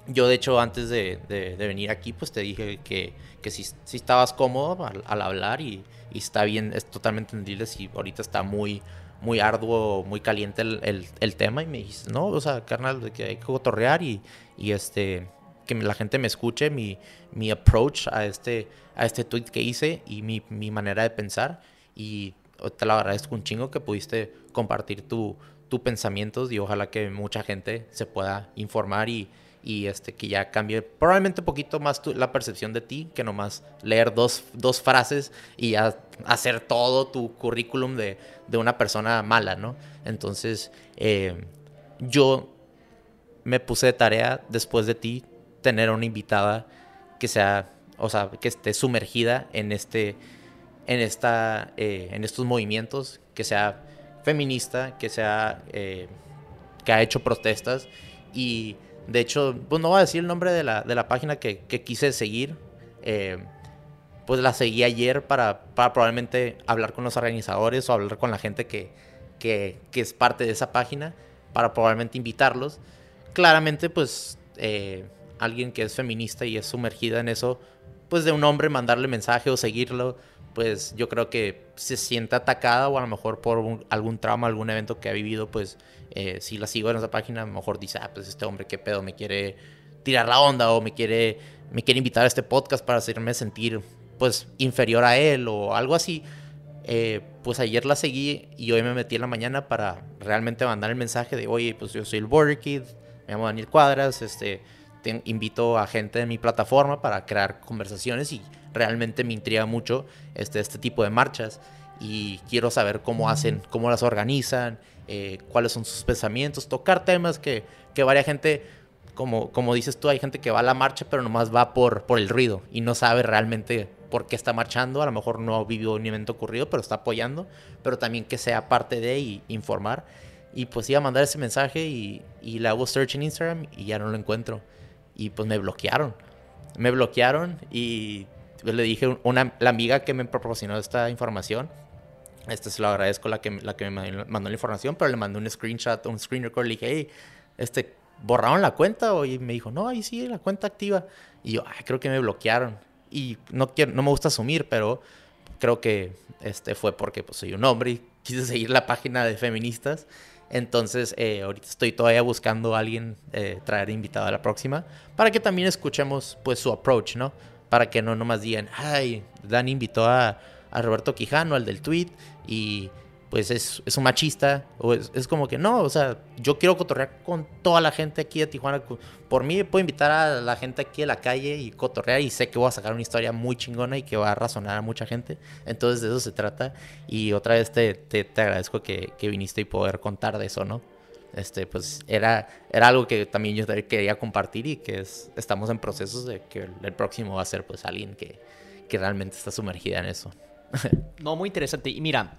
yo, de hecho, antes de, de, venir aquí, pues te dije que, que si, si estabas cómodo al, hablar y, y, está bien, es totalmente entendible si ahorita está muy, muy arduo, muy caliente el, el, el, tema y me dijiste, no, o sea, carnal, que hay que cotorrear y, y este, que la gente me escuche mi, mi approach a este, a este tweet que hice y mi, mi manera de pensar y te lo agradezco un chingo que pudiste compartir tu, tus pensamientos y ojalá que mucha gente se pueda informar y, y este, que ya cambie probablemente un poquito más la percepción de ti que nomás leer dos, dos frases y ya hacer todo tu currículum de, de una persona mala, ¿no? Entonces, eh, yo me puse de tarea después de ti tener una invitada que sea, o sea, que esté sumergida en este, en esta, eh, en estos movimientos, que sea feminista, que sea, eh, que ha hecho protestas y de hecho, pues no voy a decir el nombre de la, de la página que, quise seguir. Eh, pues la seguí ayer para, probablemente hablar con los organizadores o hablar con la gente que, que, que, es parte de esa página para probablemente invitarlos. Claramente, pues eh, alguien que es feminista y es sumergida en eso, pues de un hombre mandarle mensaje o seguirlo, pues yo creo que se siente atacada o a lo mejor por algún trauma, algún evento que ha vivido, pues eh, si la sigo en esa página, mejor dice, ah, pues este hombre qué pedo, me quiere tirar la onda o me quiere, me quiere invitar a este podcast para hacerme sentir pues inferior a él o algo así. Eh, pues ayer la seguí y hoy me metí en la mañana para realmente mandar el mensaje de, oye, pues yo soy el Border Kid, me llamo Daniel Cuadras, este, invito a gente de mi plataforma para crear conversaciones y realmente me intriga mucho este, este tipo de marchas y quiero saber cómo hacen, cómo las organizan, eh, cuáles son sus pensamientos, tocar temas que, que varia gente, como, como dices tú, hay gente que va a la marcha pero nomás va por, por el ruido y no sabe realmente por qué está marchando, a lo mejor no vivió un evento ocurrido pero está apoyando, pero también que sea parte de y informar. Y pues iba a mandar ese mensaje y, y le hago search en Instagram y ya no lo encuentro. Y pues me bloquearon. Me bloquearon y le dije una, la amiga que me proporcionó esta información, este se lo agradezco la que, la que me mandó la información, pero le mandé un screenshot, un screen record, le dije, hey, este, ¿borraron la cuenta? Y me dijo, no, ahí sí, la cuenta activa. Y yo, Ay, creo que me bloquearon. Y no, quiero, no me gusta asumir, pero creo que este fue porque pues, soy un hombre y quise seguir la página de feministas. Entonces, eh, ahorita estoy todavía buscando a alguien eh, traer invitado a la próxima para que también escuchemos pues su approach, ¿no? para que no nomás digan, ay, Dani invitó a, a Roberto Quijano, al del tweet, y pues es, es un machista, o es, es, como que no, o sea, yo quiero cotorrear con toda la gente aquí de Tijuana. Por mí puedo invitar a la gente aquí a la calle y cotorrear y sé que voy a sacar una historia muy chingona y que va a razonar a mucha gente. Entonces de eso se trata. Y otra vez te, te, te agradezco que, que viniste y poder contar de eso, ¿no? este, pues era, era algo que también yo quería compartir y que es, estamos en procesos de que el próximo va a ser pues alguien que, que realmente está sumergida en eso. no, muy interesante. Y mira,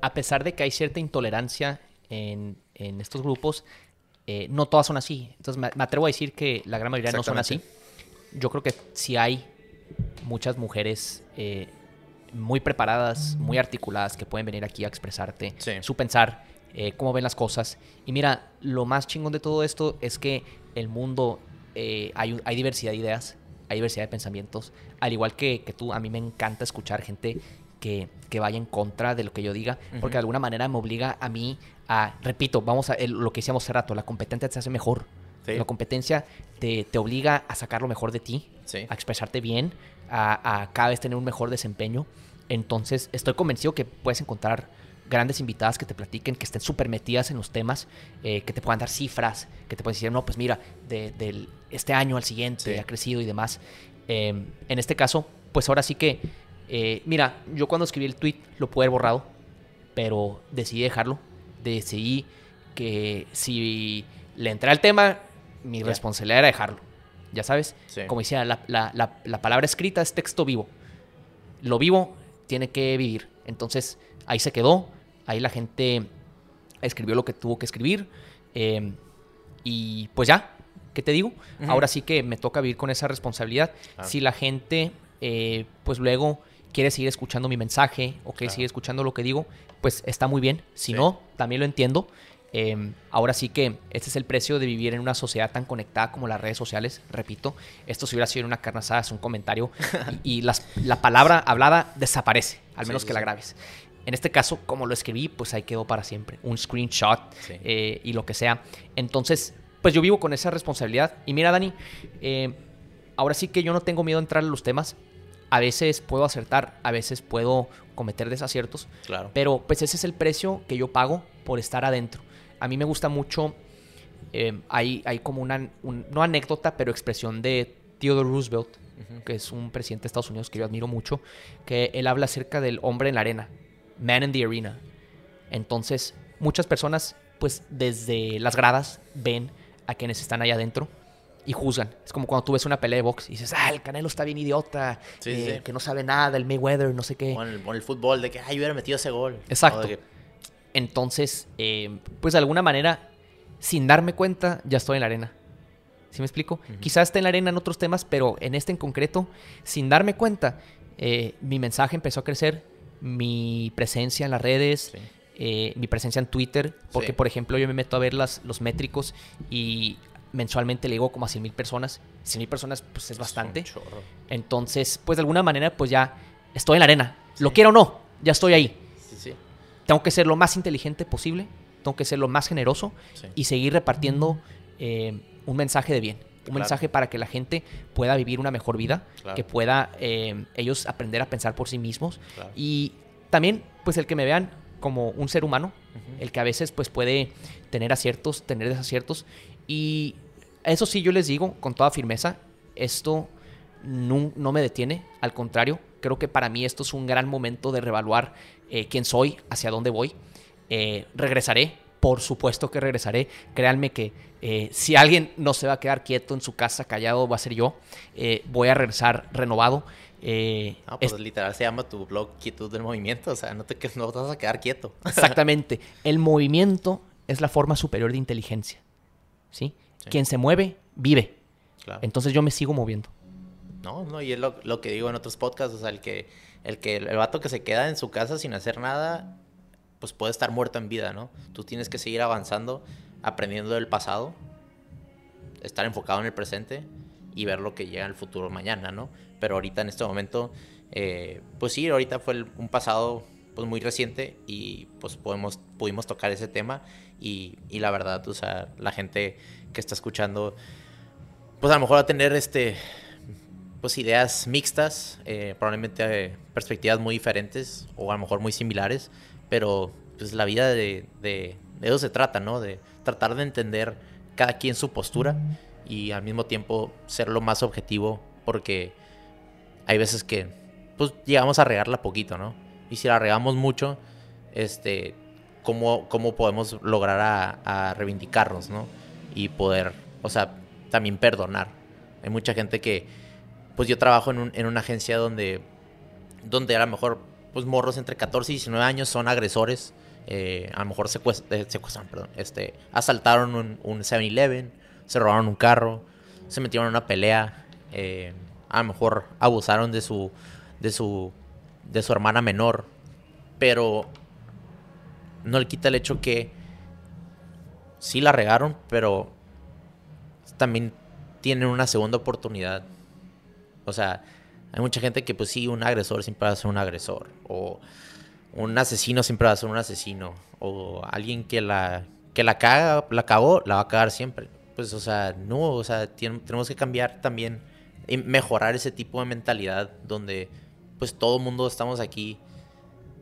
a pesar de que hay cierta intolerancia en, en estos grupos, eh, no todas son así. Entonces me, atrevo a decir que la gran mayoría no son así. Yo creo que sí hay muchas mujeres eh, muy preparadas, muy articuladas que pueden venir aquí a expresarte su pensar eh, cómo ven las cosas. Y mira, lo más chingón de todo esto es que el mundo hay, hay, diversidad de ideas, hay diversidad de pensamientos. Al igual que, que, tú, a mí me encanta escuchar gente que, que, vaya en contra de lo que yo diga, porque de alguna manera me obliga a mí a, repito, vamos a lo que decíamos hace rato, la competencia te hace mejor. La competencia te, te, obliga a sacar lo mejor de ti, a expresarte bien, a, a cada vez tener un mejor desempeño. Entonces, estoy convencido que puedes encontrar grandes invitadas que te platiquen, que estén súper metidas en los temas, eh, que te puedan dar cifras, que te puedan decir, no, pues mira, de, este año al siguiente ha crecido y demás. Em, en este caso, pues ahora sí que, eh, mira, yo cuando escribí el tweet lo pude haber borrado, pero decidí dejarlo. Decidí que si le entré al tema, mi responsabilidad era dejarlo. Ya sabes, como decía, la, la palabra escrita es texto vivo. Lo vivo tiene que vivir. Entonces, ahí se quedó Ahí la gente escribió lo que tuvo que escribir. Em, y pues ya, ¿qué te digo? Ahora sí que me toca vivir con esa responsabilidad. Si la gente, eh, pues luego quiere seguir escuchando mi mensaje o quiere seguir escuchando lo que digo, pues está muy bien. Si no, también lo entiendo. Em, ahora sí que este es el precio de vivir en una sociedad tan conectada como las redes sociales. Repito, esto si hubiera sido una carnazada, es un comentario y, la palabra hablada desaparece, al menos que la grabes. En este caso, como lo escribí, pues ahí quedó para siempre. Un screenshot eh, y lo que sea. Entonces, pues yo vivo con esa responsabilidad. Y mira, Dani, eh, ahora sí que yo no tengo miedo a entrar en los temas. A veces puedo acertar, a veces puedo cometer desaciertos. Claro. Pero pues ese es el precio que yo pago por estar adentro. A mí me gusta mucho, eh, hay, hay, como una, no anécdota, pero expresión de Theodore Roosevelt, que es un presidente de Estados Unidos que yo admiro mucho, que él habla acerca del hombre en la arena, man in the arena. Entonces, muchas personas, pues desde las gradas, ven a quienes están allá adentro y juzgan. Es como cuando tú ves una pelea de box y dices, ah, el Canelo está bien idiota, eh, que no sabe nada, el Mayweather, no sé qué. O en el, fútbol, de que, ay, yo hubiera metido ese gol. Exacto. Entonces, eh, pues de alguna manera, sin darme cuenta, ya estoy en la arena. ¿Sí me explico? Quizás esté en la arena en otros temas, pero en este en concreto, sin darme cuenta, eh, mi mensaje empezó a crecer, mi presencia en las redes, eh, mi presencia en Twitter, porque por ejemplo yo me meto a ver las, los métricos y mensualmente le digo como a 100 mil personas. 100 mil personas pues es bastante. Entonces, pues de alguna manera pues ya estoy en la arena. Lo quiero o no, ya estoy ahí. Tengo que ser lo más inteligente posible, tengo que ser lo más generoso y seguir repartiendo eh, un mensaje de bien. Un mensaje para que la gente pueda vivir una mejor vida, que pueda eh, ellos aprender a pensar por sí mismos. Y también, pues el que me vean como un ser humano, el que a veces pues puede tener aciertos, tener desaciertos. Y eso sí yo les digo con toda firmeza, esto no, no me detiene, al contrario, creo que para mí esto es un gran momento de revaluar eh, quién soy, hacia dónde voy. Eh, regresaré, por supuesto que regresaré. Créanme que eh, si alguien no se va a quedar quieto en su casa, callado, va a ser yo. voy a regresar renovado. no, pues literal se llama tu blog Quietud del Movimiento, o sea, no te, no vas a quedar quieto. Exactamente. El movimiento es la forma superior de inteligencia. ¿sí? Quien se mueve, vive. Entonces yo me sigo moviendo. No, no, y es lo, lo, que digo en otros podcasts, o sea, el que el que el, vato que se queda en su casa sin hacer nada, pues puede estar muerto en vida, ¿no? Tú tienes que seguir avanzando, aprendiendo del pasado, estar enfocado en el presente y ver lo que llega en el futuro mañana, ¿no? Pero ahorita en este momento, eh, pues sí, ahorita fue un pasado pues muy reciente y pues podemos, pudimos tocar ese tema y, y, la verdad, o sea, la gente que está escuchando, pues a lo mejor va a tener este pues ideas mixtas, eh, probablemente eh, perspectivas muy diferentes o a lo mejor muy similares, pero pues la vida de, de, eso se trata, ¿no? De tratar de entender cada quien su postura y al mismo tiempo ser lo más objetivo porque hay veces que pues llegamos a regarla poquito, ¿no? Y si la regamos mucho, este, ¿cómo, cómo podemos lograr a, a reivindicarnos, ¿no? Y poder, o sea, también perdonar. Hay mucha gente que pues yo trabajo en, una agencia donde, donde a lo mejor pues morros entre 14 y 19 años son agresores. Eh, a lo mejor eh, secuestran, perdón, este, asaltaron un, 7-Eleven, se robaron un carro, se metieron en una pelea, eh, a lo mejor abusaron de su, de su, de su hermana menor, pero no le quita el hecho que sí la regaron, pero también tienen una segunda oportunidad o sea, hay mucha gente que, pues sí, un agresor siempre va a ser un agresor. O un asesino siempre va a ser un asesino. O alguien que la, que la caga, la cagó, la va a cagar siempre. Pues, o sea, no, o sea, tenemos que cambiar también y mejorar ese tipo de mentalidad donde, pues, todo el mundo estamos aquí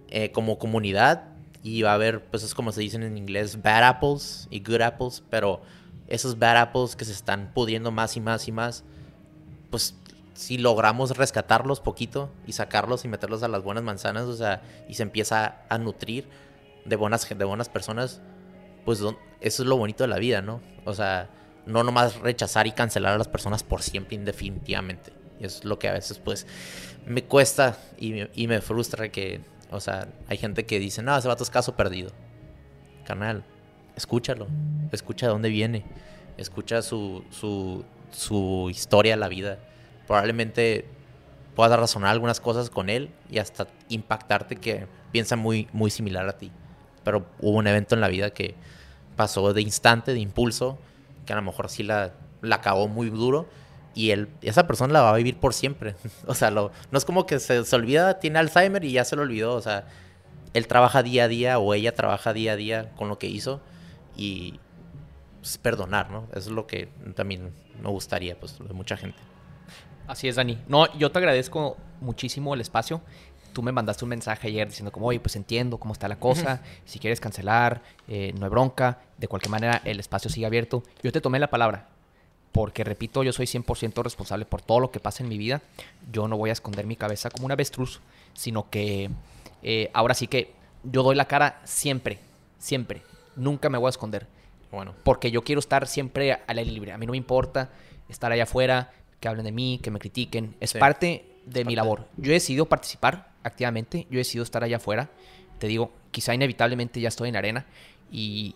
eh, como comunidad y va a haber, pues, es como se dicen en inglés, bad apples y good apples, pero esos bad apples que se están pudiendo más y más y más, pues si logramos rescatarlos poquito y sacarlos y meterlos a las buenas manzanas, o sea, y se empieza a nutrir de buenas, de buenas personas, pues eso es lo bonito de la vida, ¿no? O sea, no nomás rechazar y cancelar a las personas por siempre indefinitivamente. Y es lo que a veces pues me cuesta y me, y me frustra que, o sea, hay gente que dice, no, ese vato es caso perdido. Carnal, escúchalo, escucha de dónde viene. escucha su, su, su historia, la vida, probablemente puedas razonar algunas cosas con él y hasta impactarte que piensa muy, muy similar a ti. Pero hubo un evento en la vida que pasó de instante, de impulso, que a lo mejor sí la, la acabó muy duro y él, esa persona la va a vivir por siempre. o sea, no es como que se, se, olvida, tiene Alzheimer y ya se lo olvidó. O sea, él trabaja día a día o ella trabaja día a día con lo que hizo y pues, perdonar, ¿no? Es lo que también me gustaría, pues, de mucha gente. Así es, Dani. No, yo te agradezco muchísimo el espacio. Tú me mandaste un mensaje ayer diciendo como, oye, pues entiendo cómo está la cosa. Si quieres cancelar, eh, no hay bronca. De cualquier manera, el espacio sigue abierto. Yo te tomé la palabra porque repito, yo soy 100% responsable por todo lo que pasa en mi vida. Yo no voy a esconder mi cabeza como una avestruz, sino que eh, ahora sí que yo doy la cara siempre, siempre. Nunca me voy a esconder. Bueno. Porque yo quiero estar siempre al aire libre. A mí no me importa estar allá afuera, que hablen de mí, que me critiquen. Es parte de mi labor. Yo he decidido participar activamente, yo he decidido estar allá afuera. Te digo, quizá inevitablemente ya estoy en la arena. Y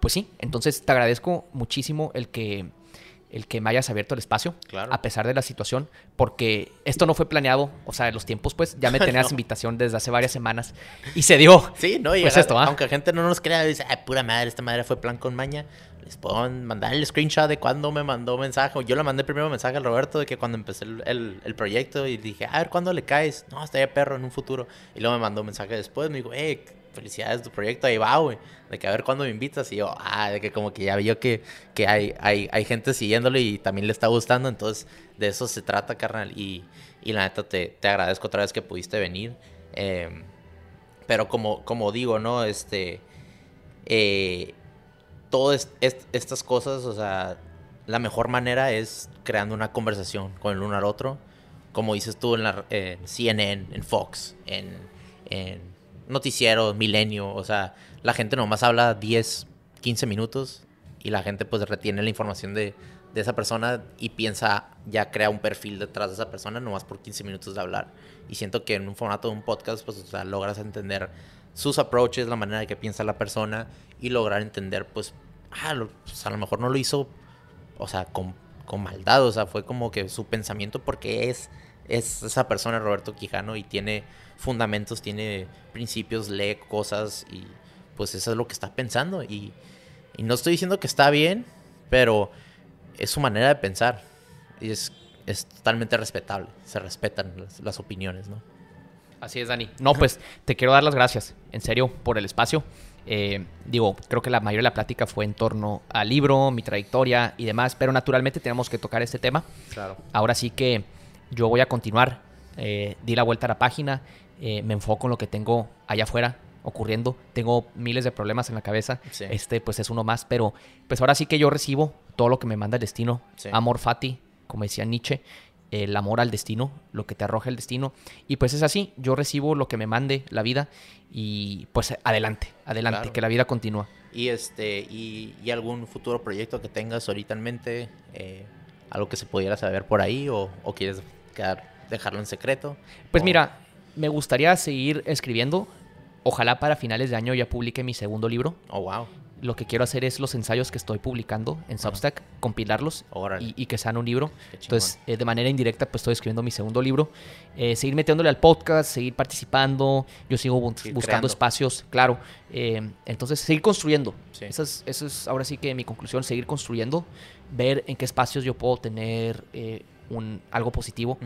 pues sí, entonces te agradezco muchísimo el que el que me hayas abierto el espacio, a pesar de la situación, porque esto no fue planeado, o sea, los tiempos, pues ya me tenías invitación desde hace varias semanas y se dio. Sí, no, y pues esto, ¿ah? aunque la gente no nos crea, dice, ay, pura madre, esta madre fue plan con maña, les puedo mandar el screenshot de cuando me mandó mensaje. Yo le mandé el primer mensaje al Roberto de que cuando empecé el, el, proyecto y dije, a ver, ¿cuándo le caes? No, estaría perro en un futuro. Y luego me mandó mensaje después, me dijo, hey, felicidades tu proyecto, ahí va, güey. De que a ver cuándo me invitas. Y yo, ah, de que como que ya vio que, que hay, hay, hay gente siguiéndolo y también le está gustando. Entonces, de eso se trata, carnal. Y, y la neta, te, te, agradezco otra vez que pudiste venir. Em, pero como, como digo, ¿no? Este. Eh, todas estas cosas, o sea, la mejor manera es creando una conversación con el uno al otro. Como dices tú en, la, CNN, en Fox, en, en noticiero, milenio, o sea, la gente nomás habla 10, 15 minutos y la gente pues retiene la información de, de esa persona y piensa, ya crea un perfil detrás de esa persona nomás por 15 minutos de hablar. Y siento que en un formato de un podcast pues o sea, logras entender sus approaches, la manera de que piensa la persona y lograr entender pues, ah, pues, a lo mejor no lo hizo, o sea, con, con maldad, o sea, fue como que su pensamiento porque es, es esa persona Roberto Quijano y tiene fundamentos, tiene principios, lee cosas y pues eso es lo que está pensando. Y, no estoy diciendo que está bien, pero es su manera de pensar y es, es totalmente respetable. Se respetan las, opiniones, ¿no? Así es, Dani. No, pues te quiero dar las gracias, en serio, por el espacio. Eh, digo, creo que la mayoría de la plática fue en torno al libro, mi trayectoria y demás, pero naturalmente tenemos que tocar este tema. Claro. Ahora sí que yo voy a continuar. Eh, di la vuelta a la página eh, me enfoco en lo que tengo allá afuera ocurriendo. Tengo miles de problemas en la cabeza. Este, pues es uno más. Pero pues ahora sí que yo recibo todo lo que me manda el destino. Amor fati, como decía Nietzsche. El amor al destino, lo que te arroja el destino. Y pues es así, yo recibo lo que me mande la vida y pues adelante, adelante, que la vida continúa. Y este, y, algún futuro proyecto que tengas ahorita en mente, eh, algo que se pudiera saber por ahí, o, quieres quedar, dejarlo en secreto. Pues mira, me gustaría seguir escribiendo. Ojalá para finales de año ya publique mi segundo libro. Oh, wow. Lo que quiero hacer es los ensayos que estoy publicando en Substack, compilarlos y, que sean un libro. Entonces, eh, de manera indirecta, pues estoy escribiendo mi segundo libro. Eh, seguir metiéndole al podcast, seguir participando. Yo sigo buscando espacios, claro. Eh, entonces, seguir construyendo. Esa, es, ahora sí que mi conclusión, seguir construyendo, ver en qué espacios yo puedo tener un, algo positivo.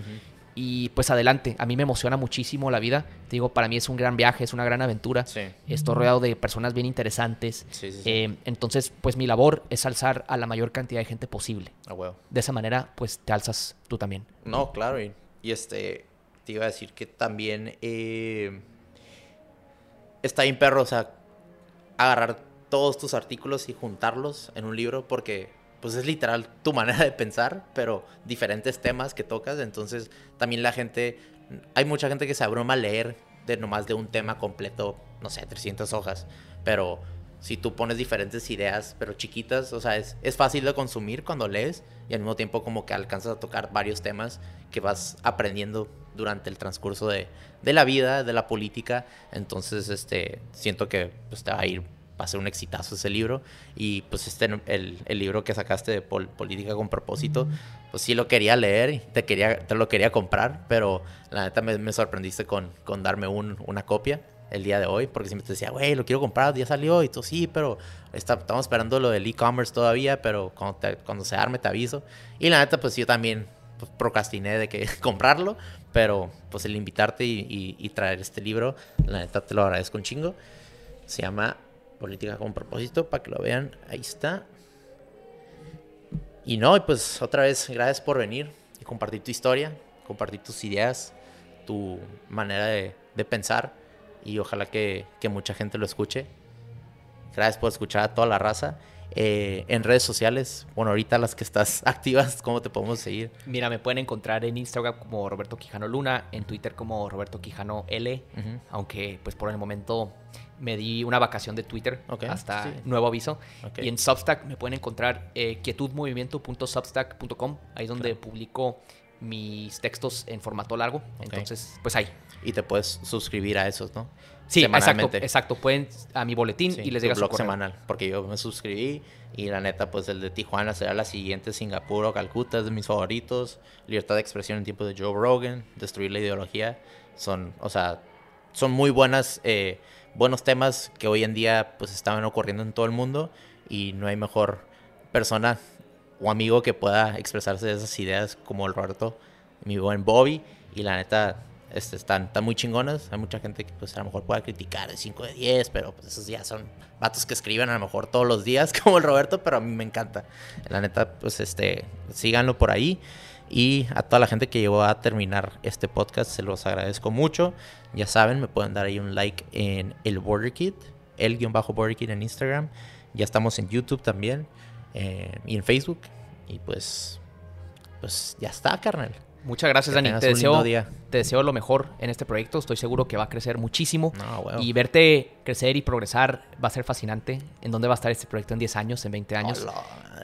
Y pues adelante, a mí me emociona muchísimo la vida. Te digo, para mí es un gran viaje, es una gran aventura. Estoy rodeado de personas bien interesantes. Eh, entonces, pues mi labor es alzar a la mayor cantidad de gente posible. De esa manera, pues te alzas tú también. No, claro. Y, este, te iba a decir que también eh, está bien perro, o sea, agarrar todos tus artículos y juntarlos en un libro porque pues es literal tu manera de pensar, pero diferentes temas que tocas. Entonces, también la gente, hay mucha gente que se abruma a leer de nomás de un tema completo, no sé, 300 hojas, pero si tú pones diferentes ideas, pero chiquitas, o sea, es, es fácil de consumir cuando lees y al mismo tiempo como que alcanzas a tocar varios temas que vas aprendiendo durante el transcurso de, de la vida, de la política. Entonces, este, siento que pues, te va a ir va a ser un exitazo ese libro. Y pues este, el, el libro que sacaste de Política con propósito, pues sí lo quería leer y te, quería, te lo quería comprar, pero la neta me, me sorprendiste con, con darme un, una copia el día de hoy, porque siempre te decía, güey, lo quiero comprar, ya salió, y tú sí, pero está, estamos esperando lo del e-commerce todavía, pero cuando, cuando se arme te aviso. Y la neta, pues yo también pues, procrastiné de que comprarlo, pero pues el invitarte y, traer este libro, la neta te lo agradezco un chingo. Se llama Política con propósito, para que lo vean, ahí está. Y no, pues otra vez, gracias por venir y compartir tu historia, compartir tus ideas, tu manera de, de pensar y ojalá que, que, mucha gente lo escuche. Gracias por escuchar a toda la raza. Eh, en redes sociales, bueno, ahorita las que estás activas, ¿cómo te podemos seguir? Mira, me pueden encontrar en Instagram como Roberto Quijano Luna, en Twitter como Roberto Quijano L, aunque pues por el momento me di una vacación de Twitter hasta nuevo aviso. Y en Substack me pueden encontrar eh, quietudmovimiento.substack.com, ahí es donde publico mis textos en formato largo. Entonces, pues ahí. Y te puedes suscribir a esos, ¿no? Sí, exacto, exacto. Pueden a mi boletín y les llega su blog semanal. Porque yo me suscribí y la neta, pues el de Tijuana será la siguiente. Singapur o Calcuta es de mis favoritos. Libertad de expresión en tiempo de Joe Rogan. Destruir la ideología. Son, o sea, son muy buenas, eh, buenos temas que hoy en día pues estaban ocurriendo en todo el mundo y no hay mejor persona o amigo que pueda expresarse de esas ideas como el Roberto, mi buen Bobby. Y la neta, este, están, están muy chingonas. Hay mucha gente que pues a lo mejor pueda criticar de 5 de 10, pero pues esos ya son vatos que escriben a lo mejor todos los días como el Roberto, pero a mí me encanta. La neta, pues este, síganlo por ahí. Y a toda la gente que llegó a terminar este podcast, se los agradezco mucho. Ya saben, me pueden dar ahí un like en el Border Kit, el guion bajo Border Kit en Instagram. Ya estamos en YouTube también eh, y en Facebook. Y pues, pues ya está, carnal. Muchas gracias, Dani. Te deseo, te deseo lo mejor en este proyecto. Estoy seguro que va a crecer muchísimo. Y verte crecer y progresar va a ser fascinante. ¿En dónde va a estar este proyecto en 10 años, en 20 años?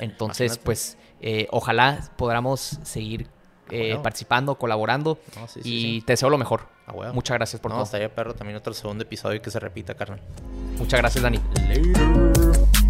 Entonces, pues, eh, ojalá podamos seguir eh, participando, colaborando. y te deseo lo mejor. Muchas gracias por no, todo. Estaría perro también otro segundo episodio que se repita, carnal. Muchas gracias, Dani. Later.